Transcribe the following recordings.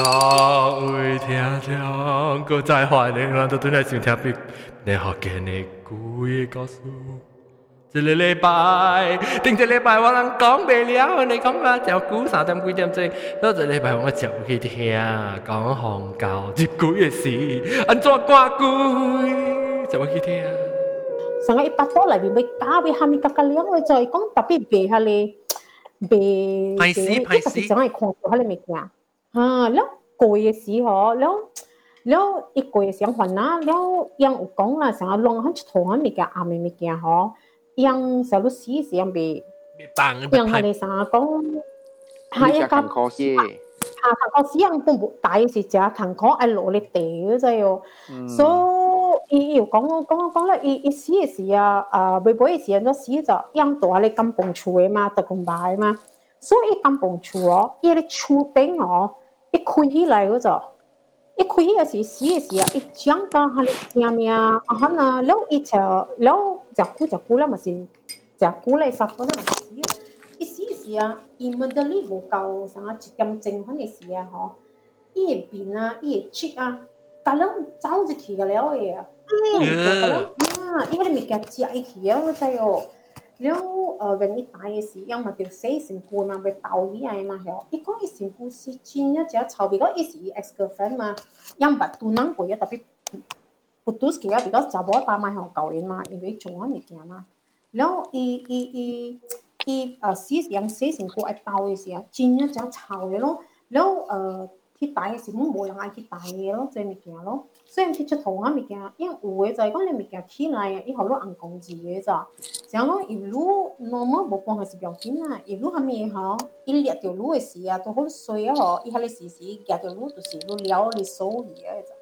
各位听众，各再欢迎咱都对来收听比你学嘅你故嘅故事。一个礼拜，顶一个礼拜我人讲袂了，你讲我照顾三点几点钟，嗰一个礼拜我照去听讲红教接句嘅事，安怎挂句就去听。成个一百多嚟面咪加俾下面格格两个再讲特别别下你别，派死派死成个看到下你咪 惊啊，แล้ว过嘅时嗬，แล้วแล้ว一个嘅想法啦，แล้วยัง有讲啦，成个浪喺头喺咪嘅阿咪咪惊嗬。yang selalu si si yang be 棒 yang hari sana kong hai ka 可惜，啊，堂课时人本大是食堂课爱落嚟地嗰阵哟，所以伊又讲讲讲讲咧，伊伊死嘅时啊，啊未买嘅时人都死就养大你金崩厝嘅嘛，特公买嘛，所以金崩厝哦，伊咧厝顶哦， 一困起来个着，一困起来是死的啊！一讲到哈里下面啊，哈那老一条老只姑只姑了嘛是，只姑来杀过那嘛死，一死死啊！伊们的力无够，啥一点精分的时啊吼，伊的病啊，伊的气啊，噶能早就起个了耶呀！噶啊，因为你没给加一起啊，我在哟，了。più uh, vermittaesi yang ma più sei sin cu ma be tau ni ai ma heo i ko i sin cu si chin ya ja chao bi go i si ex girlfriend ma yang ba tu nang ko ya tapi putus ki ya bi go cha bo ta ma heo kau in ma i ve chung ni ki ma lo i i i i a si yang sei sin cu ai tau i si ya chin ya ja chao lo lo uh, ki tai si mu bo yang ai ki tai lo zai ni ki lo 所以其實同一物件，因為有嘅就係講你物件起來啊，伊好多人工資嘅咋。像講一路 normal 無幫佢是表情啊，一路下面吼，伊掠條路嘅時啊，都好水啊吼，伊下咧時時掠條路就是路了你手嘅啊咋。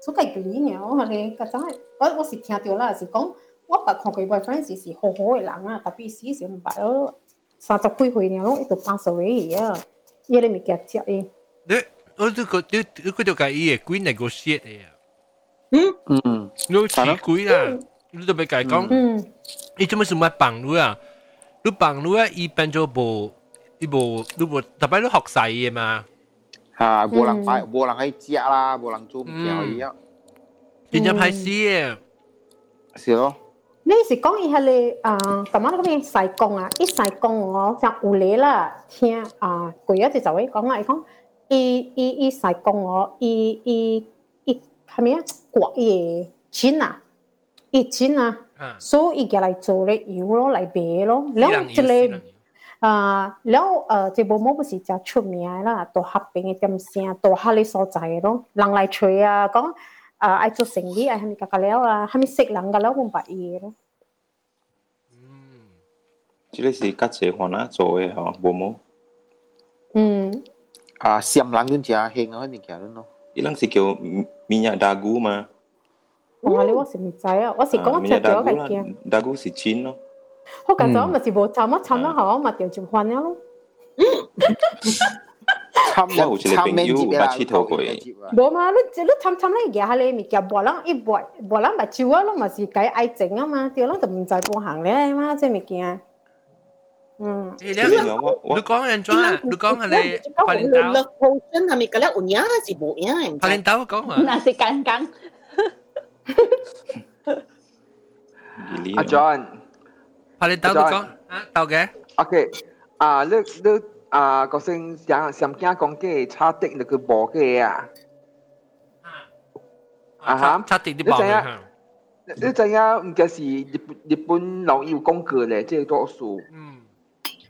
所以佢呢，我話你嗰陣，我我是聽到啦，是講我捌看佢 boyfriend 是是好好嘅人啊，特別時時唔捌咯，三十幾歲呢，一到八十歲啊，伊咧物件接伊。你我都覺你你嗰條計伊係幾 negotiate 嘅啊？嗯，你似鬼啦，你都俾介讲，嗯，你做咩事咪绑你啊？你绑你啊，伊变咗无，伊无你无特别你学晒嘅嘛？吓，冇人摆，冇人喺食啦，冇人做物件可以啊，变咗派死嘅，是咯，你是讲伊系你啊，咁啱嗰边西贡啊，一西贡我就有你啦，听啊，佢一直就会讲啊，伊讲伊伊伊西贡我，伊伊伊 係咪啊？割嘢錢啊，熱錢啊，所以而家嚟做咧，要咯嚟俾咯，然後即係啊，然後誒，即部冇不是就出名啦，到合併嘅點先，到下你所在咯，人嚟吹啊，講啊，愛做生意啊，係咪格格了啊，係咪識人格了，唔白嘢咯。即係是甲濟番啊做嘅吼，無冇。嗯。啊，閃人跟食興啊，你行咯。Ilang si kyo minyak dagu mah. Oh, ale wasi mitzaya. Wasi kong cha kyo kai kia. Dagu si chin no. Ho ka zo ma si bo cha ma cha na ha ma tian chim huan lo. Cham ya u chile ping yu ba chi to ko e. Bo ma lu lu cham cham lai ya ha le mi kia bo lang i bo bo lang ba chi wa lo ma si kai ai cheng ma tian lo de min zai bo hang le ma zai mi kia. 物件。嗯。你讲人装啊？你讲系你拍领导。乐好真系咪嗰粒有影还是无影？拍领导讲啊。那是刚刚。阿 John，拍领导你讲啊，导嘅。 OK，啊，你你。啊，个先想想惊讲嘅差啲你佢播嘅啊，啊哈，差啲啲播嘅。你知影唔嘅是日日本老有讲过咧，即系多数。嗯。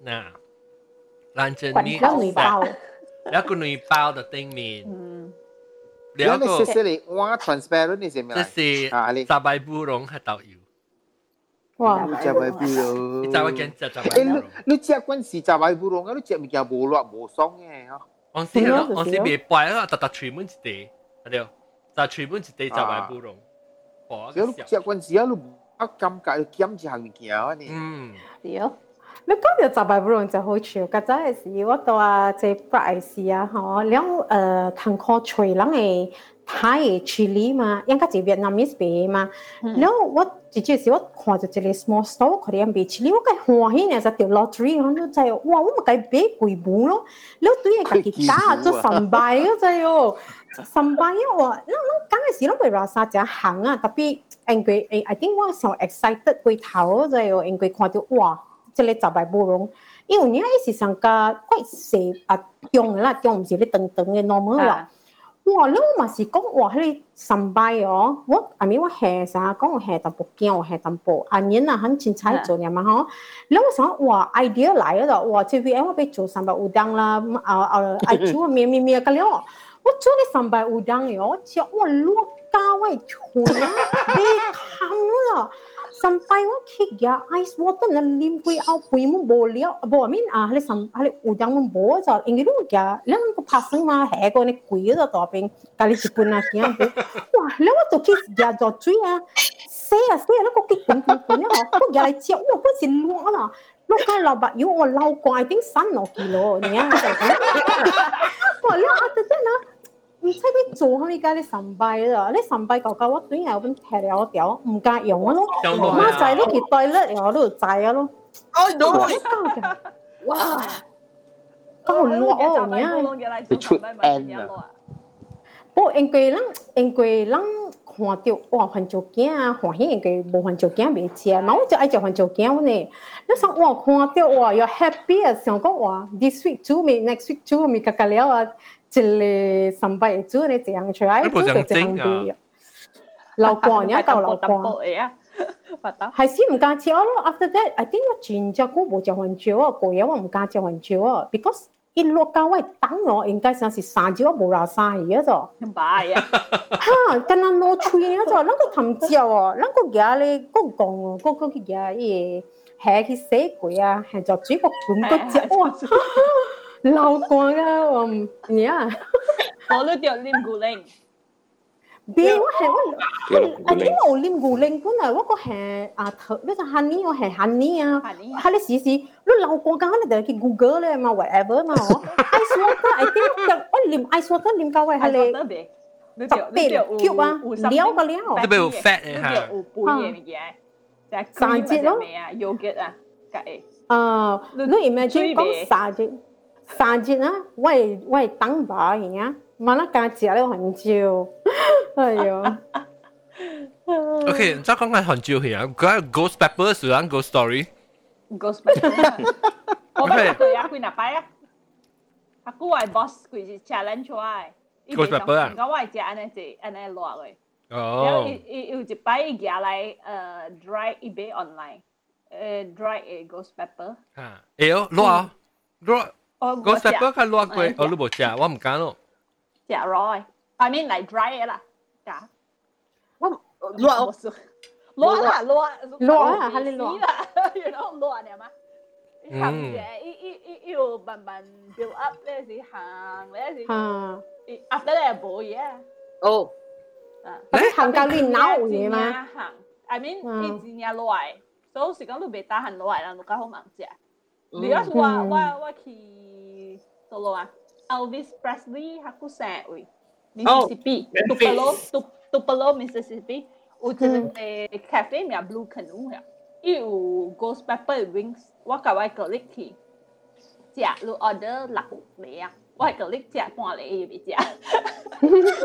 那让着你包，两个女包的对面。嗯，两个是里哇 transparent 你怎么样？这是啊，你杂白布绒和导游。哇，你杂白布绒，你杂白跟杂杂白布绒。你杂关是杂白布绒啊？你杂物件无落无爽嘅哈。我是我是未摆啊，特特全部一地，系了，但全部一地杂白布绒。哦，你杂关是啊，你啊，感觉你减一项物件啊你。嗯，对。你講到雜擺布隆就好笑，嗰陣時我到啊即係拜時啊，嗬，兩誒看看吹人嘅。泰嘅 chili 嘛，應該係 Vietnamese 賣嘛。然後我直接是我看到一個 small store 佢哋賣 chili，我計歡喜呢，就條 lottery 我都知，哇！我咪計買幾本咯。然後對嘅家己打做三百嗰陣喎，三百因為我，我我剛開始我咪話啥只行啊，特別因為誒，I think 我上 excited 過頭嗰陣喎，因為看到哇，即係十百布隆。因為你係時上個貴細啊，中啦，中唔是你等等嘅 normal 啦。哇！你我嘛是講哇，迄個上班哦，我阿咪我下啥講我下淡薄驚，我下淡薄，阿年啊很精彩做嘢嘛嗬。你我想哇 idea 來咗，哇！即係我俾做上班烏當啦，啊啊 啊做咩咩咩個了，我做你上班烏當嘅，我只我落家位穿啊，你冚啦。Sampai wa kik ya ice water na lim kui au pui mu bo liao bo min a hale sam hale udang mu bo za ingiru ya lang ko pasang ma he ko ne kui da to ping chi chipun na kian bu wa le wa to kis ya do tu ya se a se na ko ki kun kun kun ya ko ya lai chi wa ko sin lu la lu ka la ba yu o lau ko i think san no ki lo ni ya wa le a te na 唔使你做开而家啲神币啦，你神币旧旧我短有本劈有掉，唔夹用啊咯，妈仔都结对咧，我都制啊咯。哦，no！哇！够落哦，你啊！你出 N 啊！不过因为人因为人看到哇环球镜啊，欢喜因为无环球镜未食，嘛我就爱食环球镜呢。你想哇看到哇又 happy 啊，想讲哇，this week 煮咪 next week 煮咪格格了啊！ 一个三百煮你这样出来，你不想整啊？老惯呀，够老惯。系系先唔敢食咯。After that, I think 我全只股冇食很少啊，个嘢我唔敢食很少啊，because 一落价位等我应该上是三只我冇拉生意啊咗。唔系啊，吓，跟人攞吹啊咗，啷个氹椒啊，啷个嘢咧，嗰个讲嗰个嘢嘢系去死鬼啊，系就煮个半个只哇！ 老惯噶，我唔呀。我都掉黏古灵。边我系我，啊点我黏古灵本来我个系啊头，呢个 honey 我系 honey 啊，系你试试，你老惯噶，你就去 Google 咧嘛，whatever 嘛，我 ice water，I think 我黏 ice water 黏到位系你十倍 cube 啊，料个料。即系有 fat 嘅吓。有杯嘅物件，就三节咯。咩啊？yogurt 啊，隔诶。啊，你 imagine 讲三节。 三节啊，我系我系等把嘅啊，马拉加食了很久，哎哟。OK，再讲紧很久嘅啊，嗰 Ghost Pepper 是讲 Ghost Story。 Ghost Pepper。我咪佢啊，佢哪摆啊？阿姑系 boss，佢是 challenge 出来。 Ghost Pepper 啊？我系食安尼只安尼落嘅。哦。然后有一摆伊寄来呃 dry 一杯 online，呃 dry 嘅 Ghost Pepper。吓，哎呦，落啊，落。 我食不佢落过，我都冇食，我唔敢咯。食 raw，I mean like dry 啦，食。我落落啦落落啊，系你落啦，you know 落你嘛？行嘅，一一一要慢慢 build up 咧，是行咧是。啊。 after that 冇嘢。哦。啊。你行到你脑嘢嘛？行，I mean 一只嘢落嚟，所以时讲你未打行落嚟啦，你家好忙食。你要我我我去。 solo 啊，Elvis Presley 佢个生位，Mississippi，Tupelo Tupelo Mississippi，有一个诶 cafe 名 Blue Canoe 呀，伊有 Ghost Pepper Wings，我甲我个力去食，你 order 六个啊，我个力食半个伊未食，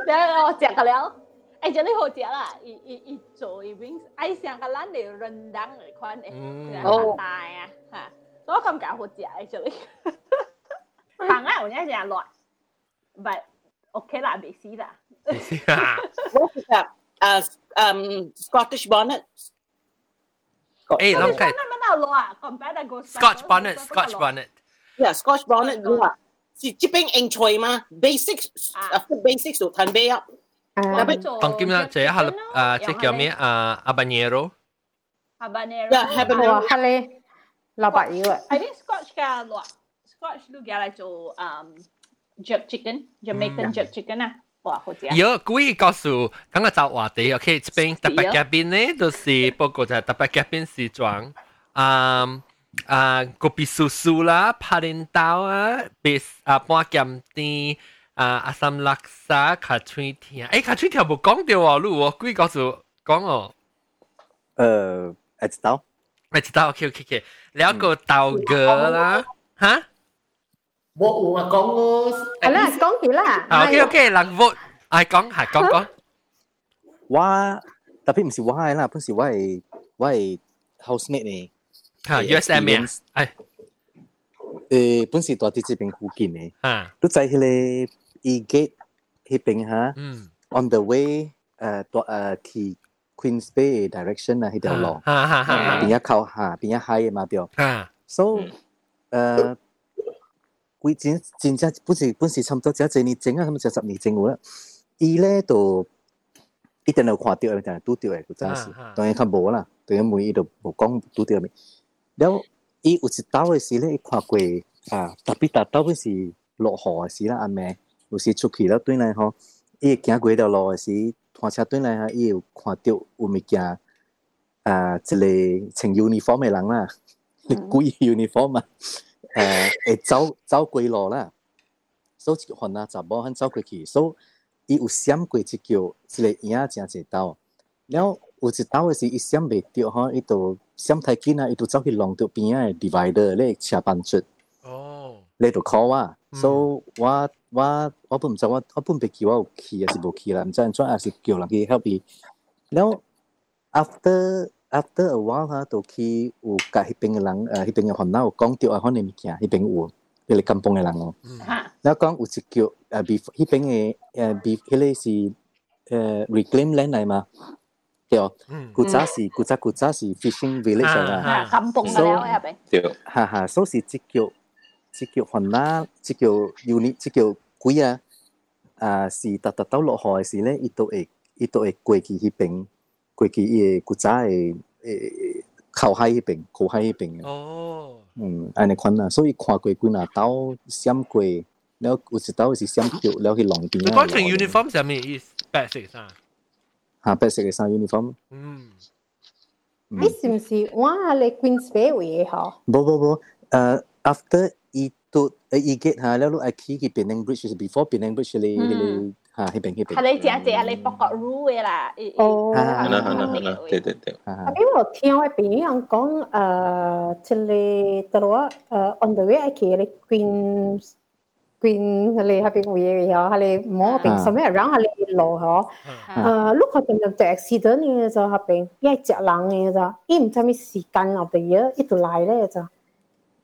然后我食个了，诶真系好食啦，伊伊伊做伊 wings，爱上个咱哋rendang 嚟款诶，好大啊吓，所以我感觉好食诶真系。 行啊，我而家成日落，唔系 OK 啦，未死啦。未死啊！我食诶诶 Scottish bonnet。诶，谂睇。乜乜落啊？compare 个 Scotch bonnet，Scotch bonnet。 Yeah, Scotch bonnet 如啊，是这边英菜嘛，basics 啊，basics 就谈咩啊？当今啦，就一下诶，即叫咩啊？habanero。 habanero。 Yeah, habanero。系咧，老白油啊。 I think Scotch 嘅落。 Scotch lu gala cho um jerk chicken, Jamaican mm. jerk chicken ah. 有鬼告诉，刚刚找话题，OK，这边特别嘉宾呢，就是包括在特别嘉宾时装，啊啊，个别叔叔啦，拍领导啊，别啊半咸甜啊，阿三拉萨卡吹天，诶，卡吹天无讲到哦，路哦，鬼告诉讲哦，呃，知道，知道，OK OK OK，聊个道哥啦，哈。我有啊讲我，系啦，讲佢啦。 OK OK，人 vote，系讲系讲讲。我特别唔是我系啦，本是我系我系 housemate 呢。吓，USM 啊，系。诶，本是大啲这边附近嘅。吓。都在迄个 E gate 迄边吓。嗯。 On the way 诶，大诶去 Queens Bay direction 啊，迄条路。吓吓吓。边一靠下，边一海嘛对。吓。 So 诶。 会剪剪只本事本是差不多，只一年整啊，差唔多十年整好啦。伊咧都一定要看掉，一定要拄掉诶，真是。当然较无啦，等于每伊都无讲拄掉咪。然后伊有一刀诶时咧，伊看过啊，特别大刀本时落雨诶时啦，阿妹有时出去了转内吼，伊行过条路诶时，拖车转内吓，伊有看掉有物件啊，一个穿 uniform 诶人啦，你故意 uniform 嘛、啊？誒會走走過路啦，所以一個番仔查某肯走過去，所以伊有閃過一腳，一個影真濟道。了有一道嘅时，伊閃袂着吼，伊就閃太緊啊，伊就走去弄到边仔嘅 divider 咧車班出。哦。你就 call 我，所以我我我本唔知我我本別叫我有去抑是無去啦，唔知安怎還是叫人去 help 伊。了 after after a while ha to khi u ka hi peng lang hi peng hon na kong tiêu a hon ni kia hi peng u le kampong e lang. Mm. O na kong u sikyo bi hi peng e bi hele si e, reclaim land này mà kiểu cụ cha sĩ cụ cha cụ cha sĩ fishing village à kampong mà rồi à bé ha ha. So si chỉ kiểu chỉ kiểu hoàn na chỉ kiểu unit chỉ kiểu quý à à si tạt tạt tàu lọ hỏi si lên ít tổ ít ít tổ ít hi bình 边。过去伊个古早诶诶靠海迄边，靠海迄边嘅。哦。嗯，安尼款啊，所以看过几若兜闪过，了有一兜是闪叫，了去浪边你讲成 uniform 系咩意思？白色衫。吓，白色嘅衫 uniform。嗯。你是唔是我嚟 Queens Bay 位嘅嗬？冇冇冇，诶，after 伊都诶伊 get 吓，了路爱去去 Penang Bridge 是 before Penang Bridge 咧，迄 个。吓，迄边迄边。系你姐姐，你博个 rule 嘅啦。哦。系啦系啦系啦，对对对。啊，因为我听我朋友讲，诶，即系得咯，诶，on the way 爱去你 Queen Queen 你喺边位嘅嗬，喺你摸边什么人喺你路嗬，诶，lúc 佢哋就 accident 嘅就喺边，一系只人嘅就，伊唔知咩时间入边嘢，一度嚟咧就。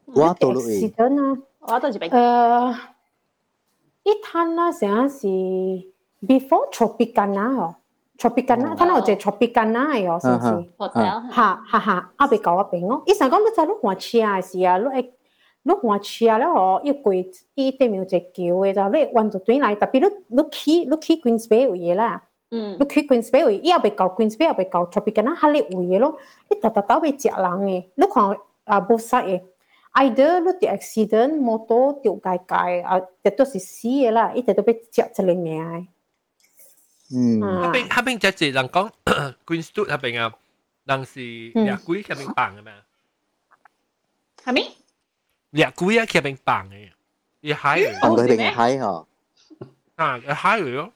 我到咯。 accident 啊，我到住边。诶。 一摊啦，成日是 before Tropicana 哦，Tropicana，摊我就 Tropicana 嘅哦，是唔是？吓吓吓，阿别讲阿边哦，伊成讲你在碌换车嘅时啊，碌诶碌换车咧哦，一过伊对面有只桥嘅就，你弯到转来，特别你你去你去 Queens Bay 位啦，嗯，你去 Queens Bay 位，伊阿别讲 Queens Bay 阿别讲 Tropicana 下你位嘅咯，你特特到被只人嘅，你看啊冇晒 嘅。either 你啲 accident 摩托掉界界啊，亦都是死嘅啦，一直都被接出嚟命。嗯。嗰边嗰边只只人讲 Queen Street 嗰边啊，人是廿几嗰边棒嘅咩？系咪？廿几啊，嗰边棒嘅，要海嚟。哦，嗰边系海嗬。啊，系海嚟咯。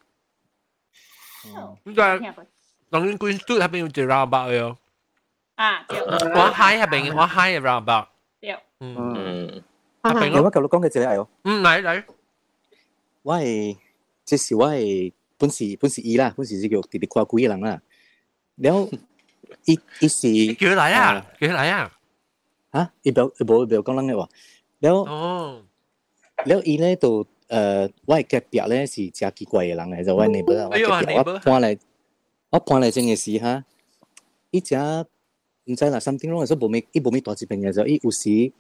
咁就系当然 Queen Street 嗰边有只 roundabout 嘅咯。啊，我海嗰边，我海嘅 roundabout。 对。嗯。阿平，我旧佬讲嘅一个系哦。嗯，嚟嚟。我系即是我系本是本是伊啦，本是是叫直直跨几个人啦。了，伊伊是叫佢嚟啊，叫佢嚟啊。吓！伊表伊无表讲人嘅话。了。哦。了伊咧就诶，我系隔壁咧是真奇怪嘅人嚟，就我 neighbor 啊，我隔壁我搬嚟，我搬嚟正嘅时吓，伊只。唔知啦，something wrong 嘅时候冇咩，伊冇咩大疾病嘅时候，伊有时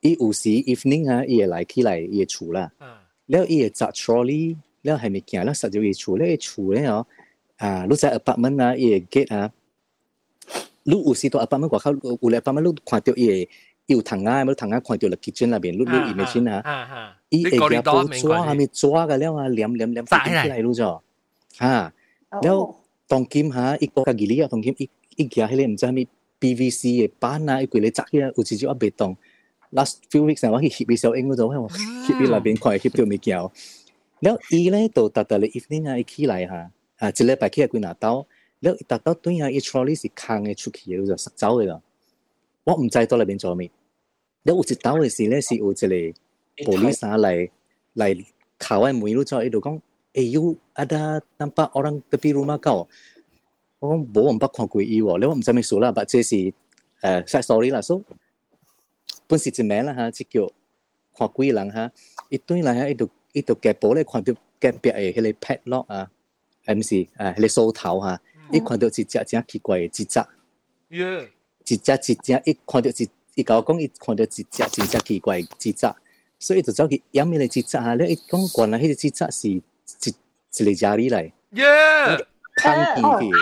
伊有时 evening 啊，伊会来起来伊诶厝啦，了伊会砸 trolley，了系咪行了实到伊厝咧，厝咧哦，啊，你在 apartment 啊，伊诶 gate 啊，你有时到 apartment 外口，有咧 apartment 你看到伊诶。有糖啊，冇糖啊，看到了 kitchen 那边，你你 imagine 啊，伊会加包抓，还没抓个了啊，黏黏黏，炸起来咯咗，啊，了當金嚇，伊個家己哩啊，當金伊伊行迄个毋知咩 PVC 嘅板啊，伊规日砸起来，有時就啊袂動。last few weeks 我去翕伊小英嗰度，我翕伊内边看翕到物件。了伊咧就特特咧 evening 啊，伊起来吓，啊一礼拜起来几拿刀，了特特对啊，伊 trolley 是空嘅出去嘅，就实走嘅啦。我唔知到里边做咩。了有一刀嘅时咧，是有一个 polis 啊嚟嚟考喺门路咗，喺度讲，诶，you ada nampak orang tepi rumah kau？我讲冇，我唔捌看过伊喎。你我唔知咩数啦，但这是诶 side story 啦，所以 本是一名啦嚇，即叫看鬼人嚇，一堆人喺度，喺度夾寶咧，看到夾壁嘅迄個 padlock 啊，誒唔是啊，迄個鎖頭嚇，一看到一隻真奇怪嘅紙紮。耶，一只一只，一看到一，伊甲我講，伊看到一只真正奇怪嘅紙紮，所以就走去飲迄個紙紮啊！咧伊講原來迄個紙紮是一一個家裡嚟耶，攀比去，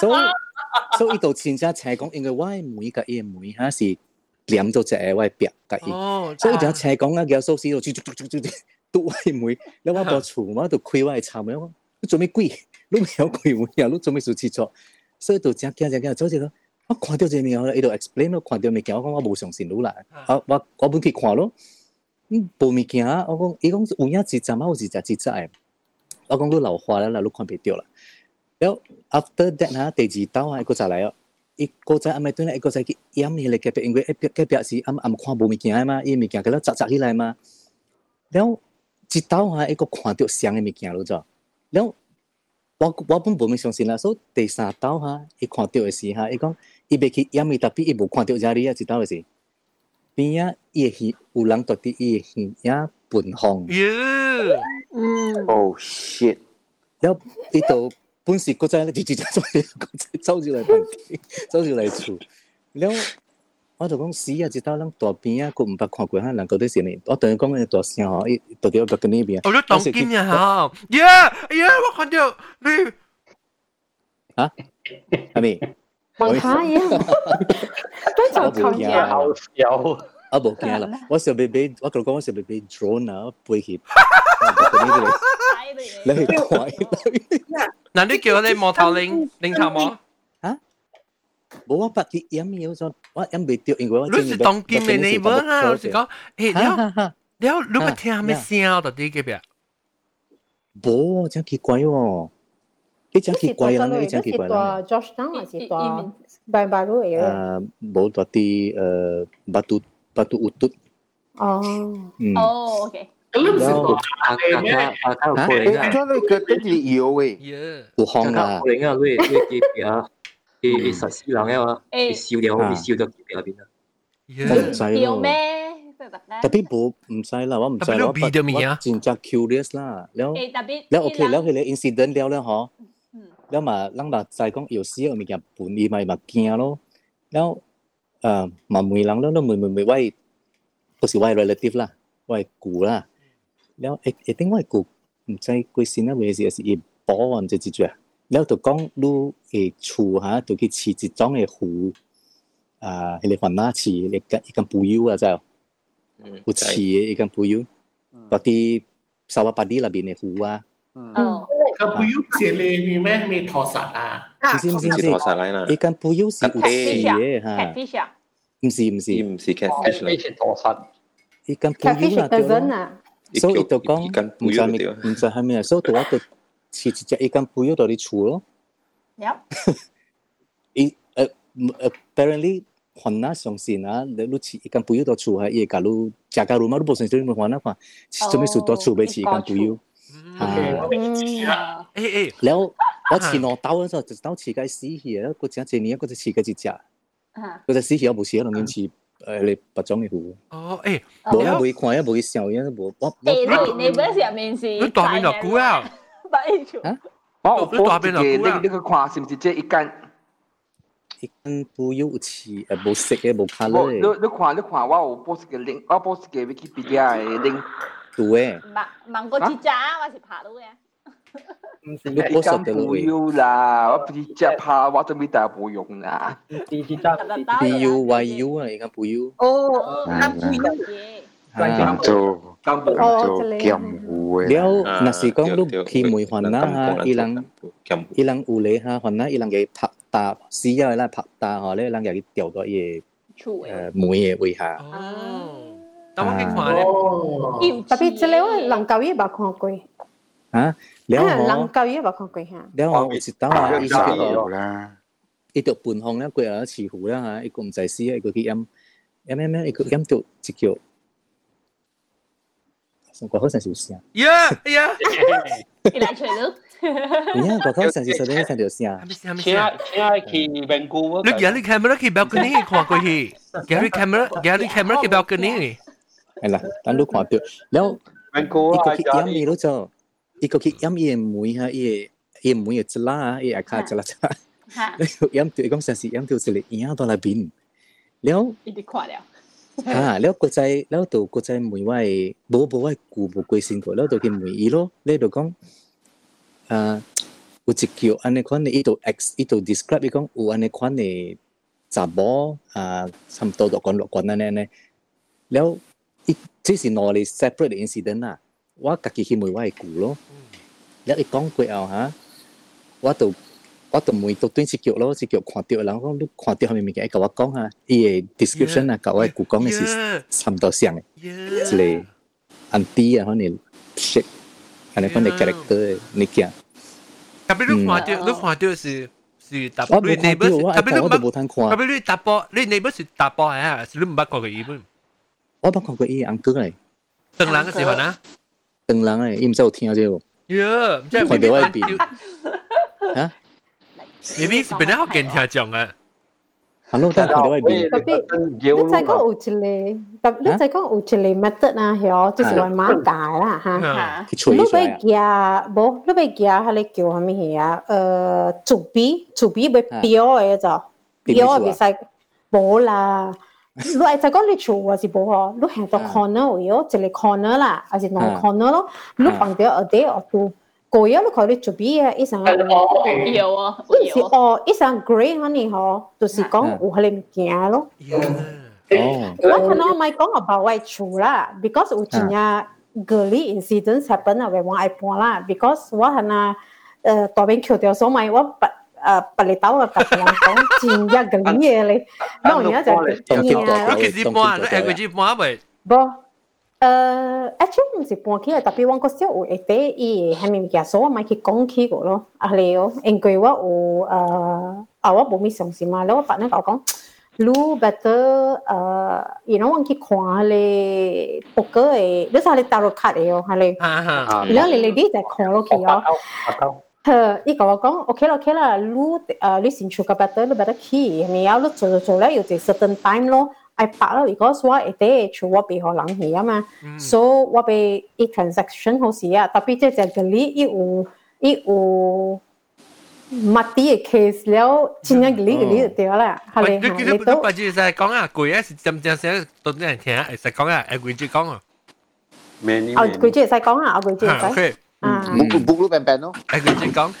所以所以伊就真正請講，因為我嘅梅甲伊嘅梅嚇是抌咗只外喂，劈雞，所以就斜講啊，叫收市度，嘟嘟嘟嘟嘟，都威妹，你話到潮，我到開外慘，我做咩貴，都未有貴滿，又做咩做切磋，所以到只驚只驚，做只咯，我看到只嘢咧，喺度 explain 咯，看到未驚，我講我冇上線到嚟，我我本去睇咯，嗯，冇未驚，我講，伊講有啲一站啊，有時就自在，我講都老化啦，你看唔到啦。咁，after that 嚇，第二刀啊，喺嗰度嚟。伊个再暗暝对咧，伊个再去掩迄个隔壁，因为隔隔壁是暗暗看无物件嘛，伊物件佢咧扎扎起来嘛，了一刀哈，伊个看到像嘅物件咯咗，了。我我本无咩相信啦，所以第三刀哈，伊看到嘅时哈，伊讲伊袂去掩伊，特别伊无看到家里啊，一刀嘅时，边啊伊嘅耳有人夺啲伊嘅耳啊分红，耶，嗯， Oh shit！了伊就 本时嗰阵咧，直接走走住嚟房间，走住嚟厝，了我就讲死啊！一刀人大边啊，佢唔捌看过哈，人到底是咩？我同佢讲嘅大声吼，伊到底我个跟呢边，我都当金呀哈，耶耶，我看到你，系咪？问下嘢，跟住求我冇嘢，好笑。 我冇惊啦，我想俾俾，我同佢讲我想俾俾 drone 啊，飞去，我跟呢边。你去睇嗱你叫你摸头领领头摸，冇我白结饮嘢咗，我饮未掉，因为我你是当金嘅你冇啦，我是讲，诶了哈哈哈，了，你咪听咩声到底嘅边？冇真奇怪喎，你真奇怪啦，你你真奇怪是大啦， George Town 还是大 Imin. Baru 嚟嘅？诶冇嗰啲诶 batu batu utut. Oh. Mm. Oh, okay. Belum sih. Kakak, kakak boleh nggak? Kau nak kata jadi iyo weh. Ya. Bohong lah. Kakak boleh nggak weh? Weh KPR. Eh, eh, sat si lang ya. Eh, siu dia, eh, siu dia KPR bina. Ya. Tak usah lah. Tapi bo, 唔使啦，我唔使啦，我我真正 curious 啦，了，了 OK，了佢哋 incident 了了嗬，了嘛，咱嘛再講有時有物件本意咪咪驚咯，了。 แล้ว诶特别。แล้วโอเคแล้ว佢哋 incident แล้วแล้ว嗬。嗯。แล้วมาลังมาใจ讲有时有物件本意咪咪惊咯，แล้วเอ่อมา每人แล้วแล้ว每每每位都是我 relative 啦，我系姑啦，แล้ว一一定我系姑唔知贵先啦，为是是伊保唔知几住啊，แล้ว就讲你诶厝吓，就去饲一种嘅虎，啊，迄个番马饲，一间一间布油啊，就有饲嘅一间布油，嗰啲沙瓦巴啲那边嘅虎啊，哦。 กับปุยุเสียเลยมีไหมมีทอสัตว์อ่ะ 唔知唔知唔 是知拖，晒嚟啦，一间布油是有饲嘅吓。 catfish 啊， 唔是唔是，伊唔是 catfish 啦以，前陀实，伊间布 catfish 油啦，对 doesn't 咯。啊，所以伊就讲伊间唔知咩布油对啊，唔知系咩，所以我就饲一只伊间布油到你厝咯。 Yep，伊诶诶，apparently 还那相信啊，你你饲伊间布油到厝系伊甲你食家路嘛，你无相信你咪还那看，做咩事到厝俾饲伊间布油？โอเค我ไม่เชื่อ 诶诶，แล้ว我饲两兜嗰阵就兜饲鸡死去啊，嗰只一年嗰只饲鸡一只，啊， 嗰只尸体又不是那种似诶你白种的狐。哦，诶，我一去看，一未上，一我。你你你不是入面是？你大面就估 啊？白一条。哦，你大面就估啊？你你去看是不是这一根？一根不有刺，诶，不色诶，不卡勒。你你看你看，我有 post 个 link，我 post 个 wikipedia 的 link。对。芒芒果之家，我是爬到的。唔是你一间 post 得咯布油啦，我不是只拍，我都未大冇用啦。唔是是真特特 B U Y U 啊，而家不 U，哦，啱嗯嘅嘢。啊，做 根本哦，做这里剑湖的了啦，若是讲对你对去梅环啦吓，伊人剑湖伊人有咧吓，环啦伊人嘅拍打死咗啦拍打嗬，咧人又掉到伊厝诶梅嘅位下。哦，但我见看咧，哦，特别这里我人教育冇看过， 啊，了啊，人我教育冇看过吓。了我有一档啊，伊加是个油啦，伊着半红咧，佢又似乎啦吓，伊个唔知死，伊个去饮饮饮饮，伊个饮到一叫，我好像是有声，呀呀，伊来吹咯，有影个好像是说咧听到声系。咪先？系咪请先？请去 Vancouver 你 Gary camera 去 balcony 看过去，Gary camera Gary camera 去 balcony，系啦，等都看到，了。伊 Vancouver 个去饮伊咯就， 伊个起，仰伊个门哈，伊个伊个门又拆啦，伊阿卡拆啦拆。仰调伊讲真是，仰调是连影都拉变。了，一直垮掉。啊，了国际了到国在门外，无无爱顾不关心个，了到伊门伊咯，了就讲啊，有只叫安尼款的伊度 ex 伊度 describe 伊讲有安尼款的，杂博啊参多多管乐管那那那，了，即是哪里 separate incident 啊？我家己去问我的舅咯，了伊讲过后哈，我都我都问到对一局咯，一局看到，然后你看到后面物件，伊甲我讲啊，伊的 description 啊，甲我的舅讲的是差唔多像的，一个 anti 啊，可能 shape，可能可能 character 物件。特别你看到，你看到是。是打波，你 neighbor 特別你唔特別你打波，你 neighbor 是打波係啊，你唔捌看過伊本？我捌看過伊 uncle 嚟。等人嘅時候呢？当人嚟，伊唔知有听咗，呀，即系看到我系边，吓，maybe 是本来好见听众啊。 ，hello，但系看到我系边，特别你再讲有一个，特你再讲有一个 method 啊，系就是话马解啦吓。吓，去吹你出来啊，要夹，无你要夹，佢哋叫乜嘢啊？诶，做笔，做笔要标嘅就，标嘅别使无啦。 你系就讲你做还是无哦？你行到 corner 位哦，一个 corner 啦，还是 non corner 咯？你放掉ở đấy ở tu，过咗你佢哋做笔啊，一成有啊，是有啊，哦，一成 grey 嗰啲嗬，就是讲有佢哋物件咯。哦，我可能咪讲 about 我厝啦，because 有真正 girly incidents happen 啊，为我爱搬啦，because 我系那诶大边桥条所咪我不 诶不嚟到啊，夹人讲真一 girly 嘢咧，当然就当结果系你其实搬，你系佢只搬咪？不。诶，actually 唔是搬起来，特别我个小有一啲伊系咪嘢，所以我咪去讲起个咯。啊你哦，因为我有诶啊，我冇咩相信嘛，แล้ว我爸呢讲讲。lu better 诶，然后我去看咧 poker 嘅，你睇你 tarot card 嘅哦，系你，哈哈，然后你你啲就看落去哦。 诶，伊讲我讲 OK 啦 OK 啦，lu 诶你先出个 better，你 better 去，系咪啊？你做做做咧要一 certain time 咯。I 拍咯，because 我会啲做我俾学人去啊嘛，所以我俾一 transaction 好时啊，特别即系个你伊有伊有。物啲嘅 case 了，真正嘅呢个呢就对啦，系你你你你你把住实讲啊，贵啊是点点写到啲人听啊，实讲啊，诶贵住讲啊，Many 啊， many 佢即系使讲啊，佢即系 使 OK，啊， buk buk lu pen pen 咯，诶贵住讲，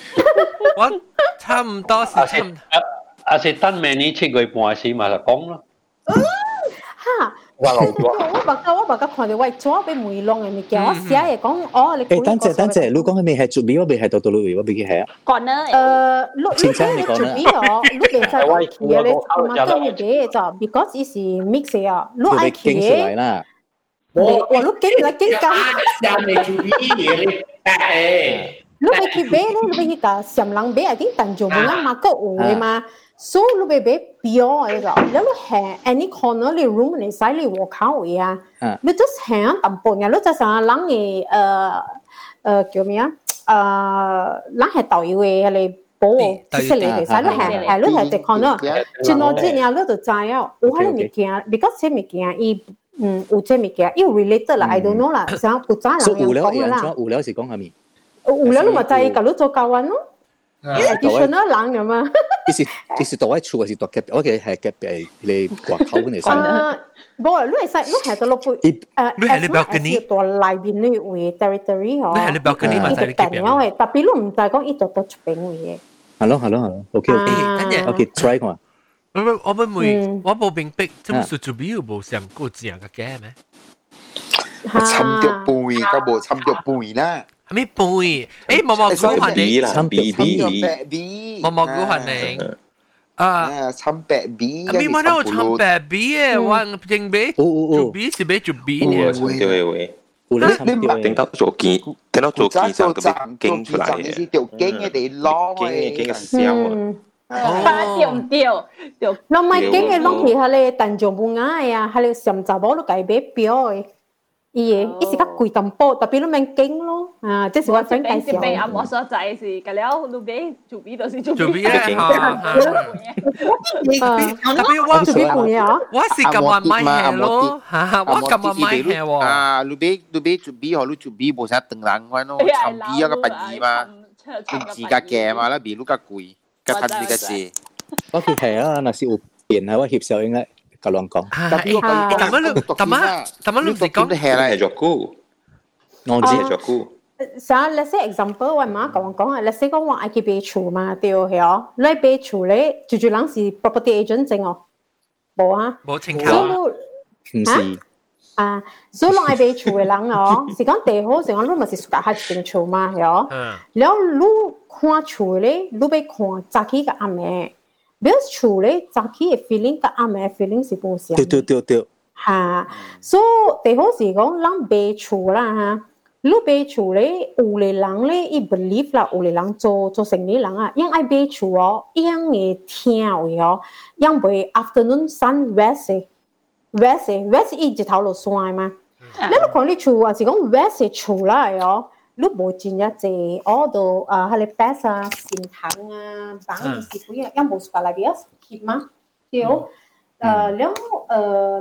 我差唔多是啊是差唔啊啊是等明年七月半时嘛就讲咯，哈，我老咗。我白家我白家看到喂，左俾梅浪嘅物件，我写嘢讲，哦，你诶，等阵等阵，你讲系咪系做边？我未系到到你，我未去系啊。讲呢，诶，你请请你你讲啦做边哦？你别使讲嘢，你嘛都系嘅就，because 伊是 mix 啊，你爱佢 哋经出嚟嘅，啦。你我你经来经咁，人哋做啲嘢你诶，你咪去买咧，你咪去个上人买啊啲，但做冇啱嘛个有嘅嘛。所以你咪买标嘅就，你你行 any corner 你 room 你使你和口位啊。啊，你 just 行淡薄嘅，你就成人嘅诶诶叫咩啊？诶，人系导游嘅，你保知识你哋使，你系系你系直看咯。转落之后，你就知啊，有可能物件，because 这物件伊 嗯，有这物件，因为 related 啦，I don't know 啦，想古早人所以無聊人做無聊是講下面，無聊咪就係搞到做教運咯，因為 additional 人咁啊。其實其實讀喺處還是讀嘅，我嘅係嘅誒，你話口嚟先。啊，不過你係你係到落去，誒，你係你 balcony 到內邊呢位 territory 嗬，你係你 balcony 咪就係嘅。因為特別你唔就係講一度到出邊嘅嘢。係咯係咯係咯，OK OK，OK try 我。我我们每嗯我冇明白，怎么说做边有冇上过正嘅嘅咩？ 参着背，个无参着背啦。咩背？诶，毛毛菇还你，啦，B B B，毛毛菇还你。啊，啊，参白 B，咪冇得我参白 B 嘅，我正比做 B 是比做 B 嘅。参掉嘅喂。你你唔顶到做见，顶到做见就咁样惊出嚟嘅。条惊嘅地攞嘅，惊嘅笑啊！ 掉唔掉？掉。那咪惊嘅攞起下咧，但做唔啱呀，下咧上集我都计俾表嘅。伊嘅，伊是较贵淡薄，特别你免惊咯，啊，即是我想介绍。即系阿莫所在是，隔了路边做 B 就是做 B。做 B 咧，特别我做 B 半嘢啊！我是咁话买嘢咯，吓，我咁话买嘢喎。啊，路边路边做 B 和路做 B 冇啥等人关咯，寻 B 一个八二嘛，做自家嘅嘛啦，比路较贵， 갑합니까지. 어, 그 해야 나 시우 변하고 힙서잉아 kalongkong. Tapi gua kalau tama lu tama tama lu di kong. Hair lah joku. No je joku. Sa let's say example wan ma kalongkong, let's say kong wan ai be chu ma teo heo. Lai be chu le ju ju lang si property agent zeng oh. Bo ha. Bo ting ka. 唔是。啊，zo long ai be chu lang o, si kan te ho, si kan lu ma si suka hat pin chu ma yo. Leo lu khwa chu le, lu be khwa zaki ka ame. Bes chu le, zaki e feeling ka feeling si bu si. Tiêu tiêu tiêu tiêu. Ha, so te ho si kan lang be chu la ha. Lu be chu le, u le lang le, i believe la u le lang cho cho sing ni lang a. Yang ai be chu o, yang e tiao yo, yang afternoon sun west vese vese i chỉ thảo lộ xoay mà nếu còn đi chùa à chỉ có vese chùa lại ó lúc bố chỉ nhớ chỉ ó đồ à hay là pesa xin thắng à bán gì gì cũng vậy em bố sẽ lại biết khi mà hiểu à nếu ờ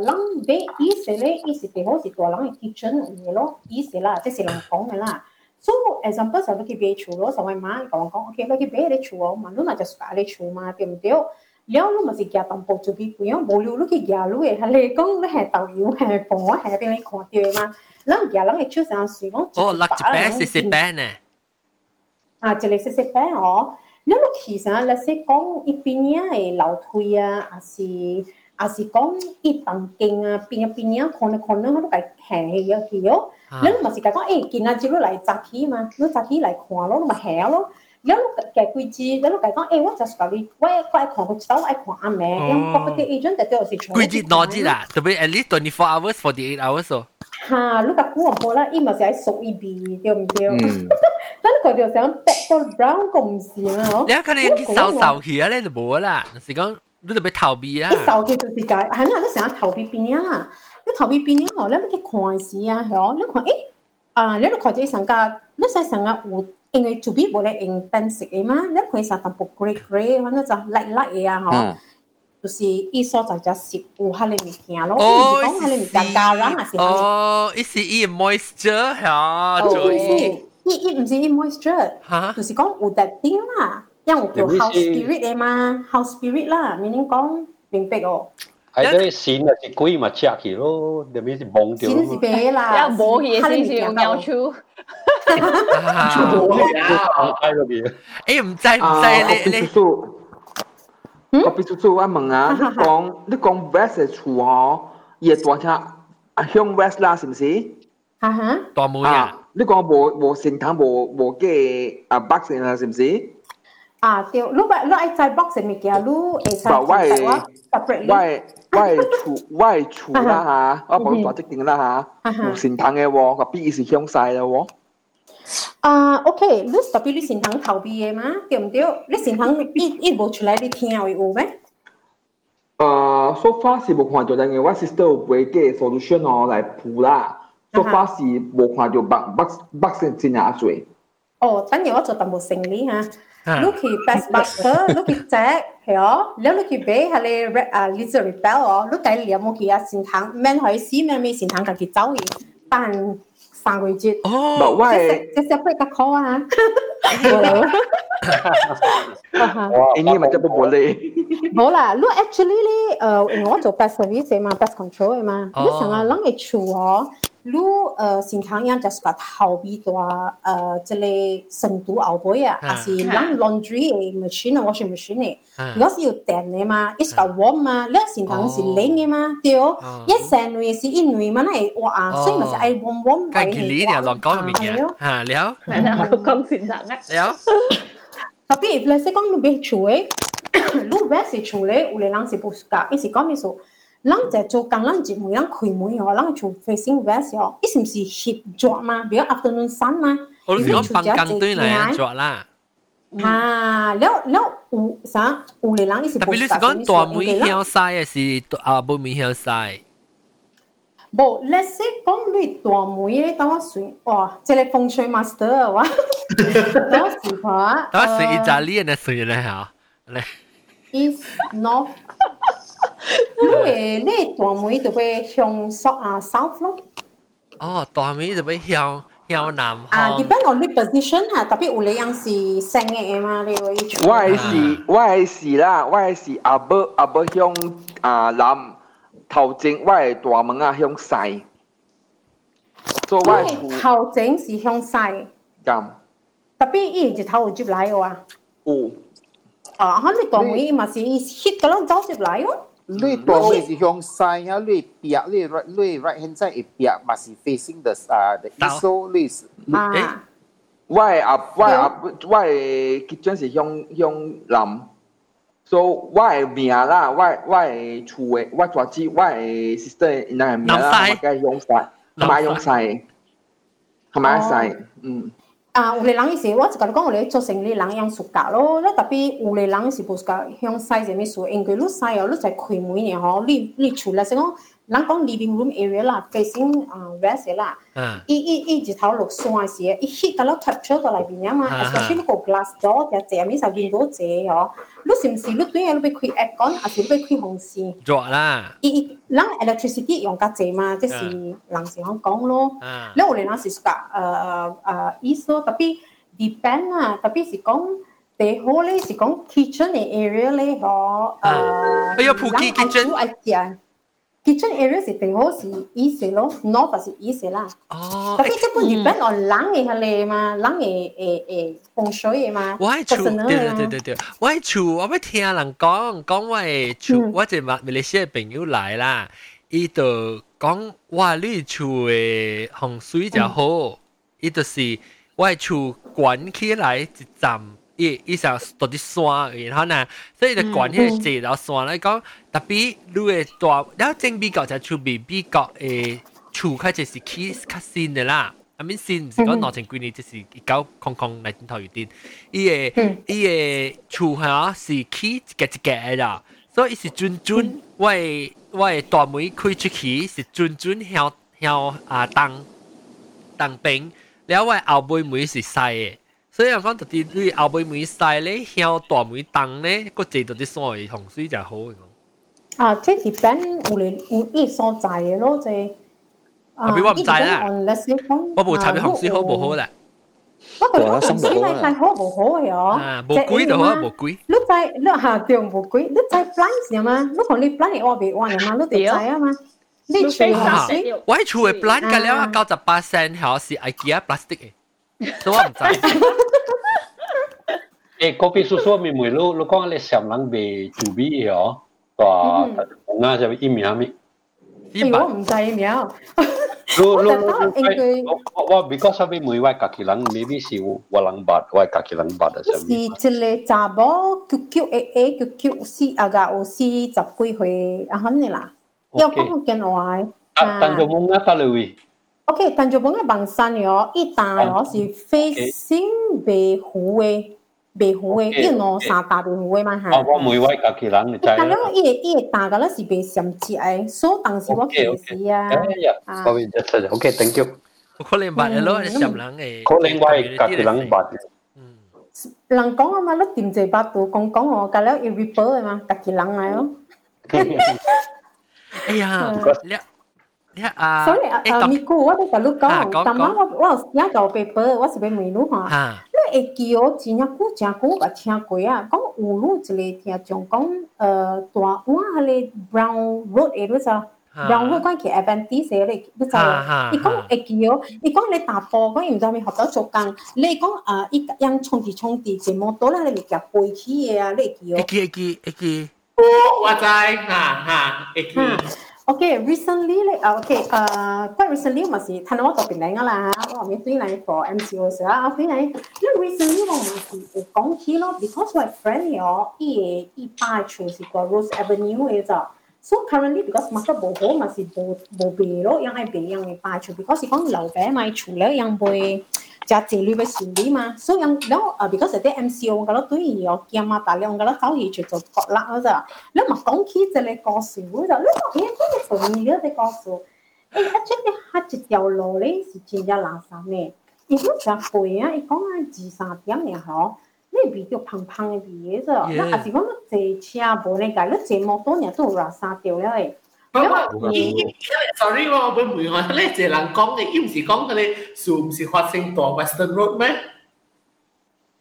ý sẽ lấy ý thì họ chỉ tòa lăng kitchen như lo ý sẽ là cái sẽ làm phòng này là so example sau khi về chùa rồi sau mà còn có ok cái về để chùa mà lúc nào just phải đi chùa mà tìm được 唔对？แล้วลูกมันสิแกตังปกจุบีปุยงบ่รู้ลูกกี่แกรู้เอทะเลก็ไม่แห่เต่าอยู่แห่ปงแห่เป็นไอ้ขอเดียวมาแล้วแกแล้วไอ้ชื่อสารสีก็ โอ้ลักจะแปะสิสิแปะเนี่ยอ่าจะเลยสิสิแปะอ๋อแล้วลูกขี่สาร แล้วสิ讲อีปีเนี้ยไอ้เหล่าทุยอ่ะอาสิอาสิ讲อีตังเก่งอ่ะปีเนี้ยปีเนี้ยคนในคนนึงเขา都计แห่เยอะกี่เยอะแล้วมันสิ讲เอ้กินอาจิรู้ไหลจากขี้มารู้จากขี้ไหลขวาแล้วมาแห่แล้ว有嘅规矩，有讲讲，诶，我就系你，我我爱看佢走，爱看阿妹，因 property agent 就系全规矩多啲啦，特别 at least twenty four hours forty eight hours 哦。吓，你个估唔好啦，伊咪系属于 B 对唔对？但系佢就想 back 到 brown 咁唔是啦，嗬。你可能佢受受气啊，你就冇啦，是讲你就俾逃避啦。受气就是解，系咪？你成日逃避边啊？你逃避边啊？你咪去看事啊，系你看诶，啊，你都看啲上家，你使上家有。 因为 to be boleh intensive 嘅嘛，你可以上淡薄 grey grey，反正就 light light 嘅啊，嗬。就是伊所在只食有迄个物件咯，哦，讲迄个物件加人啊是哦，伊是伊 moisture 吓，做伊伊伊唔是伊 moisture，吓，就是讲有特定啦，因为有叫 house spirit 嘅嘛，house spirit 啦，meaning 讲明白哦。系啲线啊，是鬼嘛赤去咯，特别是懵掉。线是白啦，有冇嘢先是用鸟出。 Eh, bukan, bukan. Kopi susu. Kopi susu kan menga, dia kong, dia kong west eh chua, ye tua cha, a hiong west lah, sim si. Ha ha. Tua mu ya. Dia kong bo bo sin tang bo bo ge a box in lah, sim si. อ่าเตียวลูกแบบลูกไอ้ใจบ็อกเสร็จมีเกียลูกไอ้ใจแต่ว่าว่าว่าชูว่าชูนะฮะอ๋อผมตัวจริงนะฮะหมูสินทางไงวะกับพี่อีสีเขียวใสเลยวะ 啊、uh,，OK，你特別你善行逃避嘅嘛，對唔對？你善行一一冇出來，你聽會有咩？啊、uh,，so far 是冇看到，但係我 sister 有俾嘅 solution 哦來鋪啦。so far 是冇看到北北北先先阿水。哦，等陣我做淡薄成理嚇。你去 best buster，你去 check 係哦，然後你去俾下你 red 啊 little rebel 哦，你第二日冇去啊善行，man 可以死，man 咩善行，佢去走嘅，但。三個節哦，冇喂，即係不得 call 啊！ini macam boleh. Bola, lu actually ni, uh, ngau tu pas service ma, pas control ma. Lu sangat lang itu, oh. 处哦。 你呃先堂样就是个头皮大呃这类深度后背啊，还是咱 laundry 嘅 machine 啊，washing machine 嘅，如果是要电嘅嘛，一个 warm 嘛，你先堂是冷嘅嘛，对哦，一成内是一内嘛，那系哇，所以咪是爱 warm warm 跟住呢条乱讲嘅嘢，吓了，讲先堂啊，了。特别你识讲你别处嘅，你 best 是处咧，有啲人是不㗎，一是讲咩数。 咱在做工，咱就每人开门哦，咱做 facing west 哦，伊是唔是 hit 做嘛？比如 afternoon sun 嘛，我哋讲办工队嚟做啦。啊，了了有啥？有啲人伊是。特别你是讲大梅香晒嘅是啊，冇梅香晒。冇，你识讲你大梅咧，等我算，哇，即系风水 master 哇，等我试下。等我算意大利人嘅算咧吓，嚟。 East North 因为你大梅就会向北啊 South 咯。哦，大梅就会向向南啊，depend on 你 position 啊，特别有你样是升嘅嘛，你会。我系是，我系是啦，我系是阿伯阿伯向啊南头前，我系大门啊向西。所以我系头前是向西。咁。特别伊日头接来嘅话。有。啊，佢你大梅嘛是 hit 嘅咯，走接来咯。 你大梅是向西啊，你壁你 right 你 right hand side 嘅壁嘛是 facing the 啊 the east so 你是啊。我系阿我系阿我系 kitchen 是向向南，所以我系名啦，我我系厝嘅，我住子我系 sister 因系名啦，我梗系向西，系咪向西？系咪西？嗯。 啊，有啲人伊是，我就甲你讲，有咧做生意人樣暑假咯，那特别有啲人是無暑假向西什麼數，因为你西哦，你在開門嘅吼，你你出来是講，人讲 living room area 啦，facing 啊 west 啦，伊伊伊日头落山时，伊 hit 到 capture 到里边啊嘛，especially 个 glass door 就这咪就见到这哦，你是唔是你对你要开 aircon，还是你要开风扇？热啦。伊伊人 electricity 用较济嘛，即是人是讲讲咯，你有啲人是讲诶诶诶意思咯，特别 depend 啊，特别是讲。第好咧是讲 kitchen 嘅 area 咧，嗬，诶，哎呀，普及 kitchen。 kitchen area 是最好是 east 咯，north 是 east 啦。哦。特别即本 depend on 人嘅系咧嘛，人嘅诶诶风水嘅嘛。我系厝，对对对对对，我系厝，我要听人讲讲我系厝，我就马马来西亚朋友来啦，伊就讲哇，你厝嘅风水就好，伊就是我系厝关起来一站。 伊伊上到啲山，然后呢，所以就管迄個坐到山來講，特別你嘅大，然后正比較就處比比較誒厝開始是起较新嘅啦。I mean 新唔是講兩千幾年，就是一九空空嚟頭有啲，伊嘅伊嘅厝嚇是起一格一格嘅啦，所以是轉轉，我嘅我嘅大門開出去是轉轉向向啊東東邊，然後我后背门是細嘅。所以我讲特啲你后背梅晒咧，向大梅灯咧，个字到啲水洪水就好嘅。啊，即系边有嚟有啲所在嘅咯，就系啊，比我唔知啦。我冇插啲洪水好冇好啦。不过洪水咧系好冇好嘅哦。啊，冇鬼就好，冇鬼。你在你下掉冇鬼，你在 plan 嘅嘛？你同你 plan 嘅我别话嘅嘛，你哋在啊嘛。你处下水，我系处嘅 plan 嘅了，九十八 percent 系是 IKEA plastic 嘅。 所以我唔知。诶，嗰边叔叔咪咪咯，你讲你上人被做咩嘢哦？话嗱就一秒咪。我唔知名。我我我我 because 我每位家己人 maybe 是我人八，我家己人八啊。是一个查某 QQ AA QQ 四啊个有四十几岁啊，咁啦。要讲见我。啊，但系冇啱得嚟。 OK，但就讲嘅bằng山咗，一打咗是 facing 北湖嘅，北湖嘅，一攞三大北湖嘅嘛系。我每位家己人就系。但系我一一打嘅咧是被上节嘅，所以当时我其实啊。啊。嗰边就系 OK，thank you。可能白嘅咯，系上人嘅。可能我系家己人白嘅。嗯。人讲啊嘛，你点知百度讲讲我，隔咗要 report 嘅嘛，家己人嚟咯。哎呀， 啊，所以啊，咪估我哋就你讲，但系我我有个 paper，我是俾问你吓，你会记我真系古真古个听过啊，讲有路一个听众讲，诶大碗系你 brown road 嗰度， 然后讲其 advantage 你你就你讲会记哦，你讲你打波讲唔知咪学到做工，你讲啊一样冲啲冲啲节目到啦，你咪夹背起嘢啊，你记哦。会记会记会记。哦，我知，哈哈，会记。 Okay, recently like uh, okay uh quite recently masih tanam topik lain lah. Wah, mesti lain for MCO sah. Okay, lain. You recently wah masih kong kilo because my friend yo, i i buy choose the Rose Avenue is ah. So currently because masa boho masih bo bo belo yang ai beli yang i buy choose because i kong lau bai mai chule yang boy jazi lui bai xin đi mà. So yang đó à because the MCO cái đó tôi hiểu kia mà tại là cái đó sau khi chuyển cho có lạ rồi mà con khi giờ lại có sự rồi lúc mà hiện cái cái phần nhiều cái có sự ấy ở trên cái hạt chỉ giàu lô đấy thì chỉ là làm sao nè ý lúc giờ phơi á ý con ăn chỉ sáng điểm này họ. Nên bị tiêu phăng phăng cái gì rồi nó à chỉ có nó chơi chia bộ này cái nó chơi một tổ này tôi ra sao tiêu rồi 嘢啫，那还是讲坐车无你计，你坐摩托呢都垃圾掉了诶。我伊伊，sorry 我要问我，你一个人讲嘅，伊唔是讲佢哋树唔是发生在 Western Road 咩？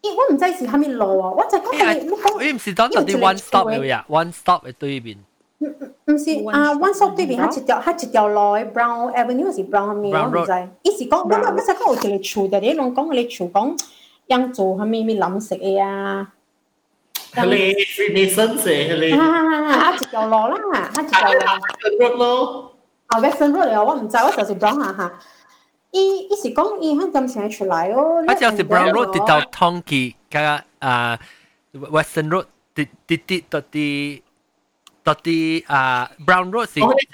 咦，我唔知是系咪路啊，我就讲佢，你讲，咦，唔是当到啲 one stop 嘅呀，one stop 嘅对面。唔是啊，one stop 对面，佢一条，佢一条路，Brown Avenue 是 Brown 面，我唔知。伊是讲，我我我使讲有一个厝，但系你拢讲佢哋厝讲，样做系咪咪谂食嘅啊？ 系你 Freemason 嘅系你。啊啊啊！一条路啦，一条路。Western Road 咯。啊，Western Road 嚟，我唔知，我就是 Brown 下下。伊伊是讲伊响咁成出来哦。我就是 Brown Road 跌到 Tonky，加啊 Western Road 跌跌跌到啲。 Tadi uh, Brown Road si oh, di,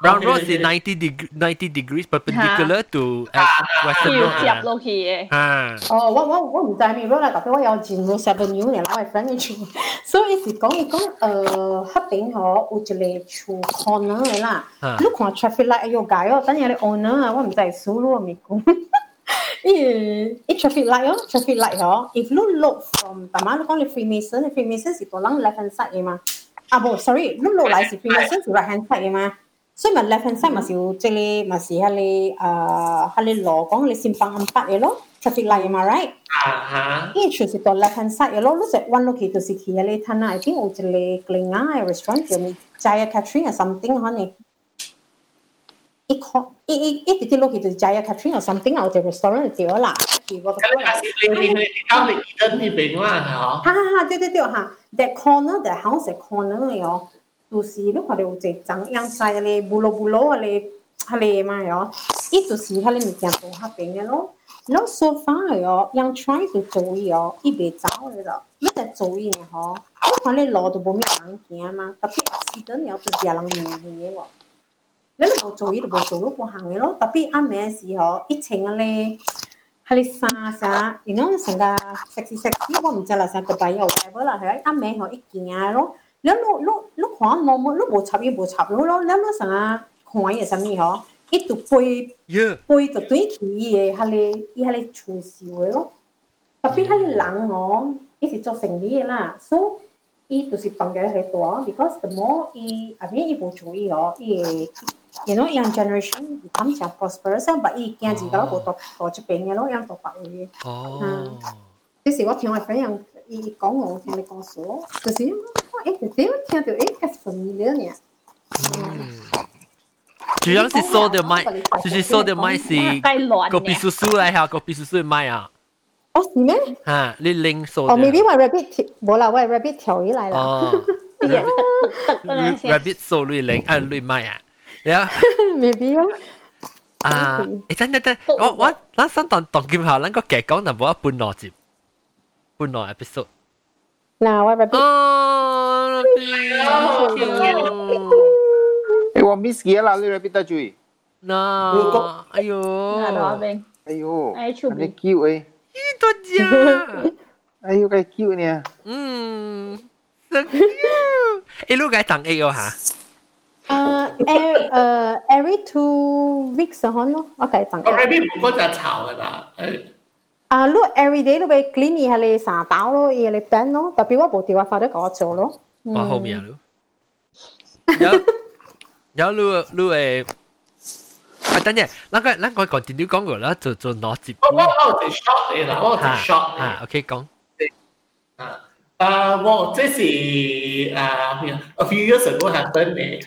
Brown Road okay, si 90 degree 90 degrees perpendicular to uh, Western Road 接落去嘅。啊。哦，我我我唔知咩 road 啦，特别我有进入 Seven U 嚟，我系 friend 嘅厝，所以是讲伊讲诶黑边嗬有一个厝 corner 嘅啦，你看 traffic light 有解哦，等下你 owner 啊，我唔知数咯，咪讲。咦，一 traffic light 哦，traffic light 嗬，if you look from 大妈你讲你 Freemason，Freemason 是个人 left hand side 嘅嘛。 啊不，sorry，你落嚟是 Freemason 是 right hand side 嘅嘛，所以咪 left hand side 咪是有即系咪是系你诶系你罗讲你先放暗八嘅咯，traffic light 嘛，right？啊哈。呢处是到 left hand side 嘅咯，你食 one 落去就是去嘅你睇下，I think 有一个 Glen Eye restaurant 叫咩 Jaya Catherine 啊 something 可能。一个一一一直啲落去就是 Jaya Catherine 啊 something 啊，有只 restaurant 就掉啦。我都你你你你交你跟你边啦，系嗬？哈哈哈，对对对哈。 that corner the house the corner 嚟哦，就是你看到有一张阳晒咧，布罗布罗咧，系咧嘛哦，伊就是系咧物件做下边嘅咯。然后 so far 嚟哦，样 try to 做伊哦，伊袂走嘅咯，你在做伊嘅嗬，你看你路都冇咩人行嘛，特别 accident 有就是人命嘅喎。你冇做伊就冇做都冇行嘅咯，特别啱咩时候，疫情啊咧。 系你沙沙，然后成个食食食，我唔知啦，成个币又大嗰啦，系啱名学一件啊咯。你攞攞攞看冇冇，你冇插伊冇插咯咯，你攞成啊看嘢什么嗬？一度背背就对起嘢，系你伊系你处事嘅咯。特别系你人哦，伊是做生意啦，所以伊就是帮嘅系多，because the more 伊阿边伊冇注意哦，伊。 you know young generation become 较 prosperous 但系伊惊自己冇读读出边嘅咯，有读白嘅。哦。即是我听我 friend 样伊讲我听你讲数，就是我诶点听到诶系 familiar 呢？主要是说的麦，就是说的麦是个秘书书嚟吓，个秘书书麦啊。哦，是咩？吓，你零数。哦，maybe 我 rabbit 冇啦，我 rabbit 跳起来啦。哦。rabbit 数你零啊，你麦啊。 呀，maybe 啊。啊，诶等等等，我我咱先当当剑下，咱个剧讲就冇一半落节，半落 episode。嗱，我 rabbit。哦，诶，我 miss 嘢啦，你 rabbit 得注意。嗱，哎呦，哎呦，哎，出你 Q 诶。呢多只。哎呦，cái cute nè. Ừ. So cute. Eh, lu cái tặng A 哈？ 诶诶诶，every two weeks 可能咯，我计等。我 rabbit 唔嗰只巢㗎啦。啊，你 every day 都俾 clean 系你三刀咯，嘢你 ban 咯，特别我部电话发得我做咯。我后面咯。有有你你诶。啊，等阵，嗱个嗱个 continue 讲过啦，做做攞接。我我我系 short 嚟啦，我系 short 啊，OK 讲。啊，我这是啊，a few years ago happened 嘅。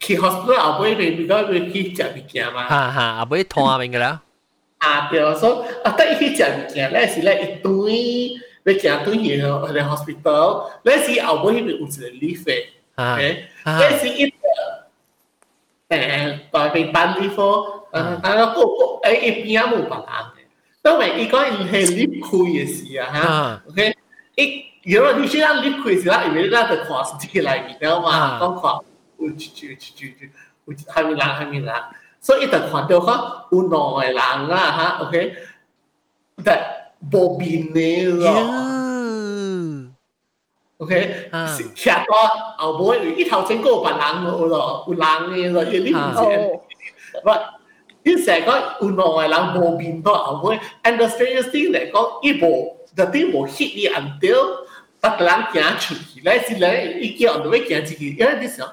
去 hospital 阿妹咪比較會去食物件嘛？哈哈，阿妹拖阿明噶啦。啊，譬如說，阿德去食物件，咧是咧一端，咪叫阿東去去 hospital，咧是阿妹去付食旅費。啊，啊，咧是呢？誒，我哋班啲夥，誒，我估估誒，一啲阿母份啦，都係依個係 liquid 嘅事啊，嚇，O K，依如果啲先啦，liquid 先啦，依邊啦就苦死嚟，你知道嘛？講苦。uchi uchi uchi uchi hai mươi lạng hai mươi lạng. So ít tật khoản đâu khác un nòi lạng là ha ok. That bobby nail ok. À. Chả có ao bối ít thầu trên cô bản lạng rồi rồi un lạng này rồi yên đi but à. vâng. ít sẽ có un nòi lạng bobby đó ao bối. And the strangest thing là có ít bộ the thing will hit me until ตักล้างแกงฉุกเลยสิเลยอีเกี่ยวด้วยแกงจีกี่เอ้ยดิสเนาะ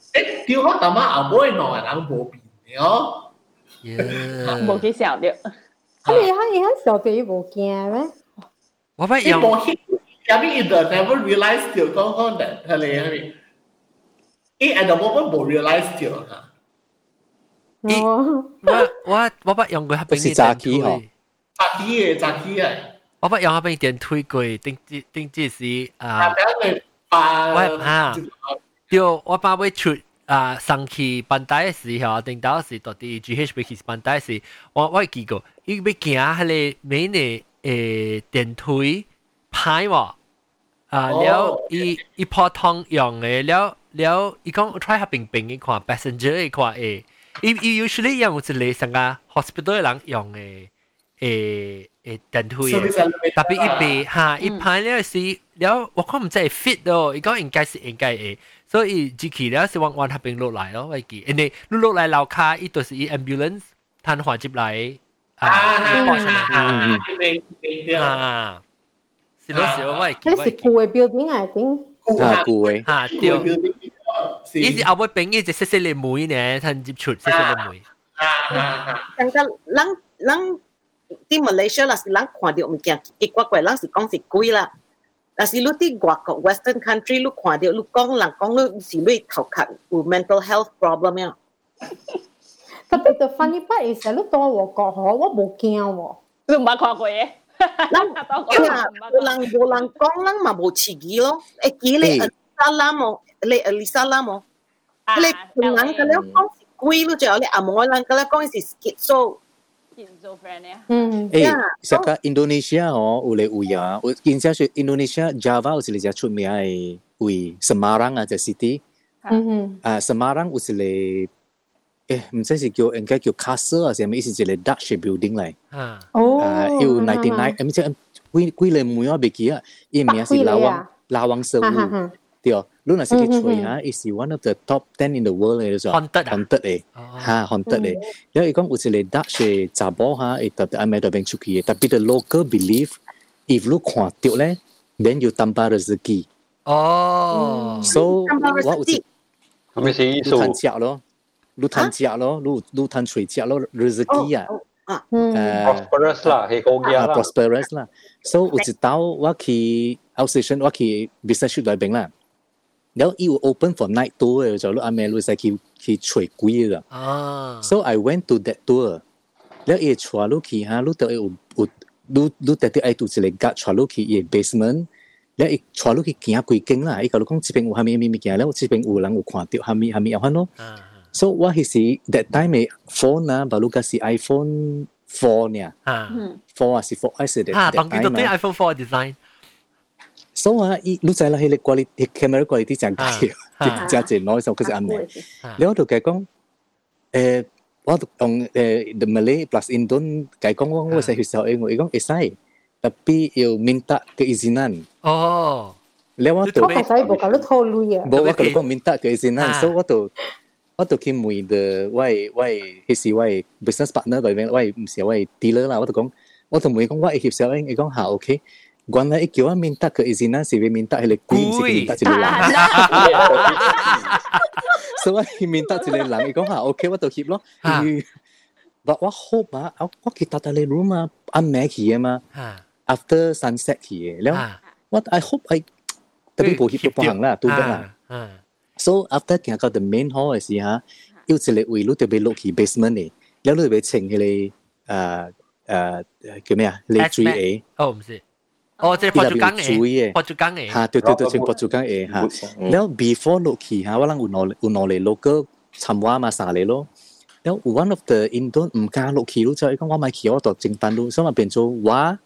诶，掉开大妈后尾内人无面嘅哦。冇去想了。佢哋佢哋小弟无惊咩？我发现。冇 hit，入边 it never realize 掉讲讲嘅，系你系咪？诶，at the moment 冇 realize 掉吓。我我我不用佢系边啲电推。炸鸡嘅炸鸡啊！我不用喺边电推过，定定定即是啊，我吓， 就我爸会出啊，上去办大事吼，等到是到底 G H B 去办大事，我我记过，伊要行迄个美女诶电梯拍无啊，了一一普通用诶，了了伊讲 try 下平平一看 passenger 一看诶，伊伊 usually 用是类上个 hospital 诶人用诶。诶诶电推嘅，特别一边吓一排咧是了，我看唔知系 fit 咯，伊讲应该是应该诶，所以自己咧是往往那边落来咯，我记，诶你落落来楼下，伊都是以 ambulance 摊环接来啊，啊，啊，是咯是咯，我记，你是旧嘅 building 啊，定啊旧嘅，吓对，伊是后尾边一只细细嘅妹呢，摊接出细细嘅妹，啊啊啊，但系人人。 ti Malaysia là lăng khoa điệu mình kia kỳ quá quậy lăng sự con sự quý là là sự lúc đi qua cọ Western country lúc khoa điệu lúc con là con lúc sự lúc thảo khát ừ, mental health problem ya tapi the funny part is lúc tôi vào cọ họ wo không kia wo đừng bắt khoa quậy lăng lăng bộ lăng con lăng mà bộ chỉ ghi lo e ghi le Elisa Lamo le Elisa ờ, Lamo le ngắn cái lúc con quý lúc chơi le amor lăng cái lúc con sự schizo. Eh, sekarang Indonesia oh, oleh Uya, Indonesia Indonesia Java usil dia cut mea eh, Uy Semarang aja city. Ha. Ah Semarang usil eh, macam si kau, engkau kau castle lah, siapa isi je le Dutch building lah. Oh, ah, Iu ninety nine. Eh, macam kui kui le muiya begi ya, Ia mea si lawang lawang sewu, dia. 老王老王社务，对。lu nasi ke chui ha is one of the top 10 in the world 嚟咗 haunted haunted 诶吓 haunted 诶因为讲有一个 Dutch 查甫哈诶特别喺度边出去嘅特别 the local believe if 你看到咧 then you tambah rezeki 哦 so 我有一系咪是意思？摊食咯，你摊食咯，你你摊水食咯，rezeki 啊。啊，诶 prosperous 啦，系讲嘢啦，prosperous 啦。so 有一道我去 outstation 我去 business trip 里边啦。 然后伊有 open for night tour 嘅，就你阿妹你使去去吹鬼嘅。啊，so I went to that tour。然后伊带你去哈，你都有有你你特地爱到一个格带你去伊 basement。然后伊带你去行几间啦，伊甲你讲这边有虾米物物件，然后这边有人有看到虾米虾米有款咯。so 我迄时 that time 嘅 phone 啊，把你个是 iPhone four 呢，啊，four 啊是 four 还是的，啊，当见到啲 iPhone Four design， 所以啊，伊你知啦，迄个 quality camera quality 真高，真真攞手佢是安尼。你我度计讲，诶，我度用诶 the Malay plus Indon 计讲我我使学校英语，伊讲会使，tapi 要 minta keizinan。哦。Lewat tu. Oh, saya bukan lu tahu lu ya. Bawa kalau kau minta keizinan, so 我度我度去问的喂喂，迄时喂 business partner 嗰边喂唔是喂 dealer 啦，我度讲，我度问伊讲我会协小英，伊讲下 OK。 Guana Ikiwa minta keizinan si B minta hele queen si B minta sila lang. so what he minta sila lang. Ikaw ha, okay what to keep lo. But what hope ah, what kita tali room ah, ang mek hiye ma. After sunset hiye. Leo, what I hope I tapi po hip po hang lah, tu dah lah. So after kaya kau the main hall is ya, yêu sila ui lu tiba lo ki basement ni. Leo lu tiba ceng hele 呃呃叫咩啊？你 three A 哦，唔是。哦，即系博主江嘅，博主江嘅。吓，对对对，请博主江嘅吓。แล้ว before 落去吓，我谂有攞有攞嚟 local 参话嘛啥嚟咯。แล้ว one of the Indo 唔加落去咯，就系讲我买去我度正单咯，所以变做话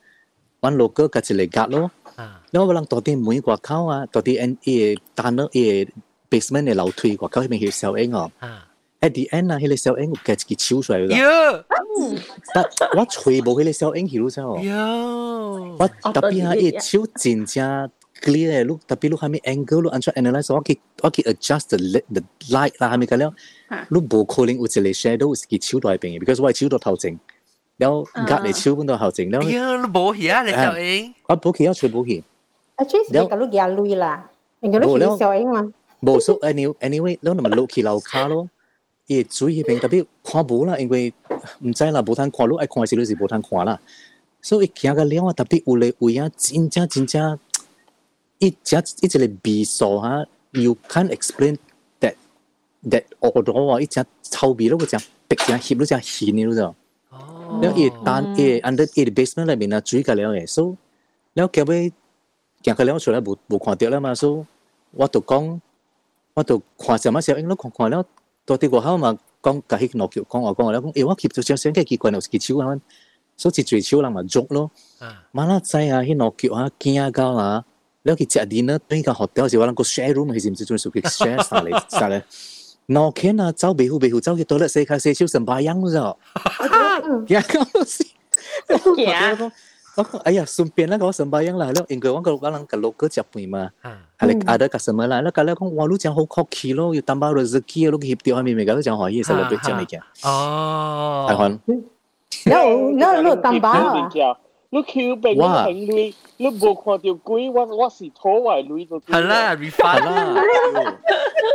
one local 嘅一个格咯。แล้ว我谂到啲每个口啊，到啲 N 诶单咯诶 basement 嘅楼梯个口嗰边系小英哦。 at the end 啊，迄個小英個夾自己超帥㗎。有，但我全部迄個小英曉咗。有，我特別係一超真正 clear 嘅，look 特別 look 下面 angle look 安出 analyze，我去我去 adjust the the light 啦，下面咁樣，look 冇可能有一個 shadow 自己超大邊嘅，because 我係超到頭前，然後隔離超咁到後前，然後。有，你冇去啊？你小英？我冇去，我全冇去。Actually，你咁都幾阿累啦，你咁都幾小英嘛？冇，so anyway anyway，你咪 look 去樓卡咯。伊注意边特别看无啦，因为毋知啦，无通看路，爱看时路是无通看啦。所以伊行个了啊，特别有咧有影真正真正，伊只伊只咧鼻数哈，you can't explain that that odor 啊，伊只臭鼻咯，我讲鼻只吸咯，只吸你咯，哦，了伊单伊 under 伊 basement 里面啊，注意个了诶，所以了后尾行个了出来无无看着了嘛，所以我都讲，我都看什么时候，因为看看了。到底我好嘛講家己攞橋講我講我咧講，誒我橋就上上嘅奇怪，有時橋啊，所以最少人嘛捉咯。嘛啦知啊，迄攞橋啊驚到啊，你去食 dinner 對個 hotel 時，我諗個 share room 係唔是專屬嘅 share 曬嚟曬咧。攞錢啊，走庇護庇護，走去 toilet 洗下洗手，成把樣咗。驚到死！驚。Aku ayah sumpian lah kau sembahyang lah. Lalu ingkau orang kalau orang hmm. kalau ke capui mah. Ada ada customer lah. Lalu kalau kau walau jangan hok hok kilo, you tambah rezeki lalu hip tiap hari mereka jangan hoi sebab tu jangan ikan. Oh. Tahan. Oh. No no no tambah. Lu kêu bệnh lu hành lui, lu bộ khoa tiêu quý, wa wa sĩ thô wa lui tu. Hả là refund. Hả là.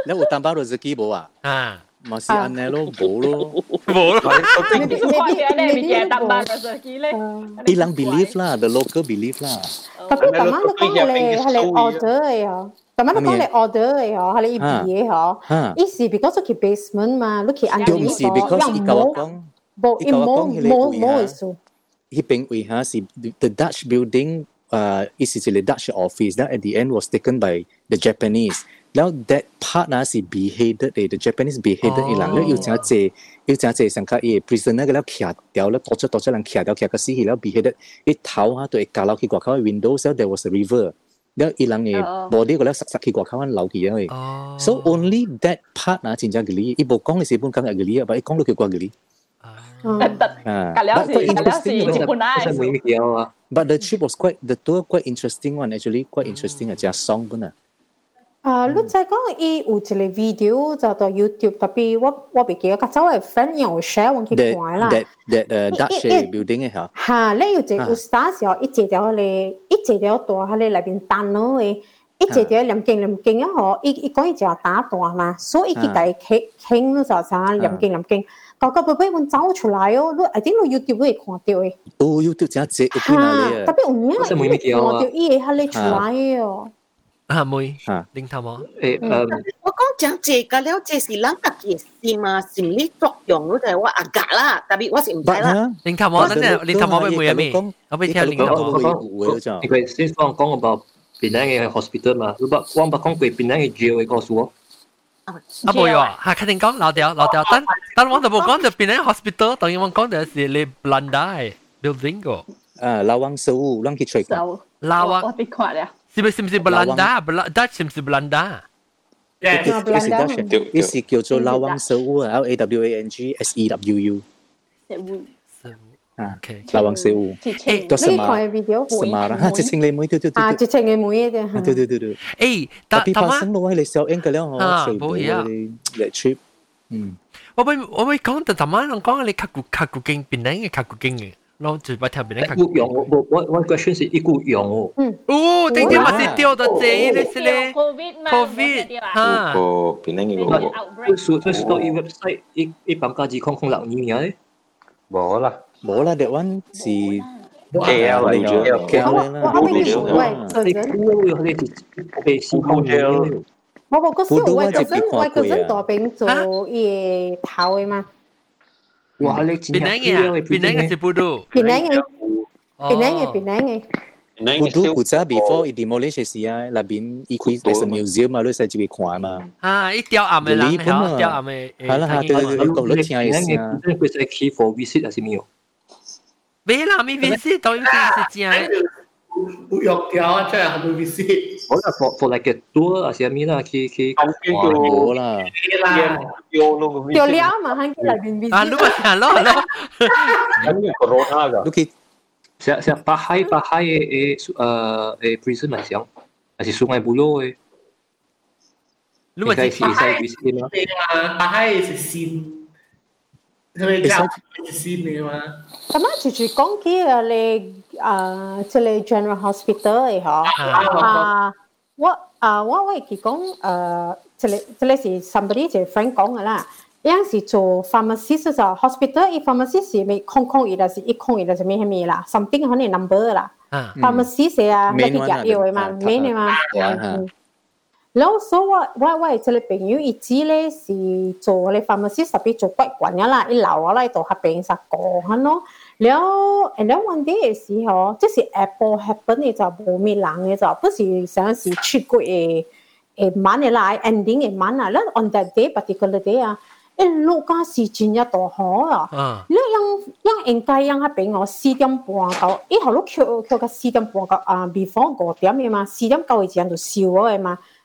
Lalu tambah rezeki bố à. Ah 冇啊？啊，嘛是安尼咯，冇咯，冇咯。你你你你担包到自己咧？伊人 believe 啦，the local believe 啦。 Tapi teman lu kan boleh boleh order ya. Teman lu kan boleh order ya, boleh ibi ya. Isi because ke basement ma, lu ke andi ni. Isi because ikaw kong. Bo imo mo mo isu. 迄边位哈是 the Dutch building，uh, is a Dutch office. That at the end was taken by the Japanese. แล้ว that part นะสิ beheaded เลย the Japanese beheaded อีหลังแล้วอยู่จ้าเจอยู่จ้าเจสังคาเอ prisoner ก็แล้วเขียดเดี๋ยวแล้วต่อเจ้าต่อเจ้าหลังเขียดเดี๋ยวเขียดก็สิแล้ว beheaded อีเท้าฮะตัวเอกาเราขี้กว่าเขา window แล้ว there was a river แล้วอีหลังเอ body ก็แล้วสักสักขี้กว่าเขาหันเหลาขี้เลย so only that part นะจริงจังกลีอีบอกกล้องเลยสิบุญกล้องกลีอ่ะไปกล้องลูกขี้กว่ากลีกันแล้วสิกันแล้วสิจิบุนได้ but the trip was quite the tour quite interesting one actually quite interesting อ่ะจ้า song บุญอ่ะ 啊，你再讲伊有一个 video 就到 YouTube，特别我我袂记得，较早嘅 friend 有 share 我去看啦。 That that 诶 Dutch building 嘅吓。吓，你有一个有 star 时候，一只条咧，一只条大，喺咧内边弹咯诶。一只只念经念经啊！嗬，伊伊讲伊就打断嘛，所以佢哋倾倾咯就啥念经念经，个个贝贝本走出来哦，你一定要 YouTube 会看到嘅。哦，YouTube 真系几难嘅。特别有影，你看到伊系咧出来哦。 Ah, moi. Ah. Ding tamo. Eh, um, tôi cũng chẳng chỉ cả liệu chỉ là lăng gì mà sinh lý tác dụng nó là tôi à gà là, tôi không biết là. Ding tamo, nãy giờ Ding tamo bị mùi à mi? Tôi bị theo Ding tamo bị mùi rồi chứ. Because since Phong Kong about Penang cái hospital mà, lúc bạn Phong Bắc Kong quay jail cái con số. À, bùi à, ha, cái Ding Kong, lão đéo, lão đéo, tan, tan Wong Bắc Kong được Penang hospital, tao Wong Kong được là le Blanda building go. À, Lawang Seoul, Lawang Kitchen. Lawang. Tôi bị khóa rồi. 王，我别看了。是唔是唔是 Belanda？Belanda 是唔是 Belanda？呢是叫做老王食物，L A W A N G S E W U。食物。啊，老王食物。都什么？什么啦？哈，直情你妹，对对对。啊，直情你妹嘅。对对对对。诶，但系发生咯，你小 N 嘅咧，我随步你嚟 trip。嗯。我咪我咪讲，但系妈人讲你卡古卡古经，边撚嘅卡古经嘅。 攞住把条边咧，一股用我我我我 question 是一股用哦。嗯。哦，点点咪是掉到这咧是咧？Covid 嘛。 Covid 哈。个边咧个个。所以所以 website 一一百加字空空六年嘅。冇啦。冇啦，that one 是 KL 嚟咗，KL 啦。我跟你说，喂，你你你被时空嘅。我个个时候我嗰阵我嗰阵大病做嘢头嘅嘛。 哇！你边两嘅？边两嘅是布都？边两嘅？边两嘅？边两嘅？布都古早 before it demolish 时啊，那边一区系 museum 嘛，你使住去看嘛。啊！一雕暗嘅人，系雕暗嘅。系啦，系对对对，讲你听嘅事啊。你佢系 key for visit 还是没有？没啦，没 visit，都有 visit 正。 有条啊，真系好多 visit。我啦，for for like a tour 还是咩啦？去去。冇啦。掉了嘛，喺佢里边 visit。啊，你咪行咯，咯。咁你 corona 㗎？你去。像像巴海巴海诶诶呃诶 prison 嚟讲，还是 Sungai Buloh 诶。你咪系系系 visit 嘛？对啊，巴海是新。 Tamatici con chi là à, le uh, to le General Hospital ấy họ à what à what vậy thì con à, ờ to le to le thì somebody thì friend con à là yang si cho pharmacist là hospital i pharmacist mi kong kong i là si i kong i là si mi mi là something họ này number là. Pharmacist là cái gì vậy mà main mà. Ừ. 然后所以我我我即系朋友一知咧是做你 pharmacy 特别做骨棍嘅啦，一留我嚟度合并实讲下咯。然后然后 one day 嘅时候，即是 Apple happen 嘅就冇咩人嘅就，不是上时出过诶诶晚嘅啦，ending 嘅晚啊，咧 on that day particular day 啊，诶六家时间一度好啊，咧样样应该样系俾我四点半到，以后都叫叫个四点半个啊，before 五点嘅嘛，四点九嘅时间就笑咗嘅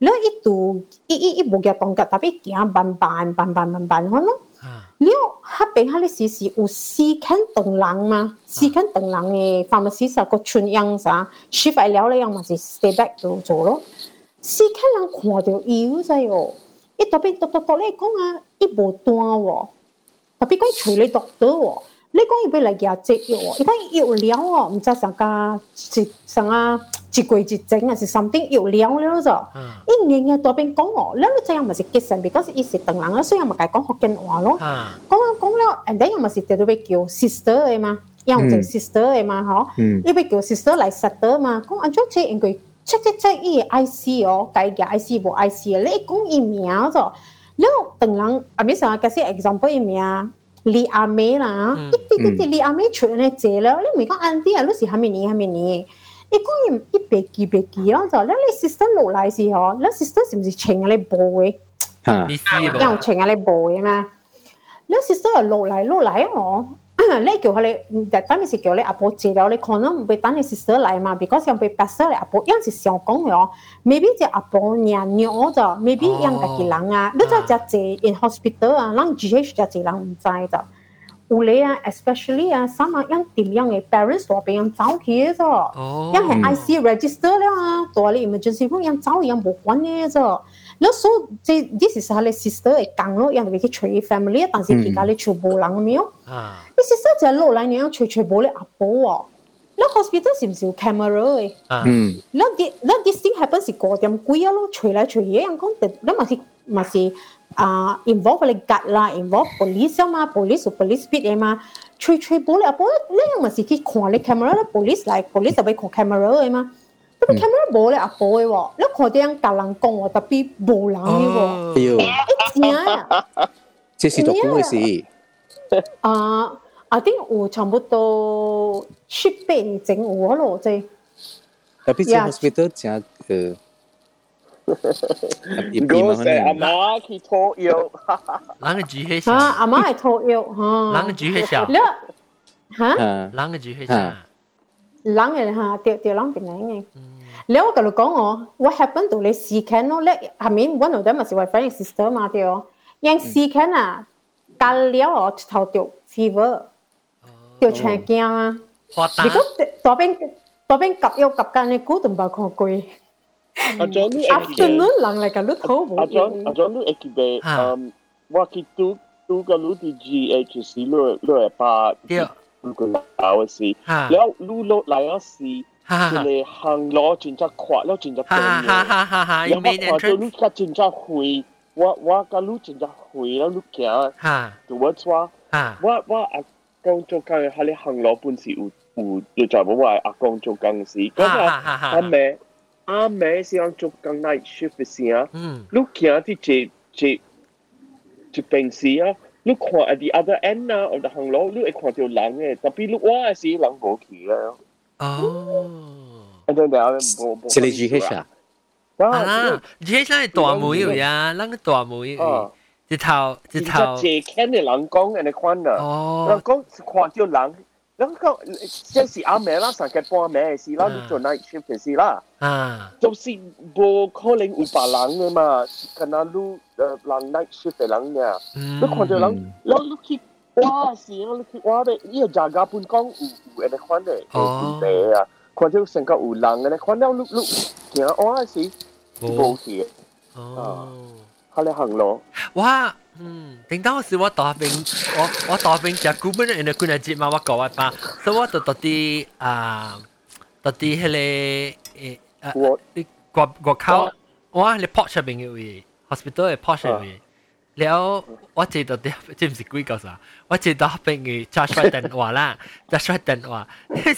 Lo itu ibu dia tongkat tapi dia ban ban ban ban ban ban hono. Lo habis hal si si usi kan teng lang ma, si kan teng lang eh pharmacy sa ko chun yang sa, shift ai liao le yang ma si stay back tu zo lo. Si kan lang kwa de iu sa yo. Eh tapi to to to le kong a ibu tua wo. Tapi kong chui le doctor wo. 你读到喎你讲要俾嚟廿只药喎，如果药了喎，唔知上家一上啊一季一整啊是 something 药了了咗，一年嘅多边讲哦，你你这样咪是结成，because 伊是等人啦，所以咪解讲福建话咯。讲讲了，and then 又咪是叫做俾叫 sister 嘅嘛，又唔系 sister 嘅嘛，嗬，你俾叫 sister 嚟 settle 嘛，讲按照这应该 check check check 伊 IC 哦，计嘅 IC 冇 IC 啊，你讲伊名咗，你等人啊，咪上假设 example 伊名。 你阿妹啦，一啲啲啲你阿妹出嚟坐啦，你咪讲安啲啊，你是哈咪尼哈咪尼，你讲一一百几百几咯，就你你 sister 落嚟时候，你 sister 是唔是请阿你播嘅？吓，你知啵？有请阿你播嘅咩？你 sister 落嚟落来哦。你叫佢你，但等你是叫你阿婆治疗，你可能唔会等你 sister 嚟嘛，because 想被 pastor 你阿婆，有阵时想讲嘅，maybe 只阿婆娘尿咗，maybe 人家己人啊，你就只只 in hospital 啊，人 GH 只只人唔知就，有你啊，especially 啊，什么样点样嘅 parents 都俾人走起咗，因系 IC register 了啊，到你 emergency room 人走样冇关嘅咗。แล้วสู้ที่ this is ฮะเลย sister เอกกังโลยังไปที่ช่วย family 但是其他咧全部人咁样，你 sister 就落 你先生就路嚟，你樣捶捶冇咧阿寶喎。你 hospital 是唔是有 camera 嘅？嗯。你啲你啲先係本是過點鬼啊咯，捶嚟捶去，人講你咪是咪是啊 involve 你 gut 啦，involve police 啊嘛，police 有 police beat 嘅嘛，捶捶冇咧阿寶，你咪是去看你 camera 啦，police 嚟，police 就會看 camera 嘅嘛。你 camera 冇咧阿寶嘅喎，你看啲人隔人講喎，特別冇人嘅喎。哎呦！一正啊！這是做咩事？啊！，I think 有差不多七八整有咯，即系。Tapi sa hospital siya uh, Go say 阿妈去拖药，啷个煮起吓？阿妈系拖药吓。啷个煮起上？你吓？啷个煮起上？啷嘅吓？掉掉啷边嚟嘅？你我同你讲我，what happened to 你试 can 咯？你系咪 one of them 系为 friend sister 嘛？对哦，因试 can 啊，隔了我头掉 fever， 掉全惊啊！如果嗰边嗰边夹药夹间，你估都唔系看贵。阿 John 你 afternoon 人嚟㗎，你好冇。阿 John 阿 John 你会记得，嗯，我去读读个你啲 GHC 六六八，如果闹事，แล้วลู่รถ嚟嗰时。คือเลยหังล้อจินจะขวาแล้วจินจะเป็นแล้วว่าขวาตัวลูกก็จิ 公做工喺你行路半時有有就全部話阿公做工時，嗰個阿妹阿妹先做工 night shift 先啊，你見啲即即即平時啊，你看喺 the other end 啊，我哋行路你會看到人嘅，特別你我係時人過去啦。哦，我哋哋冇冇。即係 G H 啊？啊，G H 係大妹呀，啷個大妹？一头一头。借 can 嘅人讲人哋看啊，人讲看到人，人讲即系阿妹啦，成日半暝嘅事啦，你做 night shift 嘅事啦，啊，就是冇可能有白人嘅嘛，可能你诶人 night shift 嘅人嘅，你看到人，然后你去。哇！是我我哋呢个价格半讲有有人款嘅，有地啊，看到成个有人嘅，看到碌碌，其实我系是冇事。哦， 佢哋行路。哇！嗯，顶当时我大兵，我我大兵只股本人哋佢哋接嘛，我讲话吧，所以我就到啲啊，到啲迄个诶啊，你国国口，我你 port 出边嘅位，hospital 嘅 port 出边。แล้วว่าเจตเดียวจิมสิกุยก็สาว่าเจตเป็นไงจะช่วยเดินว่าละจะช่วยเดินว่า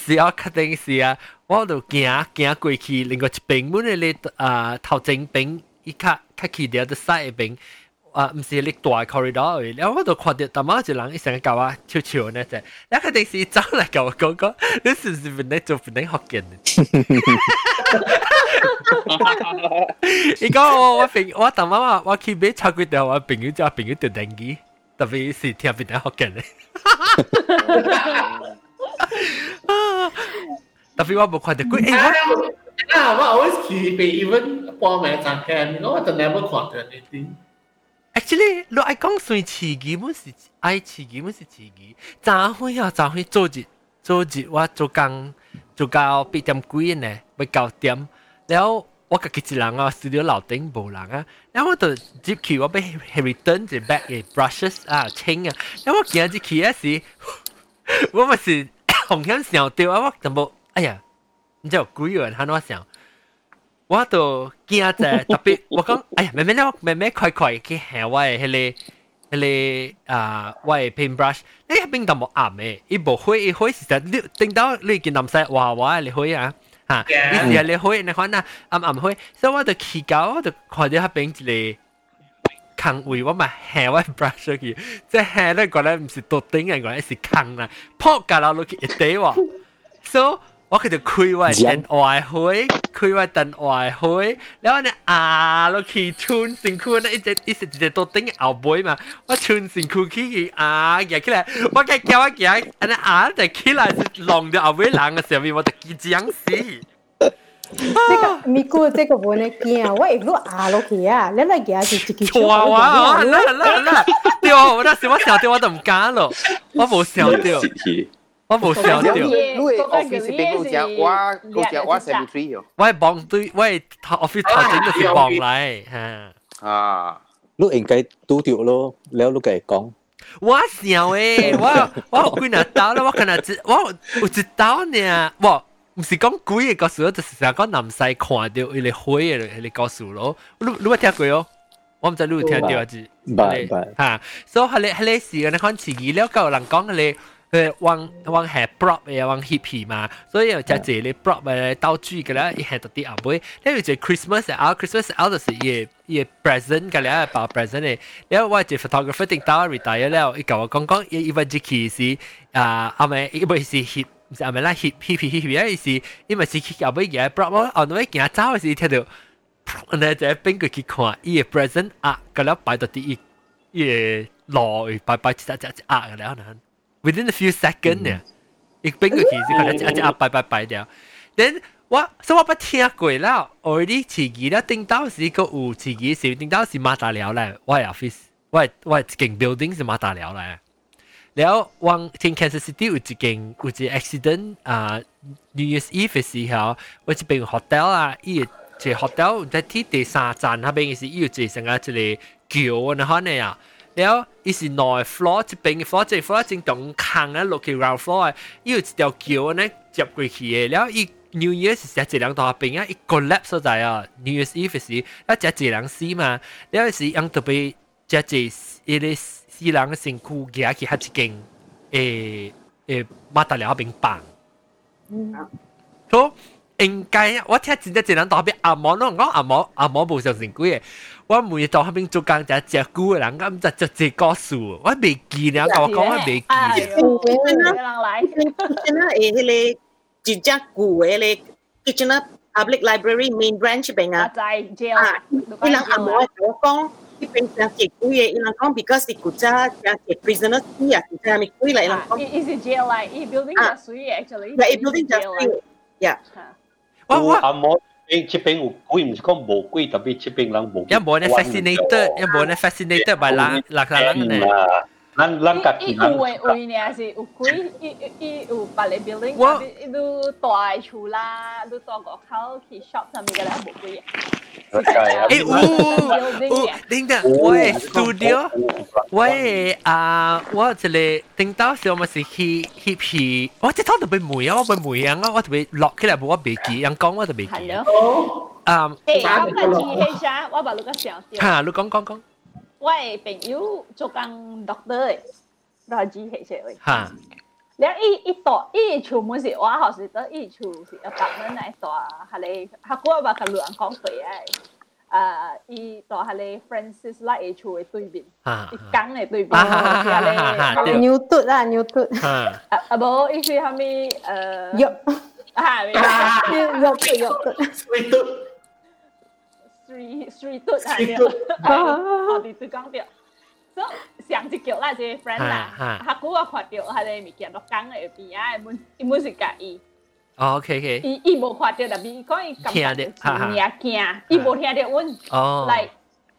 สิเอาคัดเองสิอ่ะว่าดูเกียร์เกียร์กุยขี้另外一边本嚟อ่า头前 边依卡卡ขี้掉的 side 边啊，唔是你大 corridor 嚟，然后我就看到大妈一人一成教我悄悄呢只，你肯定是走嚟教我讲讲，你是唔是本来做本来学嘅？伊讲我我朋我大妈话我去买炒粿条，我朋友叫朋友条定机，特别是听本来学嘅咧。特别我冇看到过，诶我 啊我 always 去被 even 半暝站嘅，我就 never 看到 anything。actually 你愛講算詞基本是愛詞基本是詞基，早會啊早會做日做日我做工做到八點幾呢，要九點，然後我家己一人啊，studio 樓頂無人啊，然後我就接去我俾 return 隻 back 嘅 brushes 啊清啊，然後我見入去嗰時，我咪是紅響想掉啊，我就冇，哎呀，你知有几个人喺度想。我都惊啫，特别我讲，哎呀，妹妹咧，妹妹快快去行我嘅迄个迄个啊，我嘅 paintbrush，你入边都冇暗嘅，伊无火，伊火是实你顶到你见男仔话我嘅火啊，吓，伊是系你火，你看啊，暗暗火，所以我就起搞，我就看到迄边一个坑位，我咪行我 brush 去，即系行咧个咧唔是独顶嘅，个咧是坑啦，扑架落落去一地喎，so 我佢就开我电话会，开我电话会，然后呢啊落去穿身躯呢一只一只一只都顶后背嘛，我穿身躯起去啊夹起来，我夹夹我夹，安尼啊就起来是弄到后背人嘅上面，我就几僵死。这个咪估这个冇呢惊，我如果压落去啊，你嚟夹是自己错啊！啦啦啦，对啊，我那时我想到我都唔敢咯，我冇想到。 我冇想到。你系 office 边嗰只，我嗰只我 cemetery 哦。我系帮对，我系 office 头整就是帮嚟吓。啊，你应该拄着咯，แล้ว你继讲。我想诶，我我有几廿刀啦，我可能只我有一刀呢，我唔是讲鬼嘅故事，就是成讲南西看到伊个灰嘅迄个故事咯。你你有听过哦？ 我唔知你有听到啊？是，系系吓，所以系你系你时间你看自己了，够人讲你。 诶往往系 prop 嘅，往 hippy 嘛，所以又就系你 prop 嘅道具嘅咧，一系到啲后尾，因为就 Christmas 啊，Christmas 啊，就是嘢嘢 present 嘅咧，包 present 嘅，然后我系 photographer 定到 retire 咧，伊教我讲讲，伊问自己是啊，系咪伊唔系是 hip，唔系咪啦 hip hippy hippy 啊，是因为是后尾嘢 prop 咯，后尾行走嘅时听到，呢就边个去看，伊嘅 present 啊，嘅咧摆到啲伊伊落摆摆一只只啊嘅咧，可能。 within a few second 呢，一边个其实可能一一摆摆摆掉。then 我所以我不听过啦，already 自己咧顶到是个有自己是顶到是马达寮咧，我系 office，我系我系间 building 是马达寮咧。然后往听 Kansas City 有一间有一 accident 啊，New Year's Eve 嘅时候，我一边 hotel 啊，伊个 hotel 在第第三站那边是伊有一成个一个桥然后呢啊。 了，伊是内 floor 一边嘅 floor，即系 floor 正当坑啊，落去 ground floor 啊，伊有一条桥呢接过去嘅，了伊 New Year 是食一两大边啊，伊 collapse 所在啊，New Year's Eve 时，啊食一两死嘛，了是用特别食一伊啲死人嘅身躯夹去喺一间诶诶马达寮边办，所 以应该我听真正一两大边阿毛咯，讲阿毛阿毛无上成贵嘅。我每日到嗰边做工就只股嘅人，咁就就只个数，我未记了，我讲我未记。人来，真系诶，迄个一只股嘅咧，佢真系 public library main branch 边啊。在 jail 啊，伊人阿冇我讲，伊边成只股嘅，伊人讲 because 佢古早成只 prisoner 死啊，佢系咪贵嚟？伊人讲。伊是 jail 嚟，伊 building 就水 actually。系，伊 building 就水，yeah。 我我阿冇。诶，这边有贵，唔是讲无贵，特别这边人无。一冇咧 fascinated，一冇咧 fascinated by 人，人人咧。 咱咱家己人。有诶位呢是有贵，伊伊有别个 building，特别你大厝啦，你大个口去 shop 上面嘅咧无贵。诶，有有，等等，我嘅 studio，我嘅啊，我这里顶到时我咪是去去去，我即套特别梅啊，我特别梅啊，我特别落起来，我未记，人讲我特别记。啊，诶，我个记起啥，我把你个想掉。吓，你讲讲讲。 我嘅朋友做工 doctor 嘅，都系记起嚟。吓。แล้วอีอีต่ออีชูมันสิว่าเขาสิตัวอีชูสิอปาร์ตเมนต์ในตัวฮะเลยฮักว่าว่ากันหลวงของตัวไอ้อ่าอีตัวฮะเลยฟรานซิสไลอีชูไอ้ตุยบินอีกังไอ้ตุยบินฮะเลยนิวตุดอ่ะนิวตุดอ่ะบ่อีคือฮะมีเอ่อยกอ่ายกตุยกตุดสวีตุด 水水遁啊！对，我哋只讲到，所以像只叫那些 friend 啦，他如果发掉，他咧咪见落讲会变啊，伊咪是介意。O K K，伊伊无发掉，但咪可以感觉伊也惊，伊无听到我来，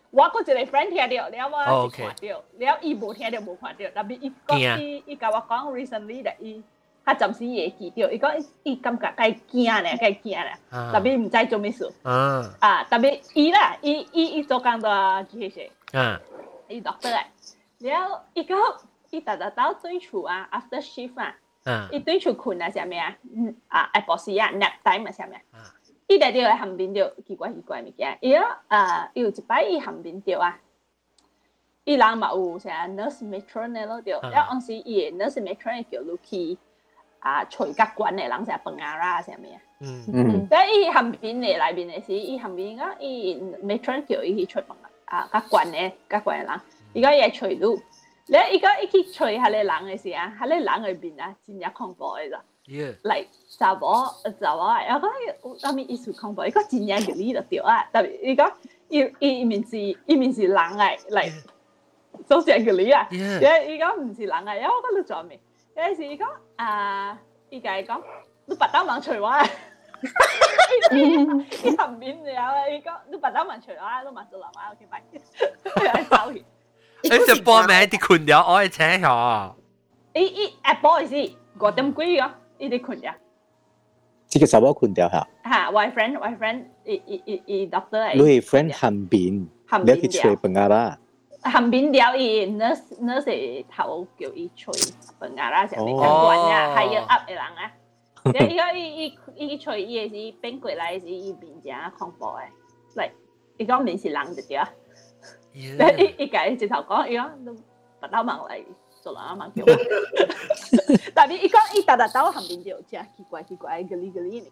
我过一个 friend 听到，了我就发掉，了伊无听到无发掉，但咪伊讲伊伊跟我讲 recently 的伊。他暂时也记着，伊讲伊感觉该惊咧，该惊咧，特别毋知做秘书。啊，特别伊啦，伊伊伊做工作机械师。啊，伊落得来，了伊讲伊逐日到对厝啊，after shift 啊，伊对厝困啊，啥物啊？嗯啊，阿博士啊，nap time 啊，啥物啊？伊在钓咸边钓奇怪奇怪物件，伊讲啊，有一摆伊咸边钓啊。伊人嘛有啥 nurse matron 咧咯钓，了往时伊 nurse matron 叫 Lucky。啊，随甲管嘅人成饭啊啦，系咩啊？嗯嗯，但伊后边嘅内边嘅时，伊后边个伊 matron 叫伊去吹饭啊。啊，甲惯嘅，甲惯嘅人，而家嘢除到，你而家一去除下你人嘅时啊，下你人嘅边啊，真系恐怖嘅咋。嚟查某查某啊，我讲阿咪意思恐怖，而家真系叫你就掉啊，特别而家伊伊面是伊面是人嘅嚟，做成叫你啊，而家唔是人嘅，因为我觉得做咩？ 有时讲啊，依家讲你白当网除话。伊后面有伊讲你白当文除啦，都问做南亚 OK 拜，喺走完。你就报名啲困咗，我系请咗。伊伊诶，不好意思，五点几个，伊啲困咗。这个什么困掉下？吓，我 friend，我 friend，伊伊伊伊 doctor 嚟。你 friend 含边？含边去吹笨牙啦？ 寒冰雕伊，那那是头叫伊吹，本啊啦，上面监管呀还有 up 的人啊，你讲伊伊伊吹伊的是变过来是伊面正恐怖的，来，伊讲面是冷的掉，一一个一头讲伊讲都不闹忙来，做啷个忙叫？哈哈哈！哈哈！但伊讲伊打打打寒冰雕，真奇怪奇怪，隔个隔离的。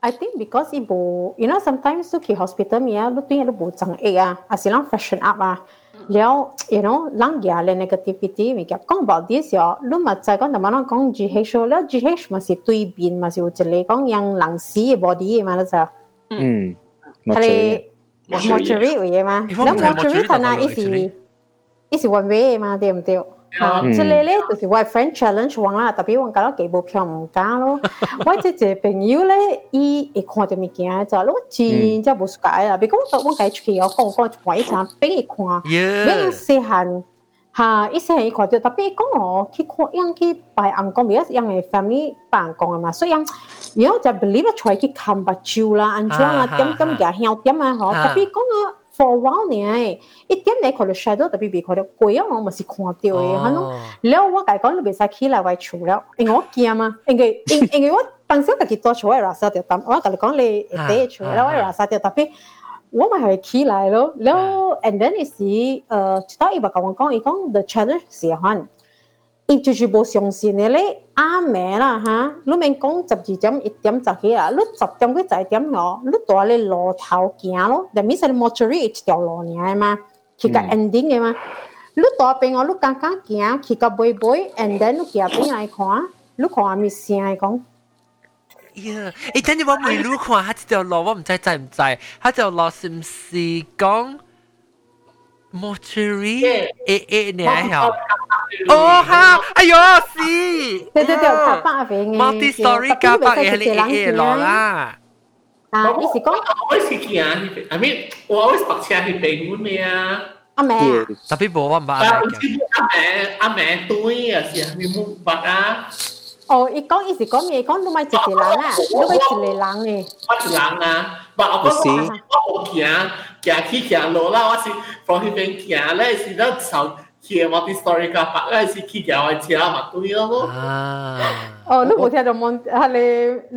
I think because 伊不，you know sometimes to 去 hospital 咪啊，路边伊都不装诶啊，阿是啷 freshen up 啊？了，you know，人嘢咧 negativity 咪嘅讲 about this 哟，你咪就系讲，同埋讲讲 GH 咧，GH 咪是对边，咪是有一个讲让人死嘅 body 嘛，你就，嗯，系 mortuary 嘅嘛，咁 mortuary 睇下，伊是伊是 one way 嘛，对唔对？ 吓，即系咧，就是我 friend challenge 我啦，特别我搞到几部票唔加咯。我即系朋友咧，伊会看到物件就，我真真无解啊！别讲我解出去，我讲讲话一场俾伊看，俾伊细汉吓，伊细汉伊看到，特别讲我去看样去拜阿公，比较样嘅 family 拜阿公啊嘛，所以样，然后就 believe 出来去看白照啦，安装啊，点点嘅香点啊，嗬，特别讲我。 for while 呢，一點你可能 shadow 特別別可能貴啊，我咪是看到嘅，係咯。了我解講你別使起來為處了，因為我驚啊，因為因因為我本身自己多處位 rasa 掉，但我同你講你第一處啦，我 rasa 掉，特別我咪係起來咯。了，and then 係是誒，直到伊話同我講，伊講 the challenge 是係，伊就是冇相信嘅咧。阿妹啦吓，你免讲十二点一点十几啊，你十点几十一点咯，你住咧路头行咯，但系你 mortuary 一条路尔嘛，去个 ending 嘅嘛，你住边我你刚刚行去个背背，and then 你行边来看，你看阿咪声嚟讲。呀！诶，等阵我未路看，佢条路我唔知知唔知，佢条路是唔是讲 mortuary 诶诶你系好？哦哈，哎呦是，对对对，拍八边嘅，multi story 加八嘅你嘅落啦。啊，你是讲我是见啊，I mean 我是白车去病院咩啊？阿妹啊，特别冇我唔阿妹阿妹阿妹对啊，是咪冇白啊？ 哦，伊讲伊是讲咩？讲你咪一个人啊，你咪一个人嘅。我一人啊，唔我讲我我行行去行路啦，我是放迄边行咧，是咧受。 去我啲 story 架白嗰阵时，去嘅我车嘛对咯。啊！哦，你冇听到冇？系你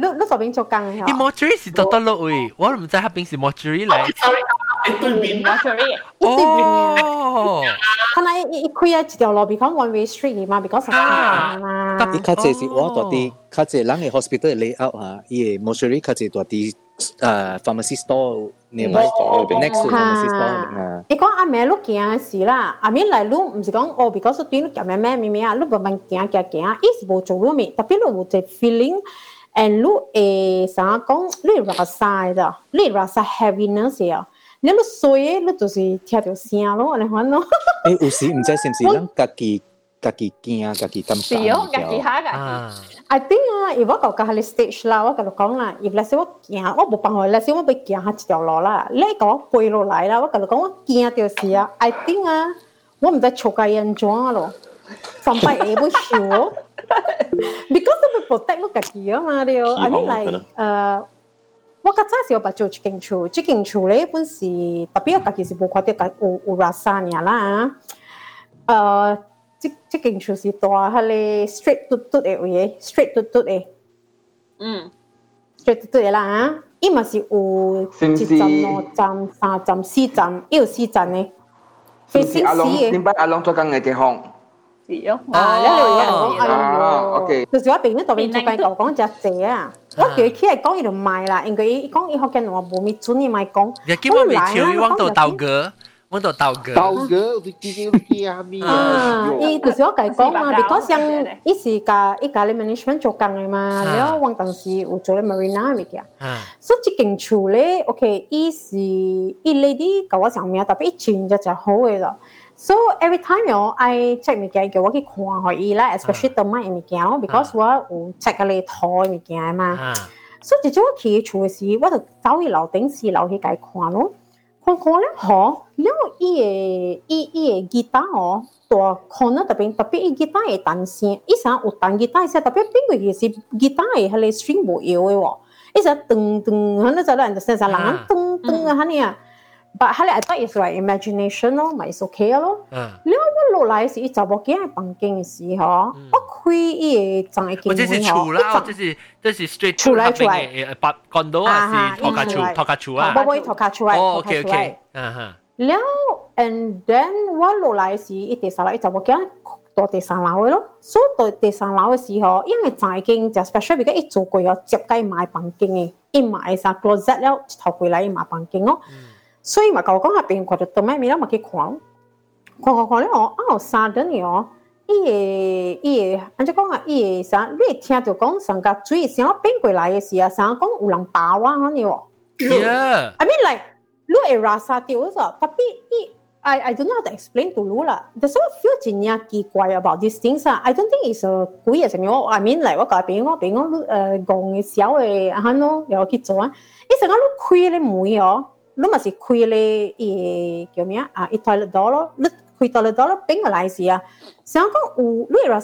你你嗰边做工嘅？啲 mortuary 是多得咯喂，我唔知喺边是 mortuary 嚟。sorry，对面 mortuary。哦。可能一一开一条路，because one way street 嘛，because 啊嘛。啲较济是我大啲，较济人嘅 hospital layout 吓，伊 mortuary 较济大啲。诶 pharmacy store nearby next to pharmacy store 你讲阿妹碌行事啦，阿妹嚟碌唔是讲哦，because 对碌夹咩咩咩咩啊，碌慢慢行行行，意思冇做碌面，特别碌有只 feeling，and 碌诶啥讲，你 rasa 咋，你 rasa heaviness 啊，你碌衰，你就是听到声咯，你看咯。诶有时唔知是唔是咱家己。家己惊，家己感觉。是哦，家己吓家己。 I think 啊，如果个个系 stage 啦，我同你讲啦，如果是我惊，我冇办法，那时我被惊下一条路啦，你讲我背落来啦，我同你讲我惊条事啊，I think 啊，我唔知做个人装咯，上班也不少，because 我 protect 我家己啊嘛，对，I mean like 诶。我较早时有把做一间厝，一间厝咧本是特别我家己是无看到有有 rasa 尔啦，诶。 即即间厝是大，佢哋 straight 嘟嘟嘅位，straight 嘟嘟嘅，嗯，straight 嘟嘟嘅啦吓，伊嘛是有一站、两站、三站、四站，伊有四站嘅，非常死嘅。点解阿龙做紧嘅地方？是哦，啊，一路一路啊，OK。就是我边呢度边做紧讲讲只只啊，我叫佢嚟讲伊就卖啦，因为伊讲伊学紧我冇咪准伊咪讲，你基本未超伊往到豆哥。我度豆嘅， 豆嘅，你自己啲啊咪啊，伊就是我计讲嘛，because 像伊是甲伊甲你 management 做工嘅嘛，了我当时有做咧 marina 物件，所以即间厝咧，OK，伊是伊 lady 甲我讲咩，特别伊穿就就好嘅咯。So every time 我爱 check 物件，叫我去看下伊啦，especially 当买物件咯，because 我有 check 个你台物件嘛。所以就我去厝嘅时，我就走去楼顶四楼去解看咯。 看看咧，嗬，了伊个伊伊个吉他哦，大看咧特别特别伊吉他会弹声，伊成有弹吉他声，特别边个其实吉他会系你 string 无摇嘅喎，伊成噔噔，可能就咧人声声人噔噔啊，吓你啊 ！But 后来 I thought it's like imagination 咯，咪 is okay 咯。你我落来是一查某囝嘅房间嘅时候，我开伊个装嘅间门，这是厝啦，这是这是 straight 厝来出来，八 condo 啊是拖卡厝，拖卡厝啊。不不，拖卡厝来，哦，OK OK，嗯哼。了 and then 我落嚟时，一地上楼就冇惊到地上楼嘅咯。所以到地上楼嘅时候，因为就已经就 special 而家一做过有接鸡买房间嘅，一买晒 closet 了头过嚟买房间咯。 所以嘛刚刚那边过去都没没那么快看逛看逛了哦啊三等着你哦耶耶耶俺就啊好耶三你也听到刚上个最想要变回来的时候想要有人把我喊你哦耶 i mean like lu a rasa 丢了他比你 i i do not explain to you 啦 there's a few geniiiki guys about these things i don't think it's a queer thing 喎 i mean like what got people people ah going and selling Ah no, you know it's a kind of queerly movie 那么是亏嘞，也叫咩啊？啊，一 ikiomia, i toilet dolo, kwilitolo dolo ping Malaysia. Saya engkau u luwira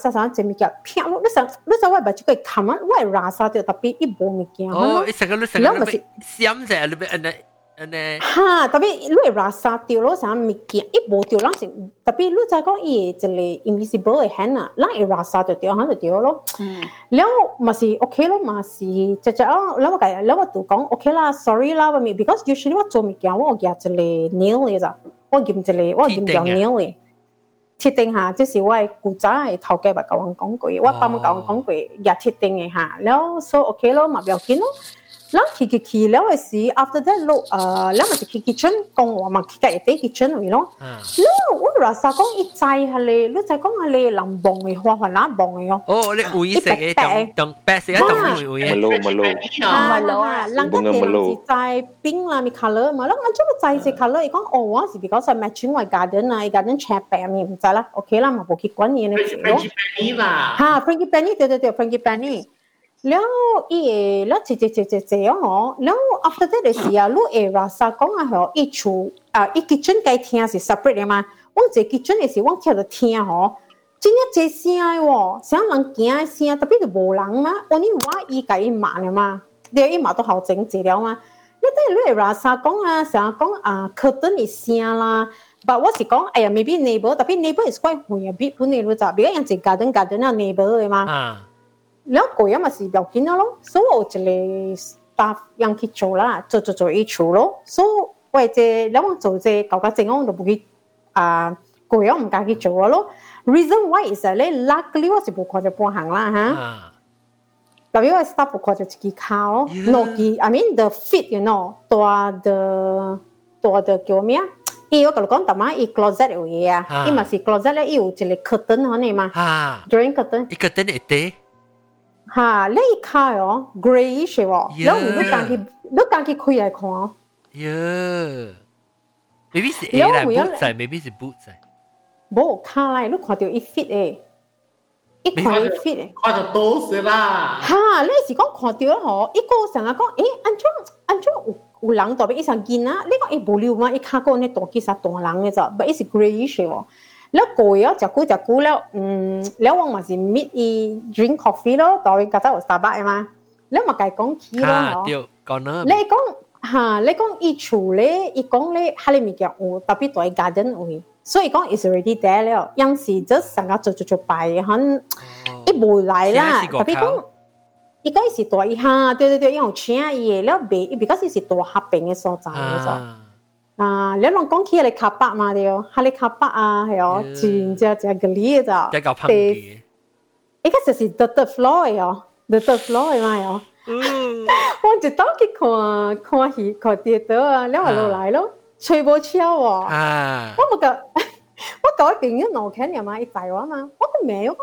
尼。哈，特别你拉萨掉咯，啥物件一无掉，咱是特别你再讲伊一个 invisible 的 hand 啊，咱一拉萨就掉，咱就掉咯。嗯。然后嘛是 OK 咯，嘛是只只哦，然后个然后就讲 OK 啦，sorry 啦，咪 because usually 我做物件我夹一个 nail 嘅咋，我夹一个我夹條 nail 嘅。設定下，即是我嘅古仔係頭家咪教我講句，我爸咪教我講句，也設定嘅嚇，然後 so OK 咯，咪唔要緊咯。 แล้วคิคิคิแล้วไอ้สิ after that ลูกเอ่อแล้วมันจะคิ kitchen กงว่ามันคิกับไอ้เต้ kitchen วิเนาะแล้วอุลราซากงอีใจฮะเลยลูกใจกงฮะเลยลำบงไอ้หัวหัวน้าบงไอ้เนาะโอ้เลยอุ้ยเสกไอ้ตองตองแปะเสกไอ้ตองอุ้ยอุ้ยมาโลมาโลมาโลอ่ะลังก็เตะใจปิ้งละมี color มาแล้วมันจะมาใจสิ color ไอ้กงโอ้ว่าสิ because I matching my garden ไอ้ garden แชร์แปะมีมันจะละโอเคละมาบอกคิดกว่านี้นะพี่เนาะฮะ Frankie Penny เดี๋ยวเดี๋ยว Frankie Penny 然后伊诶，然后姐姐姐姐姐哦吼，然后 after that 诶事啊，如果诶 rasa 讲啊，吼伊除啊，伊个村该听啊是 separate 诶嘛，阮这个村诶事阮听就听哦。真正这西安哦，西安人惊啊西安，特别就无人嘛，only 话伊甲伊骂了嘛，对伊骂都好整洁了嘛。𠮶 阵如果诶 rasa 讲啊，想讲啊，curtain 诶西安啦，but 话是讲，哎呀 maybe neighbor，特别 neighbor 诶是讲诶，会啊，比可能诶话咋，比如讲人仔嫁当嫁当啊 neighbor 诶嘛。了解啊嘛是要紧啊咯，所以我一个 staff 让去做啦，做做做伊做咯，所以我这了我做这搞个整我都不去啊，过啊唔敢去做啊咯。Reason why is that 咧，luckily 我是不看着半行啦哈。但因为 staff 不看着一支卡咯，诺基，I mean the fit you know，多的多的叫咩啊？伊我甲你讲，淡仔伊 closet 有嘢啊，伊嘛是 closet 咧，伊有一个 curtain 可能嘛，during curtain，伊 curtain 会低。得。吓，呢卡哦，grayish 喎，然后你间佢，你间佢开嚟看哦。呀，maybe 是 A 啦，boot 仔，maybe 是 boot 仔。冇卡嚟，你看到一 fit 诶，一看一 fit 诶。看到都是啦。吓，你是讲看到嗬，一个成日讲，诶，安怎安怎有有人代表一上见啊？你讲诶无聊嘛？一卡个呢大其实大人嘅咋，但系是 grayish 喎。 แล้วกูอ่ะจากกูจากกูแล้วอืมแล้ววังมาสิมิดอี drink coffee แล้วต่อไปก็จะเอาสตาร์บัคมาแล้วมาไก่กงขี้แล้วเนาะ เดี๋ยวก่อนเนอะ 你讲吓，你讲伊厝咧，伊讲咧，哈你物件有，特别在 garden 位，所以讲 is already there 了。有时就成日做做做摆，很伊无来啦，特别讲。伊讲伊是大伊哈，对对对，因为请伊了别，伊 because 伊是大合并嘅所在嘅咗。 啊，你人講起嚟卡巴嘛對，哈嚟卡巴啊，係哦，真正正個哩就，比較便宜。一個就是 the the floor 哦，the the floor 嘛哦。嗯，我就當去看看戲看電腦啊，你話落來咯，吹波超喎。啊，我冇個，我搞一邊一腦筋又嘛，一大話嘛，我個沒有，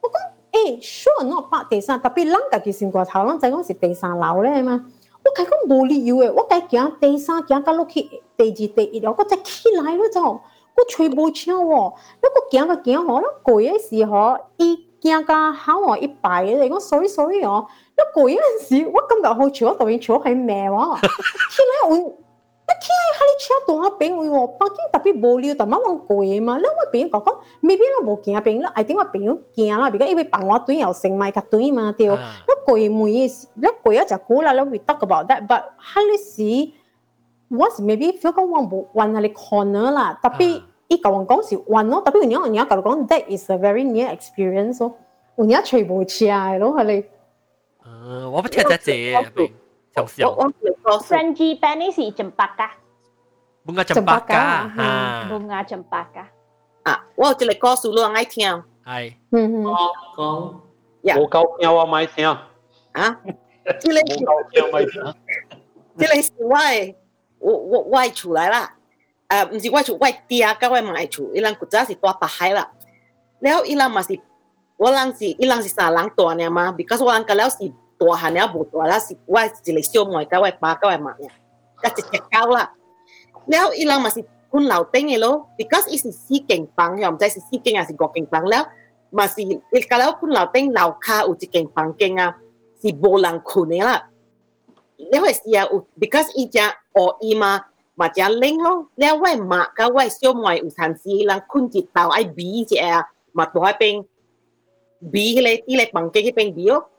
我講誒，sure 我八第三，特別冷家己先過頭，冷仔講是第三樓咧嘛。我开讲无理由诶我甲伊行第三行到落去第二第一了我再起来我就我揣无车我我行行行我过去诶时候伊行甲行我一摆咧我所以所以哦我过去诶时我感觉好笑我突然全部系骂我。起来我那天还你吃东啊朋友哦，北京特别无聊，特么往贵嘛。那我朋友讲讲，未必我，朋友啦，别个因为帮我转有钱买个转嘛对。那贵没意思，那贵啊就啦，那 we talk about that，but 还哩是，was maybe feel 讲我无往那里 corner 啦，特别伊讲我讲是往咯，特别你要你 that is a very near experience 哦，你要全部吃咯，还哩。嗯，我不听得这。想笑。我我 Frankie Benny 是真白噶。 bunga cempaka ha bunga cempaka 啊，我有一个故事，你爱听。系。嗯嗯。讲。冇够听我咪听。啊？这个冇够听咪听。这个是我的，我我我的厝来啦。诶，唔是我厝，我爹甲我妈厝，伊人古早是住北海啦。然后伊人嘛是，我人是伊人是三人大呢嘛，because 我人甲了是 大汉了无大啦，是我一个小妹，甲我爸甲我妈呀，甲一只狗啦。然后伊人嘛是困楼顶的咯，because 伊是四间房，又毋知是四间还是五间房了，嘛是伊甲了困楼顶楼骹有一间房间啊，是无人困的啦。然后是啊，有 because 伊只学伊嘛。mà cha lên lo leo quay mà cả quay siêu ngoài u sản si là khun chỉ tàu ai bí chị à mà tôi hai bên bí lên tí lại bằng cái cái bên bí ốc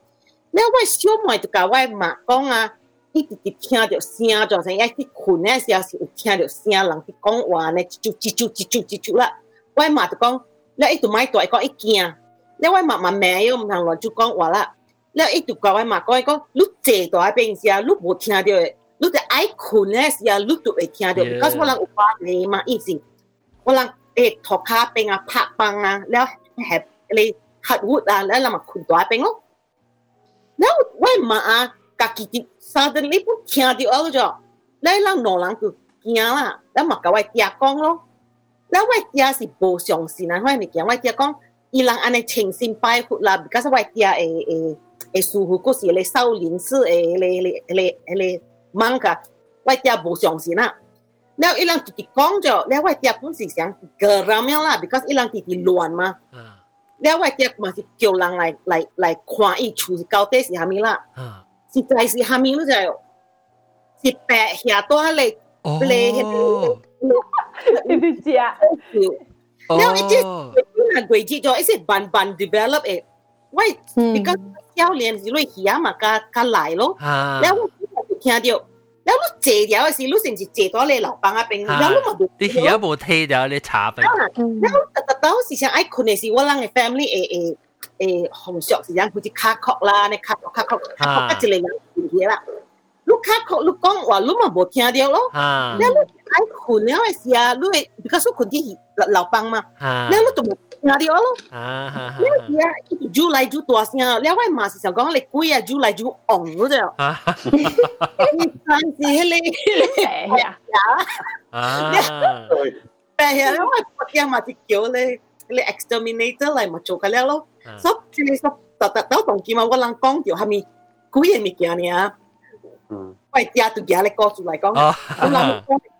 了我小妹就甲我妈讲啊，你直直听着声，就成一去困诶时候是有听着声人去讲话呢，啾啾啾啾啾啾啾啦。我妈就讲，了伊就买大个一惊，了我妈妈骂又毋通乱就讲话啦。了伊就甲我妈讲，伊讲你坐大边时啊，你无听着，你就爱困诶时啊，你就会听着。because 我人有发你嘛，伊是我人诶涂骹边啊拍棒啊，了系你黑活啊，了嘛困大边咯。那我唔嘛啊，家己 a ka 你不听到我做，那伊人两人就 po 那嘛教 di 讲咯。那我也是不相信啊 no lang 伊人安尼诚心拜佛啦 makawai tiya kong lo, la wai tiya si 然后伊人自己讲着，然后我爹本是想割了命啦，because wai tiya because. ล้ว我爹嘛是叫人来来来看伊厝到底是虾米啦。实在是下面嗰就是白下多嚟嚟呢啲只，因为即系规矩咗，一些慢慢 develop 诶，喂，比较少年时你起啊嘛，加加来咯，然后我听到， 然後你借掉嘅時，你是唔是借到你老闆嗰邊？然後你冇，你而家冇睇到你茶杯，然後特特時想愛困我人嘅 family 誒誒。誒紅石是樣好似卡殼啦，你卡殼卡殼卡殼一类人嘢啦。你卡殼你講話，你咪冇聽到咯。你你爱困了嘅时啊，你会比较少困啲老板嘛。你你都冇听到咯。你系啊，一煮嚟煮大声，你位嘛是想讲你鬼啊煮嚟煮昂嗰只。但是你你呀啊，但系你位国家嘛是叫你。你 exterminator 嚟咪做紧了咯。所以即系说，特特都同见嘛，我人讲条系咪几样物件呢？啊？我家都家咧告诉嚟讲，我人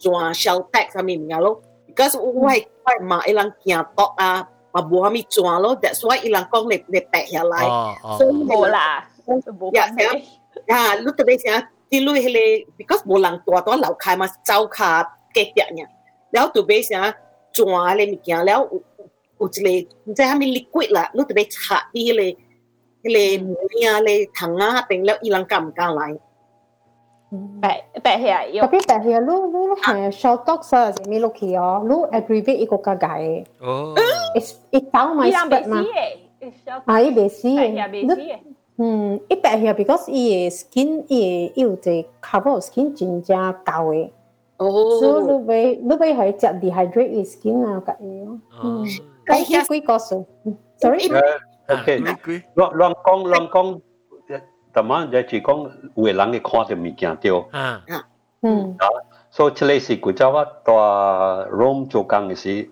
转小贷啥物物咯。Because 我我嘛，伊人行到啊，嘛无啥物转咯。That's why 伊人讲你你白下来，所以无啦，无呀，啊，你特别想啲女迄个，because 无人大多楼卡嘛，走卡隔壁呢，然后特别想转咧物件，然后有一个唔知啥物 liquid 啦，你特别擦啲迄个迄个梅啊、咧糖啊，定了伊人敢唔敢来？Baik, back hair. Yo. Tapi back hair lu lu lu hair short dog sa si mi lu ki yo. Lu aggravate iko kagai. Oh. It's it tau mai step ma. Ai besi. Lu Hmm, it back hair because i skin i i u te cover skin jin ja gao e. Oh. So lu bei lu bei hai jia dehydrate i skin na ka yo. Oh. Kai ki kui ko so. Sorry. Okay. Luang kong luang kong 但嘛，就只讲有个人会看到物件对。啊，嗯。啊，所以这类是古早我到 Rome 做工的时，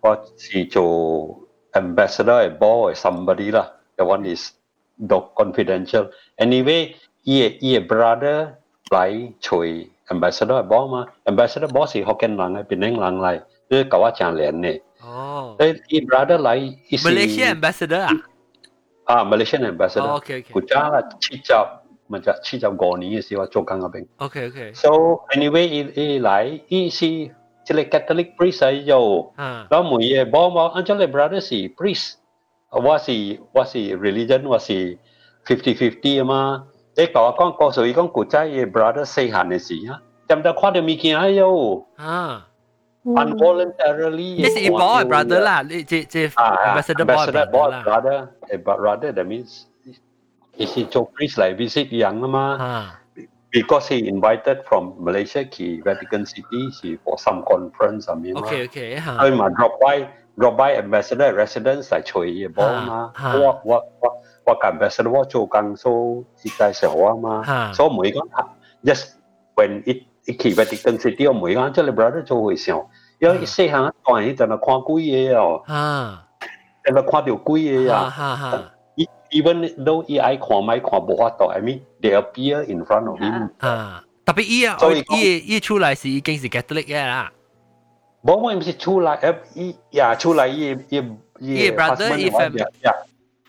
我是做 ambassador 的 ball 的 somebody 啦，the one is dog confidential。Anyway，伊个伊个 brother 来找 ambassador 的 ball 嘛，ambassador ball 是福建人的，槟城人来，就是跟我讲连的。哦。所以伊 brother 来，伊是。Malaysia ambassador 啊。啊，Malaysian ambassador，古家啦七集，咪就七集五年嘅時候做緊嗰邊。OK OK。So anyway，伊伊來伊是一個 Catholic priest 嚟做，然後每嘢幫忙，安咗你 brother 是 priest，我是我是 religion，我是 fifty fifty 啊嘛。你講我講，所以講古家嘅 brother 細漢嘅時啊，點得跨到咪見啊喲。啊。？Unvoluntarily，这是一波 brother 啦，你这这 ambassador boy brother brother that means 伊是做 priest 嚟 visit 样啊嘛。because he invited from Malaysia to Vatican City he for some conference 上面嘛。OK OK 吓。佢嘛 drop by drop by ambassador residence 嚟随嘢帮嘛。我我我我跟 ambassador 我做工所以介绍我嘛。所以每个 just when it it 去 Vatican City 我每个即系 brother 做会上， 因為細漢當然就係看鬼嘢哦。啊。就係看到鬼嘢啊。哈哈。even though he I 看咪看無法度，I mean they appear in front of him。啊，特別伊啊，所以伊伊出來是已經是 Catholic 嘅啦。冇冇唔是出來，誒伊呀出来伊伊伊 brother 伊 family，呀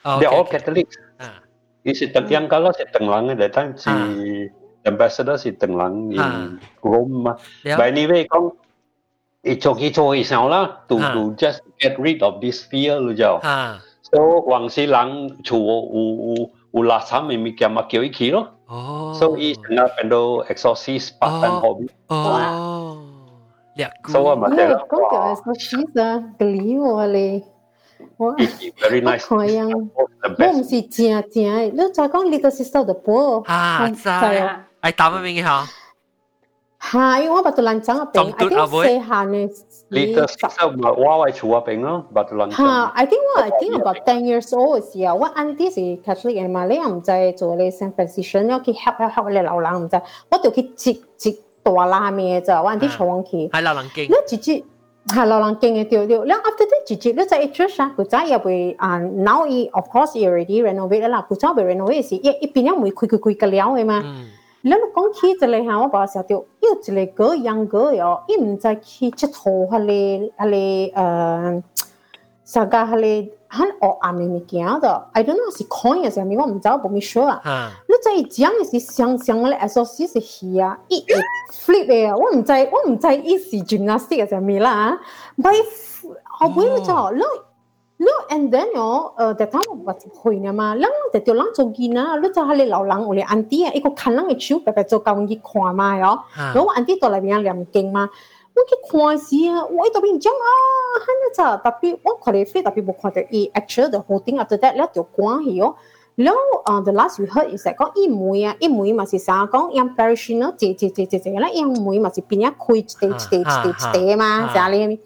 ，they all Catholic。啊，伊是特樣個咯，是等人嘅，但是 ambassador 是等人 in Rome 嘛。Anyway 講，icok-icok lah to ha. to just get rid of this fear lu jau. Ha. So wang si lang chu u u u la sam mi mi kia ma kio iki lo. Oh. So i na pendo exorcist part time oh. hobby. Oh. Yeah. Cool. So what ma tera. Ko ka exorcist ah believe wale. very nice. Ko yang. Mom si tia tia. Lu cha kong little sister the poor. Ah, sai. Ai ta ma mi ha. Ha, yung lăn batulan chang apeng. I think say avoid. say hanes. Later sa wa wa wai chu apeng no, lăn chang. Ha, I think what I think about ten years old is yeah, what auntie si Catholic and Malay am zai zo le san precision no ki help help help le lao lang zai. What to ki chik chik to la mi zai. What auntie chuang. Hai lao lang king. No chi chi ha lao lang king tiêu tiêu. Lang after that chi chi le zai church ha ku zai ya we and now he of course he already renovate la ku zai we renovate si. Ye ipin ya mui kui kui kui ka liao e ma. Mm. 你讲起一个下，我把时候掉，有一个个样个哟，伊唔知去佚佗下咧，下咧诶，啥个下咧很黑暗嘅物件的，I don't know 是看嘅时候，我唔知我冇咪 sure 啊。你在讲嘅是想象咧，SOC 是戏啊，伊会 flip 嘅，我唔知我唔知伊是 gymnastic 嘅时候咪啦，但系后尾你就你。 lu and then yo the time of what hoi na ma lang te to lang zogi na lu ta hale lao lang ole anti e ko kan lang e chu pe pe zo ka ngi khwa ma yo no anti to la bian liam king ma lu ki khwa si a wo to bin jang a han ta tapi wo ko le fe tapi bo ko te e actually the whole thing after that let your kwa hi yo lo uh, the last we heard is that con e mui a e mui ma si sa con yang parishioner te te te te la yang mui ma si pinya khui te te te te ma sa le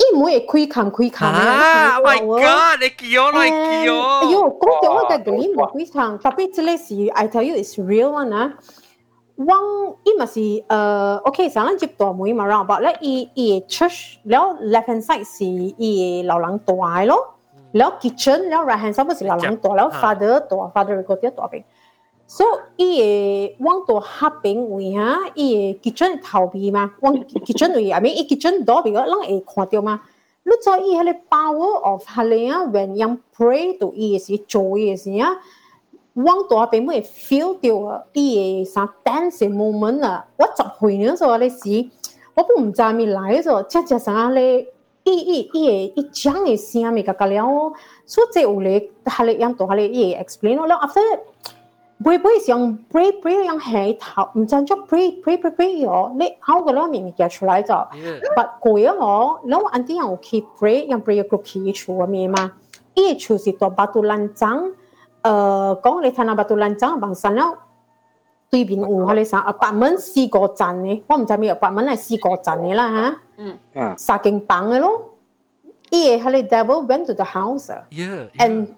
一地一地嘛，系啊你。伊唔会开坑开坑啊！My God，你记我来记我。哎呦，讲到我嘅嗰啲冇开坑，特别这类是 I tell you is real one 啊。汪伊嘛是诶，OK，上咱接大妹嘛，round about 咧，伊伊 church，แล้ว left hand side 是伊流浪大咯，แล้ว kitchen，แล้ว right hand side 是流浪大，แล้ว father 大，father 嗰啲大边。 so 伊个往到黑边位哈，伊个 kitchen 头边嘛，往 kitchen 位，I mean 伊 kitchen door 边个，人会看到嘛？你知伊迄个 power of 迄个啊，when 人 pray 到伊个时做伊个时啊，往到边会 feel 到啊，伊个啥 dance moment 啊，我十岁嗰时候咧时，我不唔知咪来嗰时候，只只啥咧，伊伊伊个伊讲嘅声咪个个了，所以即有咧，迄个样到迄个伊 explain 咯，然后 after 背背上 pray pray 样起头，唔真足 pray pray pray pray 咗，你考个两面嘅出来咗，不攰啊我，然后安啲人去 pray，样 pray 个起处嘅面嘛，依处是到巴杜兰章，诶讲你睇下巴杜兰章bằng sân 了，对面有系你啥，apartment 四个站嘅，我唔知咩 apartment 系四个站嘅啦吓，嗯，嗯，三间房嘅咯，依系你 devil went to the house，and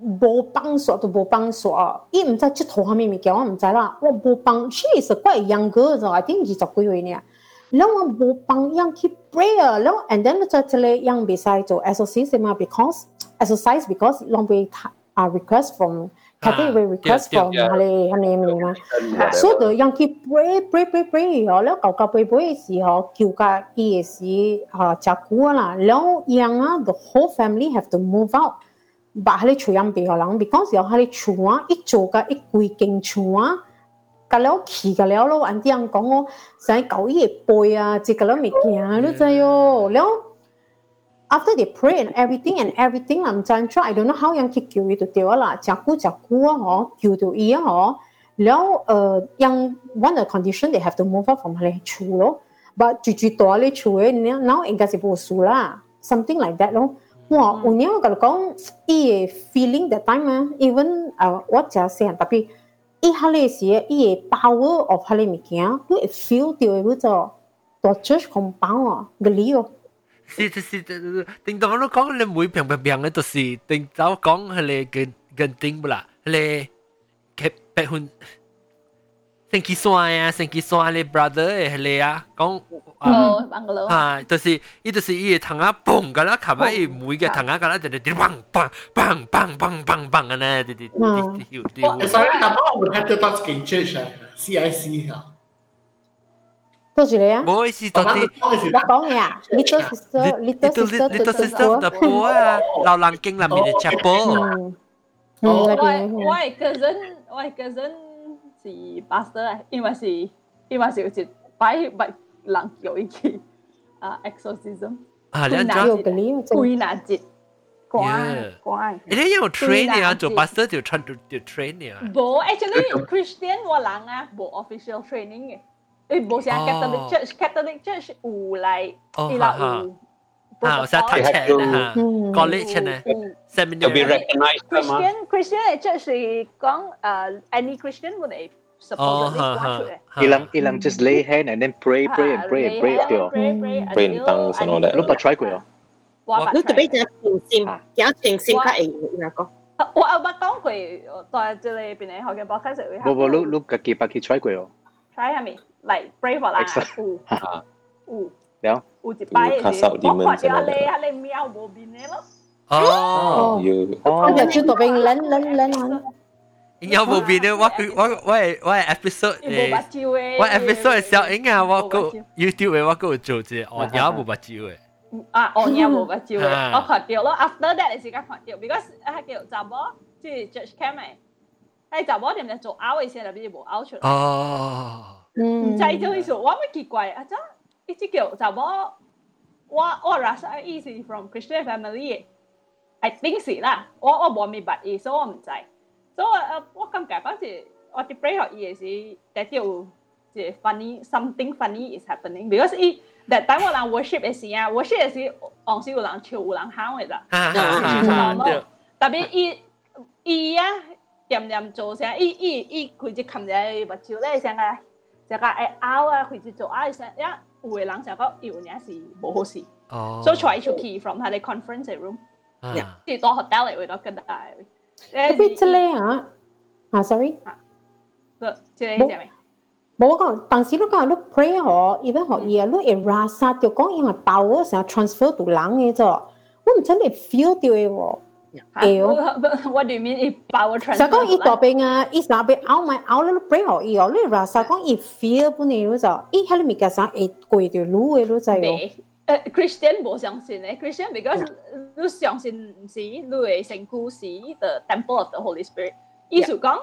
冇帮锁都冇帮锁，伊唔知即套下面物件我唔知啦，我冇帮，she is quite young girl 就，I think 二十几岁呢，然后我冇帮样去 prayer，然后 and then 在这里样比赛做 exercise 嘛，because exercise because 浪费啊 request from 佢哋会 request from 系你系你明嘛，所以就样去 pray pray pray pray 哦，然后旧旧 pray pray 嘅时候叫架伊嘅时啊只股啦，然后样啊 the whole family have to move out。 把佢哋厝入边个人，because 有佢哋厝啊，一做嘅一规间厝啊， 隔了气隔了咯，按啲人讲我想搞嘢背啊，即隔了物件都知哟，了。after they pray and everything and everything 啦，唔知 try I don't know how 样去叫佢就对啦，食苦食苦啊，嗬，叫到伊啊，嗬。แล้วเอ่อยัง one the condition they have to move out from เลยชู咯 but จุดๆตัวเลยชูเนี่ย now 应该是不สูละ something like that 咯 Wah, hmm. unya kalau kau iye feeling that time ah, even uh, what saya sian tapi i hale si iye power of hale mikia, tu e feel tio e buto to church compound ah, gelio. 是是是，定到我講你每平平平嘅就是定到講係你嘅嘅定不啦，你嘅百分。星期三啊，星期三咧，brother 诶，咧啊，讲啊，啊，就是伊就是伊个糖啊，嘣噶啦，卡埋伊每个糖啊，噶啦，就就砰砰砰砰砰砰砰啊，呢，滴滴滴滴滴。Sorry，那帮我们看得到 skin change 啊，CIC 啊。做住你啊！冇意思，到底我講嘢啊，little sister little sister little sister 的波啊，老南京那邊的吃波。嗯，我我 cousin 我 cousin。是 pastor 因為是因為是有一擺擺人叫伊去啊 exorcism 啊，你做嘅呢？歸納節乖乖。你有 training 啊？做 pastor 就 train 就 training 啊？冇，actually Christian 我人啊冇 official training 嘅，誒冇像 Catholic Church，Catholic Church 有嚟，伊拉有。啊，我想睇车啦，college 呢，seminar be recognized Christian Christian 即系讲诶 any Christian 我哋 supposedly 挂出嚟。Ilang ilang just lay hand and then pray pray and pray and pray 对哦，pray in tongues and all that。你冇 try 过哦？你特别就平心，有平心较会那个。我我冇讲过，在这里边嘅学嘅 podcast 会。冇冇，你你自己自己 try 过哦？try 系咪？like pray for 啦。 有有。了。有一摆嘅，我看到你啊，你喵无面嘅咯。哦，哦，就知道边撚撚撚。有无面嘅，我我我系我系 episode 诶，我 episode 小英啊，我个 YouTube 嘅我个做只，我有冇目睭嘅。啊，我有冇目睭嘅，我看到咯。After that 你时间看到，because 系叫查某，即系 Judge Cam 嘅，系查某点解做 out 嘅时候入边冇 out 出嚟。哦，唔知就系说，我咪奇怪啊，真。 一直叫查某，我我 rasa 伊是 from Christian family 嘅，I think 是啦，我我冇明白伊，所以我唔知。所以我我感覺嗰時我啲 pray 學伊嘅時，但係有即係 funny something funny is happening because 伊 that time 我人 worship 嘅時啊，worship 嘅時，往時有人唱有人喊嘅啦，特別伊伊啊點點做聲，伊伊伊佢只琴日目睭咧成個成個愛拗啊，佢只做拗聲一。有嘅人成个有呢是冇好事，所以 try to keep from 佢哋 conference room，即系多 hotel 嚟会多跟大。诶，边只咧啊？啊，sorry，个即系咩？冇讲，当时你讲你 pray 嗬，而家学嘢，你会 rasa 就讲因为爆嗰成日 transfer 到人嘅啫，我唔真系 feel 到嘅喎。 What do you mean if power transfer? 就讲伊大边啊，伊那边拗埋拗咧 break 好伊哦，你 rasa 讲伊 feel 本嚟咯就，伊喺你面上会跪条路嘅咯就系。诶，Christian 冇相信咧，Christian because 你相信是你嘅圣故是 the temple of the Holy Spirit，意思讲。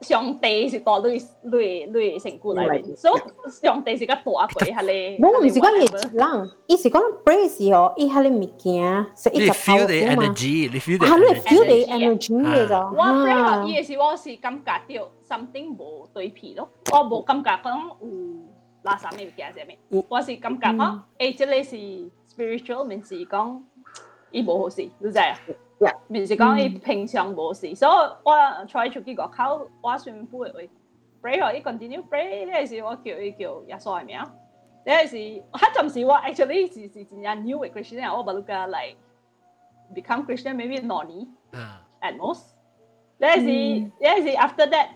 上帝是多类类类成故嚟，所以上帝是个大鬼系你。冇唔是讲嘢人，伊是讲 brace 哦，伊系你物件，是一个 feel the energy，你 feel the energy，你 feel the energy 嘅就。我 brace 伊嘅时我是感觉到 something 无对皮咯，我冇感觉讲有垃圾物件系咩，我是感觉讲诶，这里是 spiritual，面是讲伊无好事，你知啊？ 面是讲伊平常冇事，所以我 try 出去个口，我算富嘅位，pray 可以 continue pray，呢阵时我叫伊叫耶稣系名，呢阵时迄阵时我 actually 是是真正 new 嘅 Christian，我唔系讲嚟 become Christian maybe 两年 at most，呢阵时呢阵时 after that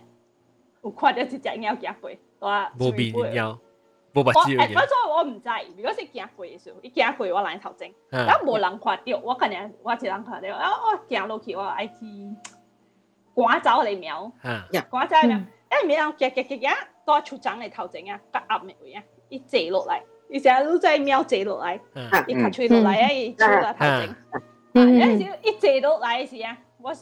有看到一只猫行过，我冇变猫。 冇目睭嘅。嗰陣我唔知，如果是行過嘅時候，伊行過我嚟頭前，咁冇人看到，我肯定我一人看到，啊我行落去我愛去趕走嚟瞄，趕走嚟瞄，誒咪人夾夾夾夾，多出長嚟頭前啊，夾壓咪位啊，伊坐落嚟，伊成日都在瞄坐落嚟，伊卡吹落嚟啊，伊坐落頭前，有陣時一坐落嚟時啊，我是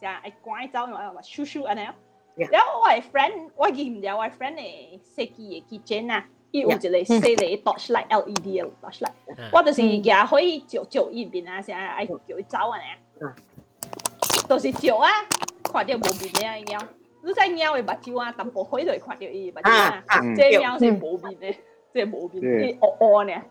成日趕走我話咻咻安尼。然后我系 friend，我记唔到我 friend 系设计嘅 kitchen 啊，伊有一个细嘅 torchlight LED 嘅 torchlight，我就是也可以照照依边啊，成日爱叫佢走啊呢，就是照啊，看到无面嘅猫，你在猫嘅目睭啊，淡薄开就看到伊目睭啊，这猫是无面嘅，即系无面，伊黑黑呢，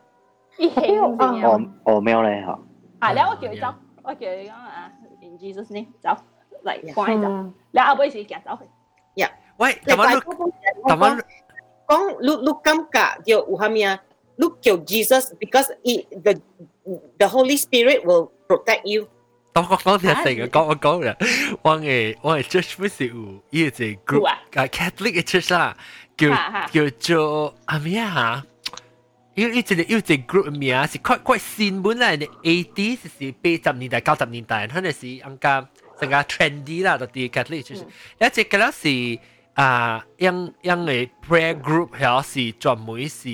伊黑嘅猫，黑猫咧吓，啊，然后我叫佢走，我叫佢讲啊，in Jesus name 走。 嚟关就，你阿妹是行走去。呀，喂，台湾台湾讲你你感觉叫有啥物啊？你叫 Jesus because it the the Holy Spirit will protect you。当我讲啲成日讲我讲嘅，我嘅我嘅 church 不是有依个 group 啊 Catholic 嘅 church 啦，叫叫做阿咩啊？因为一个有一个 group 名是快快新本来嘅 eighty 是八十年代九十年代，佢哋是安家。 成个 trendy 啦，就啲 Catholic 就是，一只嗰是啊，样样嘅 prayer group 系是专门是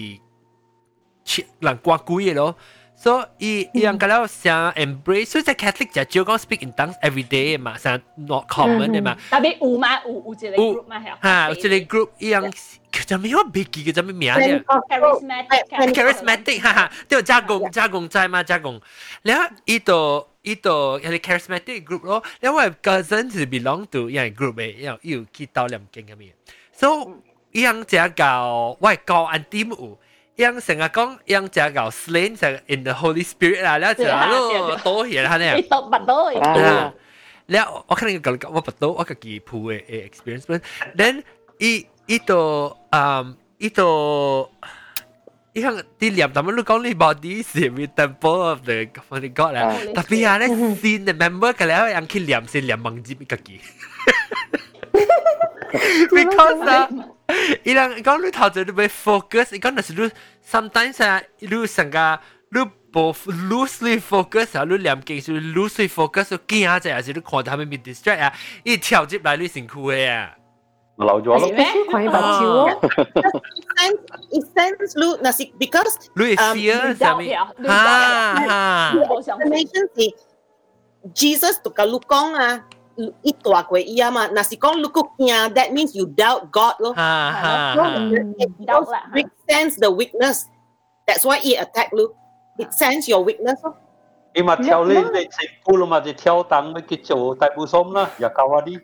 人挂鬼嘅咯，所以样嗰啲想 embrace，所以在 Catholic 就少讲 speak in tongues every day 嘛，成 not common 嘅嘛。特别有嘛，有有一个 group 嘛系。吓，有一个 group 样。叫做咩？我未记叫做咩名咧？charismatic，charismatic，哈哈，都有加工加工在嘛加工。然后依度。 ito yani charismatic group lo then my cousins is belong to yan group eh you know you ki tao lam keng ami so yang jia gao why gao an tim u yang sing a gong yang jia gao slain in the holy spirit la la jia lo to hian han ya to bat do แล้วโอเคงั้นก็ว่าประตูโอเคกี่ผู้เอ experience then อีอีตัวอ่าอีตัว 伊向啲念，但系你讲你 body 是 with temple of the of the god 啦，特别系咧 sin 嘅 member 嘅咧，人去念是念忘记个记，because 啊，伊人讲你头先你要 focus，伊讲那是你 sometimes 啊，你成个你无 loosely focus 啊，你念经是 loosely focus，惊下就系是你看到佢哋 distract 啊，伊跳入来你身躯嘅啊。 Laudio lo così qua in It sends Lu Nasik because Lui è um, fear sami. Ha ha. Jesus to kalukong ah ito ako iya ma nasikong lukok niya that means you doubt God lo. Ha ha. Doubt lah. It sends the weakness. That's why it attack Lu. It sends your weakness. Lo. 你嘛跳你你食铺咯嘛，就跳档咪叫做大补松啦，又教下啲。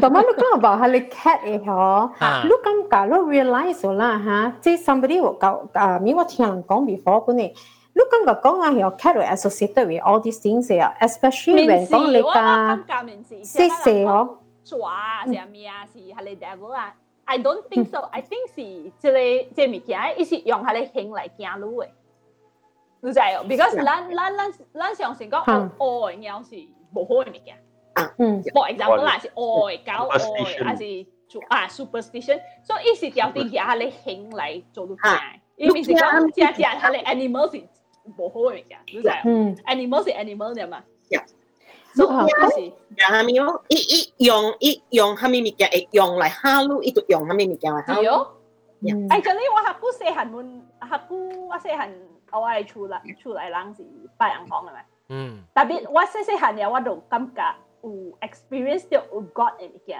但系你讲话系你 cat 嘅嗬，你咁搞，你 realize 啦吓，即系 somebody 会教啊，咪我听人讲 before 嗰啲，你咁个讲啊，系 cat 会 associated with all these things 啊，especially when 讲你个识写嗬，抓系咩啊？是系你 devil 啊？I don't think so. I think 是即系即系物件，一是用系你行嚟行路嘅。 你知哦，because 咱咱咱咱相信讲爱有是无好嘅物件。嗯，for example 啦，是爱搞爱，还是做啊 superstition，所以意思条啲嘢系你行嚟做到嘅，因为是讲只只系你 animal 是无好嘅物件，你知哦？animal 是 animal 嘅嘛。所以系咪咯？一一用一用系咪物件？用嚟哈路，一度用系咪物件嚟哈路？Actually 我系估细汉门，系估我细汉。 我係出嚟出嚟人是白人講嘅咪，嗯，特別我細細漢嘢我就感覺有 experience 到有 God 嘅物件。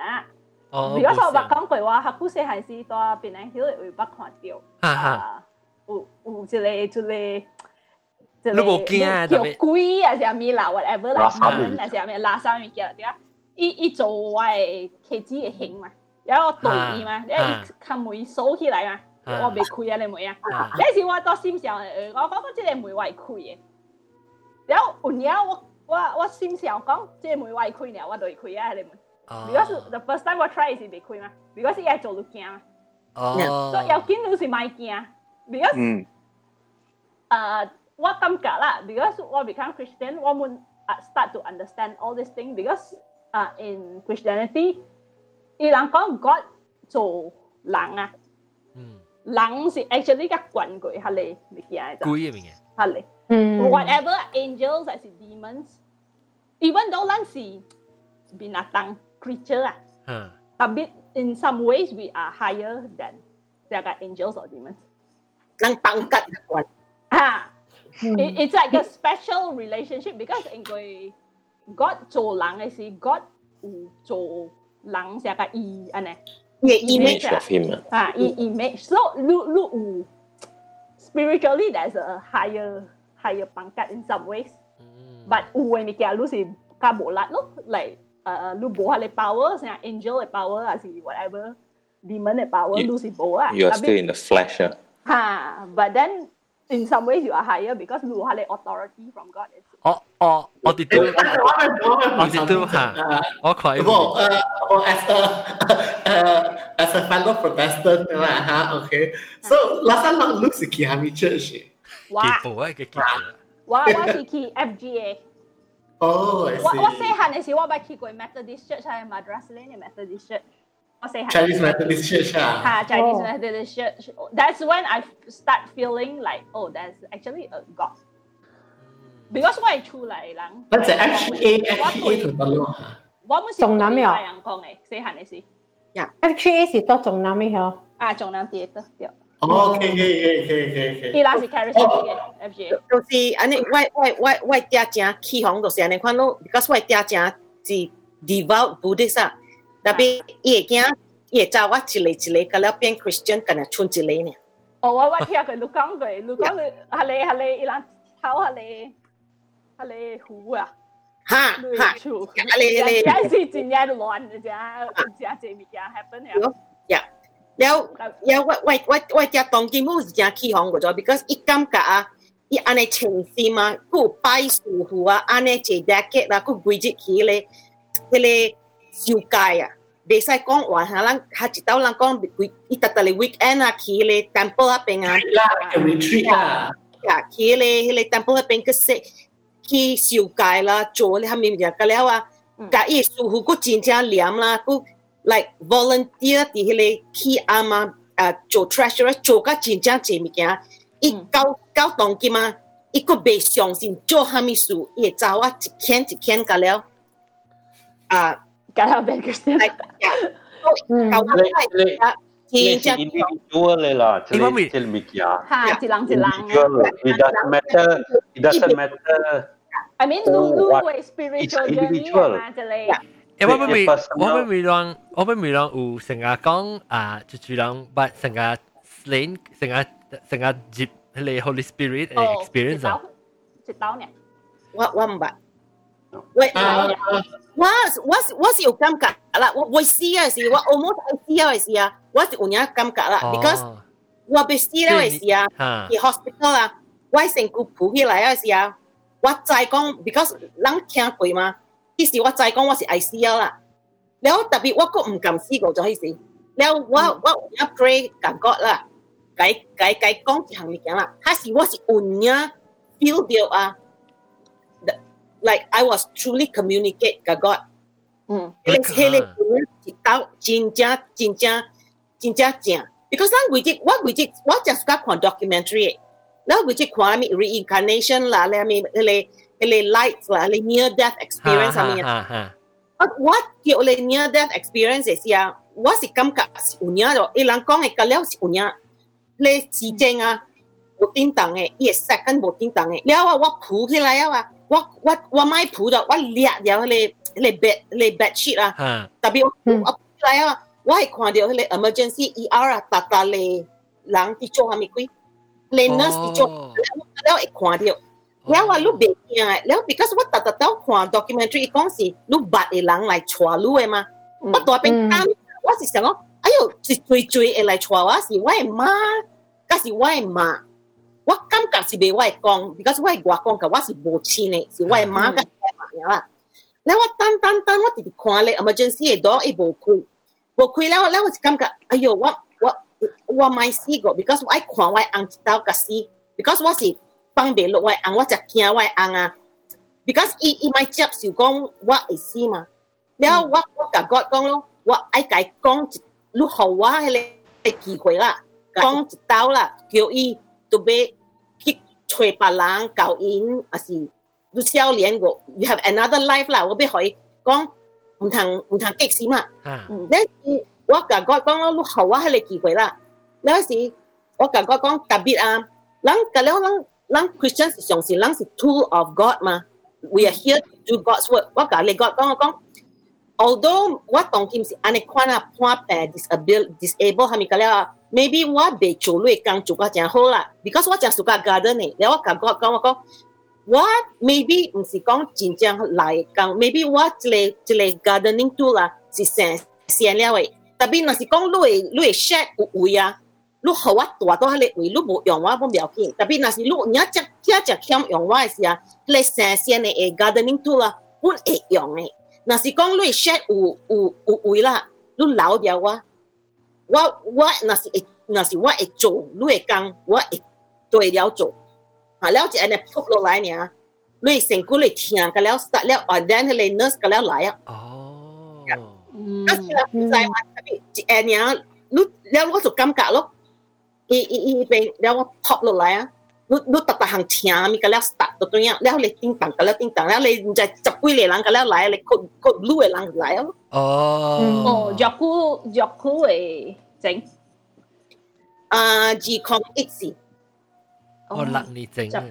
哦，如果說話講句話，學古細漢時到邊個曉會捌看到，啊，有有一個一個。你冇驚啊？叫鬼啊，啥物啦？whatever 啦，啊，是咪拉山物件對啊？伊伊做我嘅旗子嘅形嘛，有一個對伊嘛，因為伊看門鎖起來嘛。我未開啊！你妹啊！呢時我到心上，我講講即個門外開嘅。然後有年我我我心想講，即個門外開了，我就會開啊！你妹。Because the first time 我 try 是未開嘛，because 伊係做到驚嘛。哦。所以有見到是買驚，because 誒我感覺啦，because 我 become Christian，我們 start to understand all these things because 啊 in Christianity，伊人講 God 做人啊。嗯。人是 actually 个棍具系你物件嚟啫，鬼嘅物件系你。嗯，whatever angels 还是 demons，even though 咱是边啊当 creature 啊，嗯，特别 in some ways we are higher than 这个 angels or demons。能当吉嘅棍啊，it it's like a special relationship because 因为 God 做人嘅时，God 有做 人成个伊安尼。 yeah, image, image of him. Ah, uh, image. So look, look, spiritually, there's a higher, higher pangkat in some ways. Mm. But when you get lose him, kabolat lo, like uh, uh lu boh le power, sih ah, angel le power, sih whatever, demon le power, lu sih boh. You are still in the flesh, ah. Uh. Ha, but then in some ways you are higher because you have the authority from God. Oh, oh, oh, did you? Oh, did you? Huh? Uh-huh. Okay. Well, uh, well, as a uh, as a fellow Protestant, yeah. right, huh? Okay. So last time I looked at Kihami Church. Wow. Wow, wow, FGA. Oh, I see. What, what say, Han, is what about Methodist Church? I am Madras Lane Methodist Church Chinese Methodist Church. Ah. Chinese oh. Methodist Church. That's when I start feeling like, oh, there's actually a God. Because 我系出嚟人。嗰只 FGA FGA 同大陆吓。我们是中南嘅人讲嘅，细汉嘅时。呀，FGA 是多中南嘅嗬。啊，中南啲得对。哦，OK OK OK OK。伊拉是 charismatic 嘅 FGA。就是安尼，我我我我爹正起航就是安尼看到，because 我爹正是 devout Buddhist 啊。 特别伊会惊，伊会走我一个一个，甲了变 Christian，敢若剩一个呢。哦，我我听过你讲过，你讲你系你系你伊人头系你系你胡啊？哈哈，系你你，真是真系乱嘅啫，真系物件 happen 呀。呀，了了，我我我我只当今母是真起哄个咗，because 伊感觉啊，伊安尼情绪嘛，佢拜师傅啊，安尼一 decade 啦，佢规日起咧，迄个修戒啊。 desai kong wa halang hachitau lang kong itatali weekend ah, a kile temple ah, a penga ah. retreat a ya kile hele temple a peng ke se ki siu kai la cho le hamim ya ka lewa mm. ka i su hu ko chin cha liam la ku like volunteer ti hele ki ama a cho treasurer cho ka chin cha che mi kya. I mm. kau kau tong ki ma i ko be xiong sin cho hamisu ye chawa chiken chiken ka lewa a 啊一天一天个了啊。Cara Bergerstein. It's individual lah. Cili cili mikir. Ha, cilang cilang. It doesn't matter. It doesn't matter. I mean, lu lu way spiritual journey 嘛，之类。诶，我咪我咪咪让我咪咪让有成日讲啊，就住人，不成日 slain 成日成日接你 Holy Spirit 嘅 experience 啊。一刀呢？我我唔捌。 喂。我我我是有感觉啦，我我試嘅時，我 almost 係試嘅時啊，我是有影感觉啦，because 我被試了嘅時啊，去 hospital 啊，我身軀浮起來嘅時啊，我知講，because 人聽過嘛，迄時我知講我是 ICL 啦，然後特別我個唔敢試過咗迄時，然後我我有 pray 感覺啦，解解解講一項物件啦，嗰時我是有影 feel 到啊。like I was truly communicate 甲 God。嗯，迄个迄个一道真正真正真正正，because 咱为只我为只我 just 甲看 documentary，咱为只看咪 reincarnation 啦，咧咪迄个迄个 light 啦，迄个 near death experience 上面。我我叫你 near death experience 时啊，我是感觉是有影咯，伊人讲嘅个了是有影，你时间啊无叮当嘅，伊个 second 无叮当嘅，了啊我浮起来啊。 我我我买铺咗，我掠咗迄个迄个 bed 迄个 bed sheet 啊，特别我我来啊，我系看到迄个 emergency ER 啊，大大咧人伫做啥物鬼，咧 nurse 伫做，了会看到，了我你袂惊诶，了 because 我特特都看 documentary 伊讲是你捌嘅人来带你诶嘛，我大边担，我是想讲，哎呦，是追追会来带我，是我诶妈，甲是我诶妈。 我感觉是袂我會講，because 我係外公甲我是無親的，是我係媽甲媽啦。然後我等等等，我直直看咧，emergency 嘅 door 伊無開，無開了，了我就感覺，哎呦，我我我買死個，because 我爱看我翁一刀甲死，because 我是放袂落我翁，我就驚我翁啊，because 伊伊買接受講我会死嘛。然后我我甲我講咯，我爱甲伊講一，你互我迄個機會啦，講一刀啦，叫伊都要。找别人教因，还是你少年个，you have another life 啦，我俾佢讲唔同唔同激死嘛。呢时我感觉讲咯，你后我喺你机会啦。呢时我感觉讲特别啊，人个了人人 Christian 是相信人是 tool of God 嘛。We are here to do God's work。我教你讲讲我讲， although 我当今是安尼看啊判病 disable disable 系咪讲了 ？maybe 我未做類工做得真好啦，because 我真 suka garden 呢，然後我感覺講我講。我 maybe 唔是講真正來講，maybe 我一個一個 gardening tool 啦是成成了嘅，特別若是講你會你會 shed 有位啊，你互我大到迄個位，你無用我冇要緊，特別若是你你一隻一隻欠用我嘅時啊，你成成嘅 gardening tool 啦，本會用嘅。若是講你 shed 有有有位啦，你留掉我，我我若是会，若是我会做，你会讲我会对了做，啊，了就安尼扑落来尔，你辛苦你听，个了得了，啊，然后你 nurse 个了来啊。哦。啊，是啦，唔知嘛，一下尔，你了我就感觉咯，伊伊伊边了我扑落来啊。 นอร์สกันแล้วไหลอ่ะอ๋อก็คือใจมันที่อันเนี้ยรู้แล้วรู้สึกกำกะลูกอีอีอีเป็นแล้วว่าพอบลงไหลอ่ะรู้รู้ตัดตาหางเทียงมีกันแล้วสตาร์ตัวเนี้ยแล้วเลยติ้งตังกันแล้วติ้งตังแล้วเลยจะจับกุ้ยเลยหลังกันแล้วไหลเลยกดกดลู่เลยหลังไหลอ่ะอ๋ออ๋อจับกู้จับกู้เอ整อ่าจีคองอีกสิ哦，六年整啊！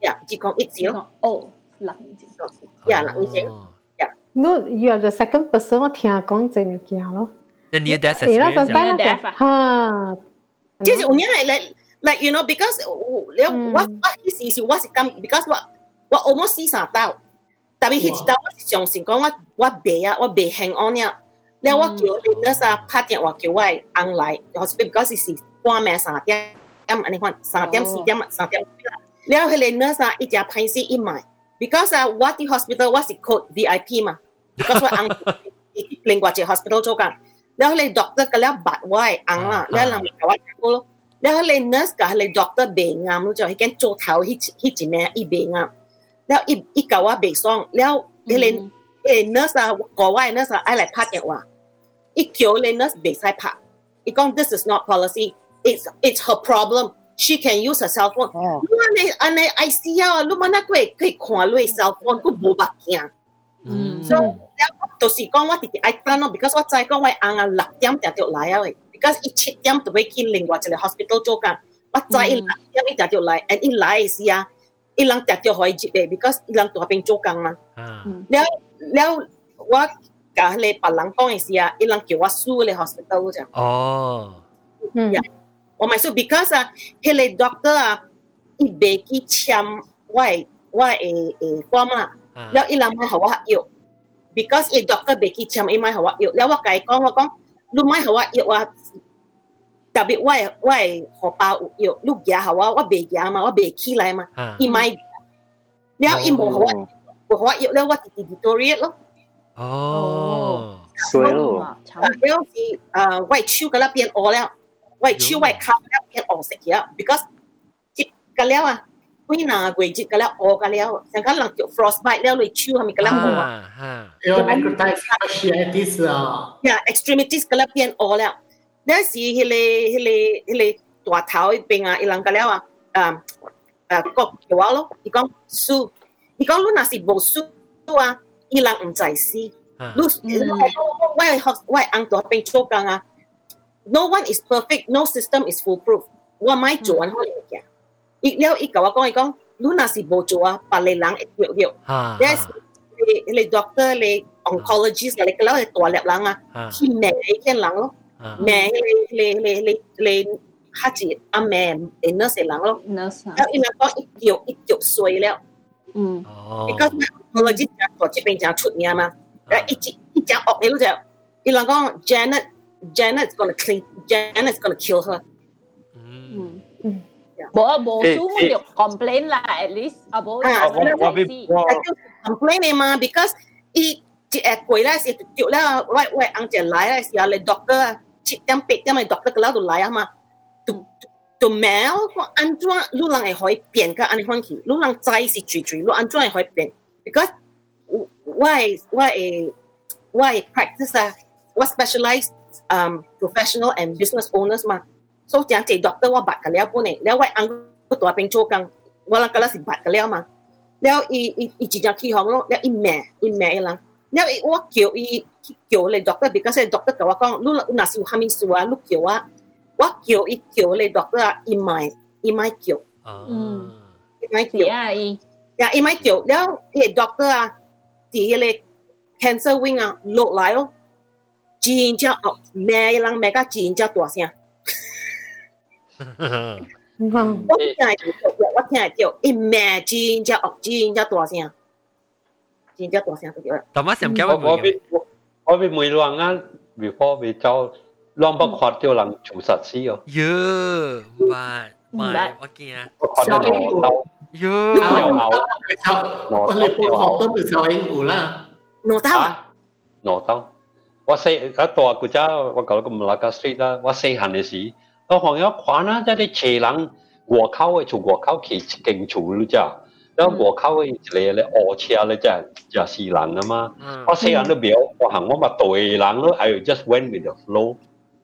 呀，只讲一字咯。哦，六年整。呀，六年整。呀。No, you are the second person 我听讲这物件咯。你你 death experience 哈。即系有影系 like like you know because you know, what what his issue what come because what what almost is not out 但係佢到我相信講我我白啊我白行安了，然後我叫 leaders 啊拍電話叫我 online，好似 because 是關咩三點，咁安尼款三點四點三點，然後佢 leaders 啊一隻派死一買，because 啊我啲 hospital 我是 code VIP 嘛，because 我 on 另外隻 hospital 做緊，然後佢 doctor 個了八我係 on 啦，然後人咪叫我做咯。 แล้วเลยเนสกับเลยด็อกเตอร์เบงอะรู้จักให้แกโจเท้าฮิฮิจิแม่อีเบงอะแล้วอีอีกาว่าเบงซ่องแล้วเลยเอเนสอะก็ว่าเนสอ่ไอะไรพักเนี่ยว่ะอีเขียวเลยเนสเบงใช้พักอีกอง this is not policy it's it's her problem she can use her cell phone ลูกในอันในไอซีอะลูกมันนักเวกเคยขวานด้วย cell phone ก็บูบักเงี้ย so แล้วตัวสี่กองว่าติดไอ้ตั้นเนาะ because ว่าใจกองว่าอ่างหลักย้ำแต่เดียวไหลอาเอะ because it chit yam to wake in lingua to the hospital to kan? But za mm. in yam it that lai and in lai is ya ilang that you hoi jit because ilang to haping to kan man ah. now now what cả le palang kong is ya ilang ki wa su le hospital ja. Oh. Hmm. Yeah. Oh my so because uh, hele doctor uh, i be ki cham why why e e kwa ma? แล้วอีหลังมาหาว่าอยู่ because eh, อีด็อกเตอร์เบกี้ชมอีมาหาว่าอยู่แล้วว่าไก่ก้องว่าก้อง รู้ไหมคะว่าเอียวว่าแต่เบว่าว่าขอปลาเอยวลูกยาค่ะว่าว่าเบกยามาว่าเบกขี้ไรมาอีไม่แล้วอีโมค่ะว่าบอกว่าเอยวแล้วว่าติดติดตัวเรียกแล้วอ๋อสวยแล้วแล้วสิเอ่อไหวชิวกันแล้วเปลี่ยนออแล้วไหวชิวไหวคำแล้วเปลี่ยนออเสร็จแล้ว because จิบกัแล้วอะ วิ่นาเวจิตก็แล้วออกก็แล้วฉันก็หลังจากฟรอสไบแล้วเลยชิวมีก็แล้วหัวเออนั่ก็ได้เชียร์ที่สุดอะเอ็กซ์ตรีมิตี้ก็แล้วเปลี่ยนออกแล้วนั่นสิเฮเลเฮเลเฮเลตัวเท้าเป็นอะอีหลังกันแล้วอะอ่าอ่าก็เกี่ยวแล้วอีกองสู้อีกองรู้น่ะสิบ่สู้อะอีหลังไม่ใจสิรู้ว่าว่าอังตัวเป็นโชคกันอะ no one is perfect no system is foolproof ว่าไม่จวนเขาเลยแก 亦了伊甲我讲伊讲，你若是无做啊，别个人会掉掉。Yes，你你 doctor 你 oncologist 你个了系大粒人啊，去命你见人咯，命你你你你你下次阿命你 nurse 人咯，nurse。แล้ว伊咪讲一掉一掉衰了，嗯，because oncologist 就这边就出名嘛，然后一一一讲恶你都就，伊人讲 Janet。Janet's gonna clean. Janet's gonna kill her. Mm. Mm. Bố bố eh, tu eh. complain là at least. à ah, bố bố bố. Complain mà because i chị ẹt quỷ là chị chịu là right way anh chị lái là chị là doctor chị đang bị đang là doctor cái là tụi lái mà tụi tụi mèo có ăn chua lúc lần này hỏi biển cái ăn hoang khí lúc lần trái thì chỉ chỉ lúc anh chua này hỏi biển because why why why practice uh, what specialized um, professional and business owners mà 所以讲这 doctor 我捌个了本嚟，了我按个大边做工，我人个啦是捌个了嘛，了伊伊伊直接起行咯，了伊命伊命伊人，了我叫伊叫你 doctor because doctor 甲我讲，你若是有虾米事啊，你叫我，我叫伊叫你 doctor 啊，伊咪伊咪叫，嗯，伊咪叫，啊伊，呀伊咪叫，了伊 doctor 啊，伫迄个 cancer wing 啊落嚟咯，真正哦，咩人咩个真正大声。 vâng. Quá nhà chịu quá nhà chịu imagine cho ốc chim cho tòa xe chim cho tòa xe tôi chịu Thomas xem kéo vào mình tôi bị mùi loạn á before bị cho loạn bắt khoát cho làm chủ sát sĩ rồi. Yeah mà mà quá kia. Khoát cho nó đau yeah nó đau nó đau tôi bị sao anh ngủ là? Nó đau nó đau 我細一大個家，我搞到個馬拉加 street 啦，我細行嘅時。我行有看啦，即系斜人外口嘅从外口去劲处你知啊，然后外口嘅一个咧轭车咧，即系就是人啊嘛，我细人都表，我行我嘛对人咯，I just went with the flow。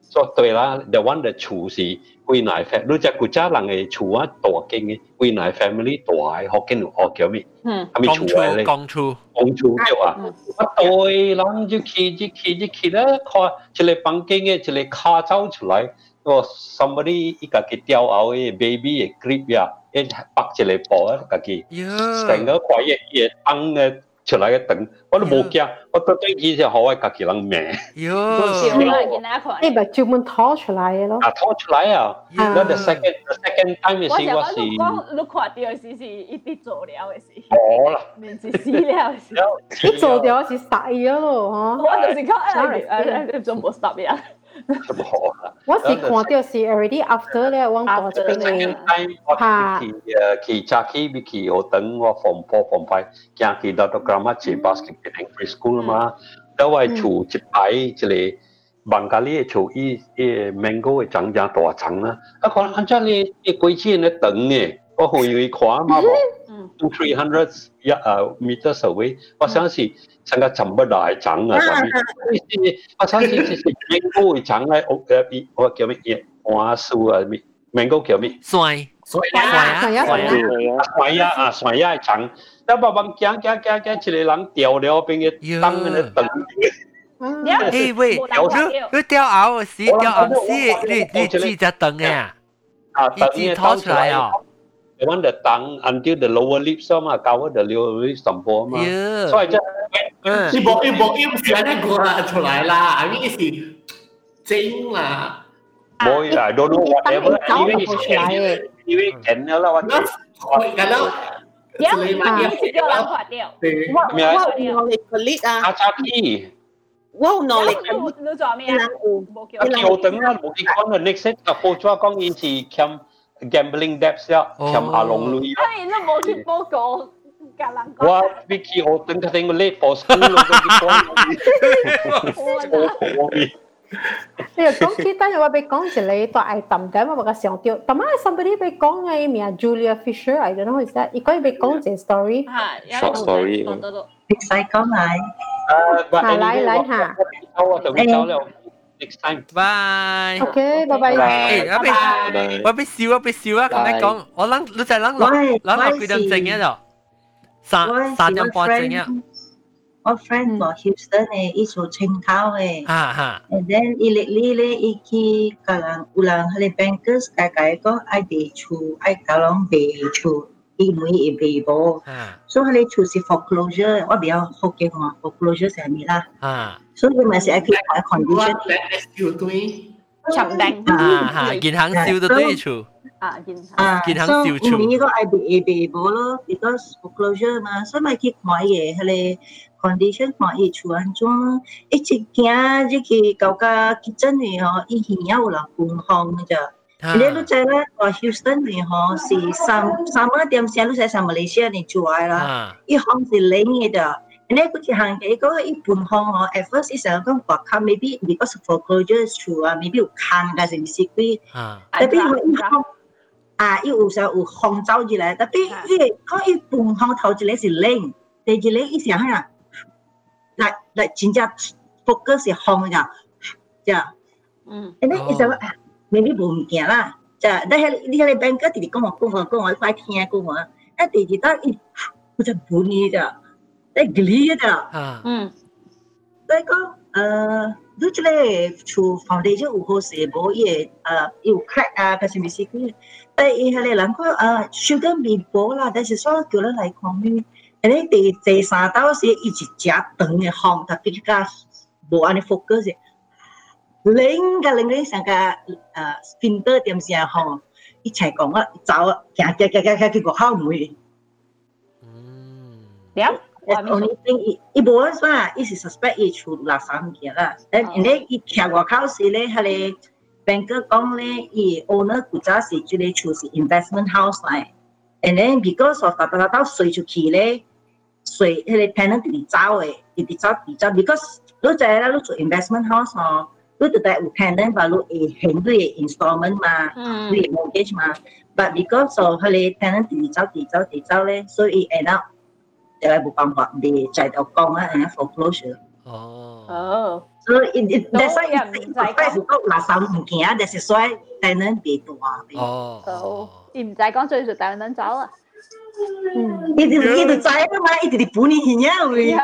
所以对啦，the one 嘅厝是归内 family，你只古家人嘅厝啊，大间嘅归内 family 大嘅，学紧学叫咩？嗯，系咪厝嚟咧？公厝，公厝对啊！我对人就去就去就去咧，看一个房间嘅一个卡走出来， 个 somebody 一个嘅吊后嘅 baby 嘅 clip 呀，一白一个布啊，家己成个怪嘢嘢灯嘅。出来嘅等，我都冇惊，我对对以前好爱家己人命。哟，你咪专门拖出来嘅咯。啊，拖出来啊！那 the second the second time 嘅时，我是。我你看到时是一啲做了嘅时。哦啦。面是死了时。一做掉是死咗咯，嗬。我就是讲诶诶，做冇 stop 呀。 我是看到是 already after 咧，我过咗边嘅。吓。去诶去查去，比去我等我 form four form five，行去到到 grammar 去 basket getting preschool 嘛，到我厝一排一个孟加利嘅厝，伊伊 mango 嘅长长大长啦，啊可能按照你一规矩咧等嘅，我好容易看嘛无 ，two three hundred 一诶 meters away，我想是。成个沉不大长啊！上面，我相信就是芒果会长喺屋诶，我叫咩嘢？花树啊，咩芒果叫咩？酸酸啊，酸啊，酸啊啊，酸啊长，但系慢行行行行，一个人掉了边嘅灯嘅灯。诶喂，佢掉牛屎，掉牛屎，你你记只灯嘅啊？啊，灯嘅拖出来啊 the one the tongue until the lower lip sama cover the lower lip sampo ma. Yeah. So I just uh. she bok im bok im si ana gua chu lai la. I mean si jing la. Boy I don't know whatever even is can even can la what. Not กันแล้วเดี๋ยวอ่าเดี๋ยวเราขอเดี๋ยวว่าว่า knowledge ผลิตอ่ะอาจารย์ที่ว่า knowledge รู้จักมั้ยอ่ะโบเกียวโบเกียวตั้งนั้นโบเกียวคน next set กับโคชัวกองอีสีแคมป์ gambling debts 呀，欠阿龙女。哎，你冇去报告，格兰讲。我 Vicky 我等佢听个 late for school 咯，嗰啲你又讲起，等阵我俾讲一个大抌嘅，我个上吊。但系 somebody 俾讲嘅名 Julia Fisher，I don't know is that。如果俾讲只 story， short story，你使讲嚟。诶，嚟嚟吓。我就会走了。 next time. Bye. OK，拜拜。诶，我俾我俾笑啊，俾笑啊，咁你讲，我谂你就谂落谂落几点正嘅就三三点半正嘅。我 friend 个 Houston 诶，伊做青口诶。啊哈。And then 伊力哩咧，伊去个人有人佢哋 bankers 大概讲爱卖厝，爱搞啷卖厝。伊每一备保，所以佢哋厝是 foreclosure，我比较福建话 foreclosure 系咩啦？啊。 所以咪是 apply condition。要对，长定啊哈，银行烧到对处。啊，银行。啊，银行烧处。呢个系被被保咯，because foreclosure 嘛，所以咪去看嘢，佢哋 condition 看嘢处安怎，一直行入去搞个 kitchen 嚟嗬，以前有人搬房嘅咋。你都知咧，话 Houston 嚟嗬是三三蚊点先，都系三马来西亚嚟住啦，一行是零嘅咋。 내그한테이거 분홍어 at first is a 건 what come maybe because for closures to uh, maybe you can as in secret tapi à. Yêu u sa u hong zao gì lại tapi ye có yêu bùng hong thầu chỉ lấy gì lên để chỉ lấy ít sáng là là là chính ra focus là hong nhá chả and then is a maybe bùng kia là chả đây là đây là banker thì cũng học cũng học cũng học phải thiên cũng học à thì chỉ ta ít cũng chẳng buồn gì chả dạ glieder. À. Ừ. Tại có lúc lệ chủ phòng đề chứ ủng hộ sẽ bố ye ờ, yêu khách à cái gì gì cái tại ý hay là có ờ, sugar mì bố là đây là số kiểu là lại còn mi đấy thì thì sa đó sẽ ít chỉ chả từng cái hàng đặc biệt cái bố anh ấy phục focus gì. Lên cái lên cái sang cái spinter tiệm gì hàng ít chạy còn á cháu cái cái cái cái cái cái cái cái cái cái cái cái cái only thing it it was lah. It is suspect it should last some year lah. Then and then it check what house is it? Hello, banker gong le. It owner could just it just choose investment house And then because of that, that house switch to key le. So hello tenant be zao eh, be zao be zao because look at that look investment house oh. Look at that we tenant but look a hundred installment ma, 到 mortgage ma. But because of hello tenant be zao be zao be le, so it end up 就系冇办法，你就到讲啊，and foreclosure。哦。哦。所以 it that's why 唔系讲垃圾物件，that's why tenant 别多。哦。哦。你唔使讲最少 tenant 走啊。嗯，一直一直在嘛，一直半年前呀喂。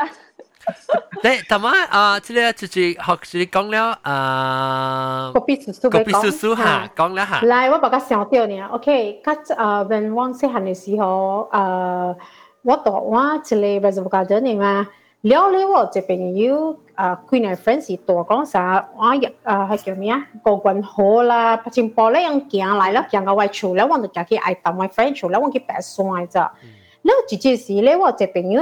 你同埋啊，即系就是学是讲了啊，个必叔叔个必叔叔吓讲了吓。来，我把佢想掉呢，OK，佢啊，when 我细汉嘅时候，啊， 我读我一个 reservoir garden 嘛，了了我这边有啊，几年 friend 是多讲啥，我入啊系叫咩啊，个棍好啦，拍前波咧样行来了，行到外厝了，我就行去爱搭我 friend 厝了，我去白山咋，了直接是咧我这边有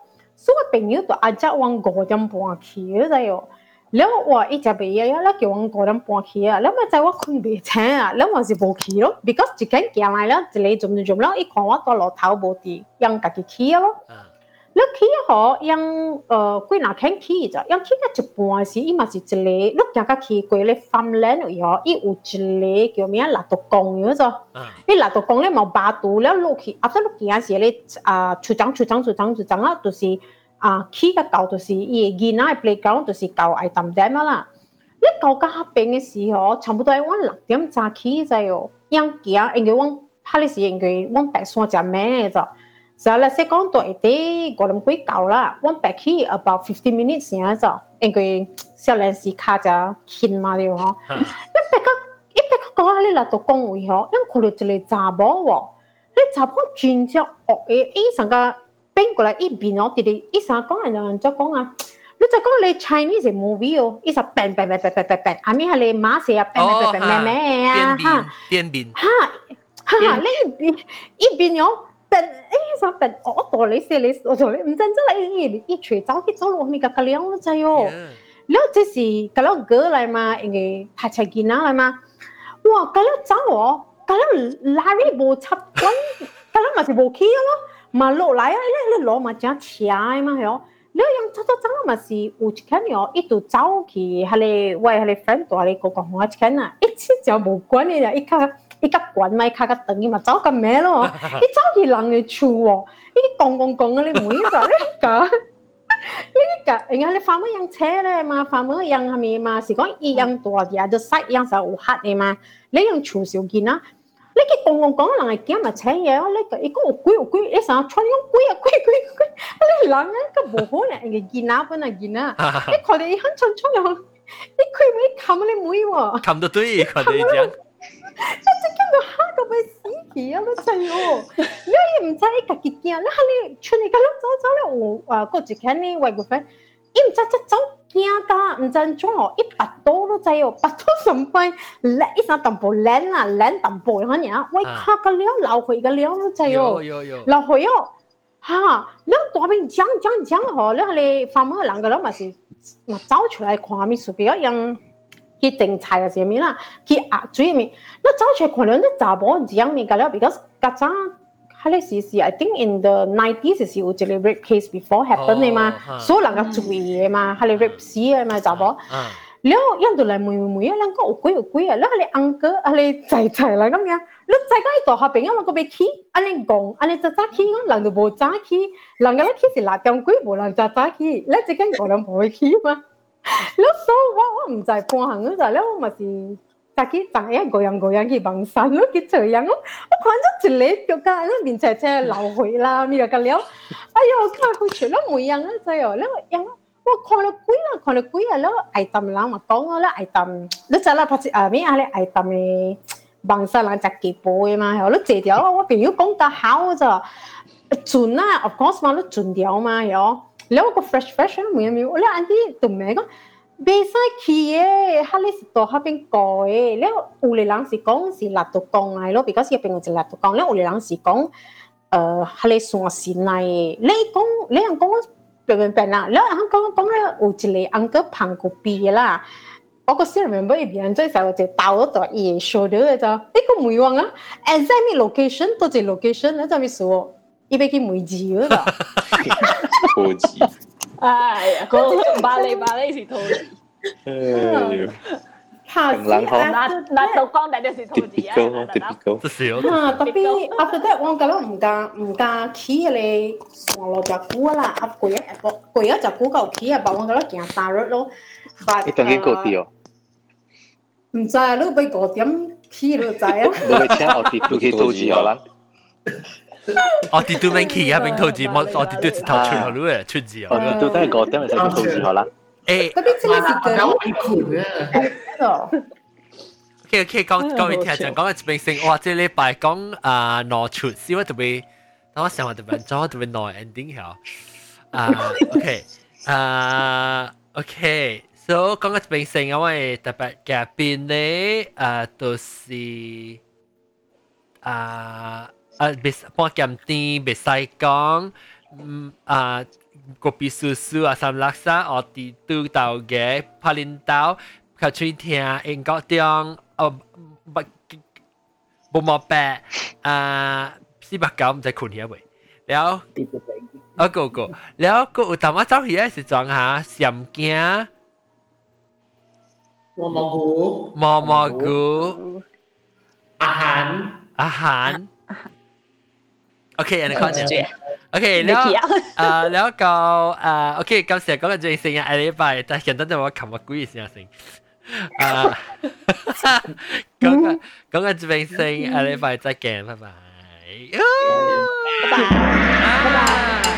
所以朋友都阿只往五点半去嗰阵哟，แล้วว่าอีจะไปยังแล้ว叫往五点半去啊，แล้ว咪就我困唔醒啊，แล้ว我是冇去咯，because 一间行来了，一嚟做唔做แล้ว一看我到路头冇地，让家己去咯。แล้ว 你起好 yang 呃贵哪肯起咋？yang 起得一半是伊嘛是一个，你家家起过咧泛滥以后，伊有一个叫咩拉到公了咋？伊拉到公咧冇巴肚了落去，啊，再落去啊是咧啊，出张出张出张出张啊，就是啊起个狗就是伊囡仔 playground 就是狗爱抌抌啦。你狗家合并嘅时候，差不多我六點早起就，yang 行應該我，哈你是應該我白山食咩咋？So let's say 讲到一啲个人几够啦，one back here about fifteen minutes 先就，应该小阵时卡就轻嘛了嗬。一百个一百个讲下你嚟到讲会嗬，因佢哋就嚟查某喎，你查某专只学嘅，伊成个边过来一边哦，啲啲伊成讲人人就讲啊，你就讲你 Chinese movie 哦，伊成 bang bang bang bang bang bang bang，下面系你马写啊 bang bang bang bang 咩啊吓，边边吓吓你一边一边哦。 但诶，啥但我多你些你，我做你唔真真嚟，一吹走去走路咪个个量咯，仔哟。แล้ว这是个了哥来嘛，因为拍菜见啦来嘛。哇，个了走哦，个了拉里无插关，个了嘛是无起咯，嘛落来啊，你你攞嘛正车嘛系哦。你用走走走嘛是有一间哦，一度走去，系你喂系你 friend 度，你个个我一间啊，一次就冇关你啦，一卡。 伊甲管咪卡甲等伊嘛走咁咩咯？伊走去人嘅厝喎，伊讲讲讲啊！你每日你讲，你讲，人家你发乜样车咧嘛？发乜样系咪嘛？是讲伊样大啲啊，就细样就有黑嘅嘛？你样厝少见啊？你去讲讲讲，人系惊咪请嘢咯？你个伊讲有鬼有鬼，你成日穿用鬼啊鬼鬼鬼，你人咧个无可能人嘅见啊本嚟见啊！你佢哋一穿穿又，你佢咪冚你妹喎？冚到对，佢哋讲。 即系见到吓到咪死气啊！都真哦，你唔知你家己惊，你吓你出嚟咁样走走咧，我啊嗰时间呢外国 friend，伊唔知即走惊㗎，唔知种哦，一百多都知哦，百多上班，叻一阵淡薄靓啊，靓淡薄嗰样，喂吓个料流去个料都知哦，流去哦，吓，你大边讲讲讲嗬，你系你发乜两个人咪是咪走出嚟看咪属于一样。 ki ting chai as yemi la ki a chui mi na chang che ko le ta bo diang mi ga la because ka chang hale si I think in the 90s is you the rape case before happen ni ma so lang ga chui ma hale rape si ma ta bo แล้วยังตัวอะไรมวยมวยแล้วก็อุกุยอุกุยแล้วอะไรอังเกออะไรใจใจอะไรก็เนี่ยแล้วใจก็ไอ้ตัวเขาเป็นยังมันก็ไปขี้อะไรกงอะไรจะจ้าขี้งั้นหลังตัวโบจ้าขี้หลังก็แล้วขี้สิหลังจังกุยโบหลังจะจ้าขี้แล้วจะแก่งก็หลังโบขี้มา 你所我我唔知半行嗰阵咧，我咪是。但系但系一个人个人去帮手，我见这样，我我看咗一嚟就讲，那面斜斜流血啦，咪个了，哎呀，我看佢全都唔一样啊，真系，แล้วยังว่าคนละกุยละคนละกุยแล้วไอ้ตำลังมา讲啊แล้วไอ้ตำแล้วจะละพัชอ่ามีอะไรไอ้ตำเนี่ยบางสลังจะกี่ปู嘛，แล้วเจียว我朋友讲得好咋，准啊，of course 嘛，แล้ว准掉嘛，有，แล้ว个 fresh fresh 冇嘢冇，แล้วอันที่ตุ่มแม่ก็未使去 luego con Fresh Fashion muy amigo là anh đi tụm mẹ con bây giờ khi ấy hắn lấy sự đó bên có ấy lẽ ủ lang sĩ công sĩ là tụ công này lo because bên người là tụ công lẽ ủ lệ lăng sĩ công ờ hắn lấy xuống sĩ này lấy công lấy anh công bên bên là lẽ anh công công lẽ ủ chỉ lấy anh cái phẳng của bì là có có still remember if you enjoy sao chỉ tao đó ý show được rồi, cái cũng mùi vang á, exactly location, tôi chỉ location, nó cho mình số 字。哎呀，嗰巴黎巴黎是兔子。吓！冷河。那那都讲但系是兔子啊。这是哦。啊，特别 after that 我觉得唔加唔加起嚟上落只股啦，啊贵一个贵一只股够起啊，但我觉得行大日咯。你当紧嗰啲哦？唔知啊，你俾个点起你就知啊。你咪请我跌到几兔子可能？ 我哋都免去啊，边兔子，我我哋都一头出嚟咯，出字啊。我哋都都系个点系兔子可能。诶，嗰边真系是嘅，我 OK OK，讲讲你听讲讲一边先，哇！这礼拜讲啊攞出，先我特别，等我想下特别做特别耐 ending 吓。啊 OK，啊 OK，so 讲一边先，因为特别嘅边咧，啊都是啊。 Poikiamtin, Besaikong, Kopi Susu, Asam Laksa, Oti Tu Tao Ge, Palin Tao, Katrin Tia, Eng Gok Tiong, Bồ Mò Bè, Sĩ Bạc Cáo, mình sẽ khủng hiếp vậy. แล้วเออกูกูแล้วกูอุตมาเจ้าเหี้ยสิจังหาเสียมเกี้ยมอมอกูมอมอกูอาหาร อาหาร OK，你讲住。OK，แล้ว诶แล้วก็诶 OK，今时讲嘅最成日礼拜，但系简单就我琴日估意先成。诶，讲嘅讲嘅最成礼拜再见，拜拜。拜拜。拜拜。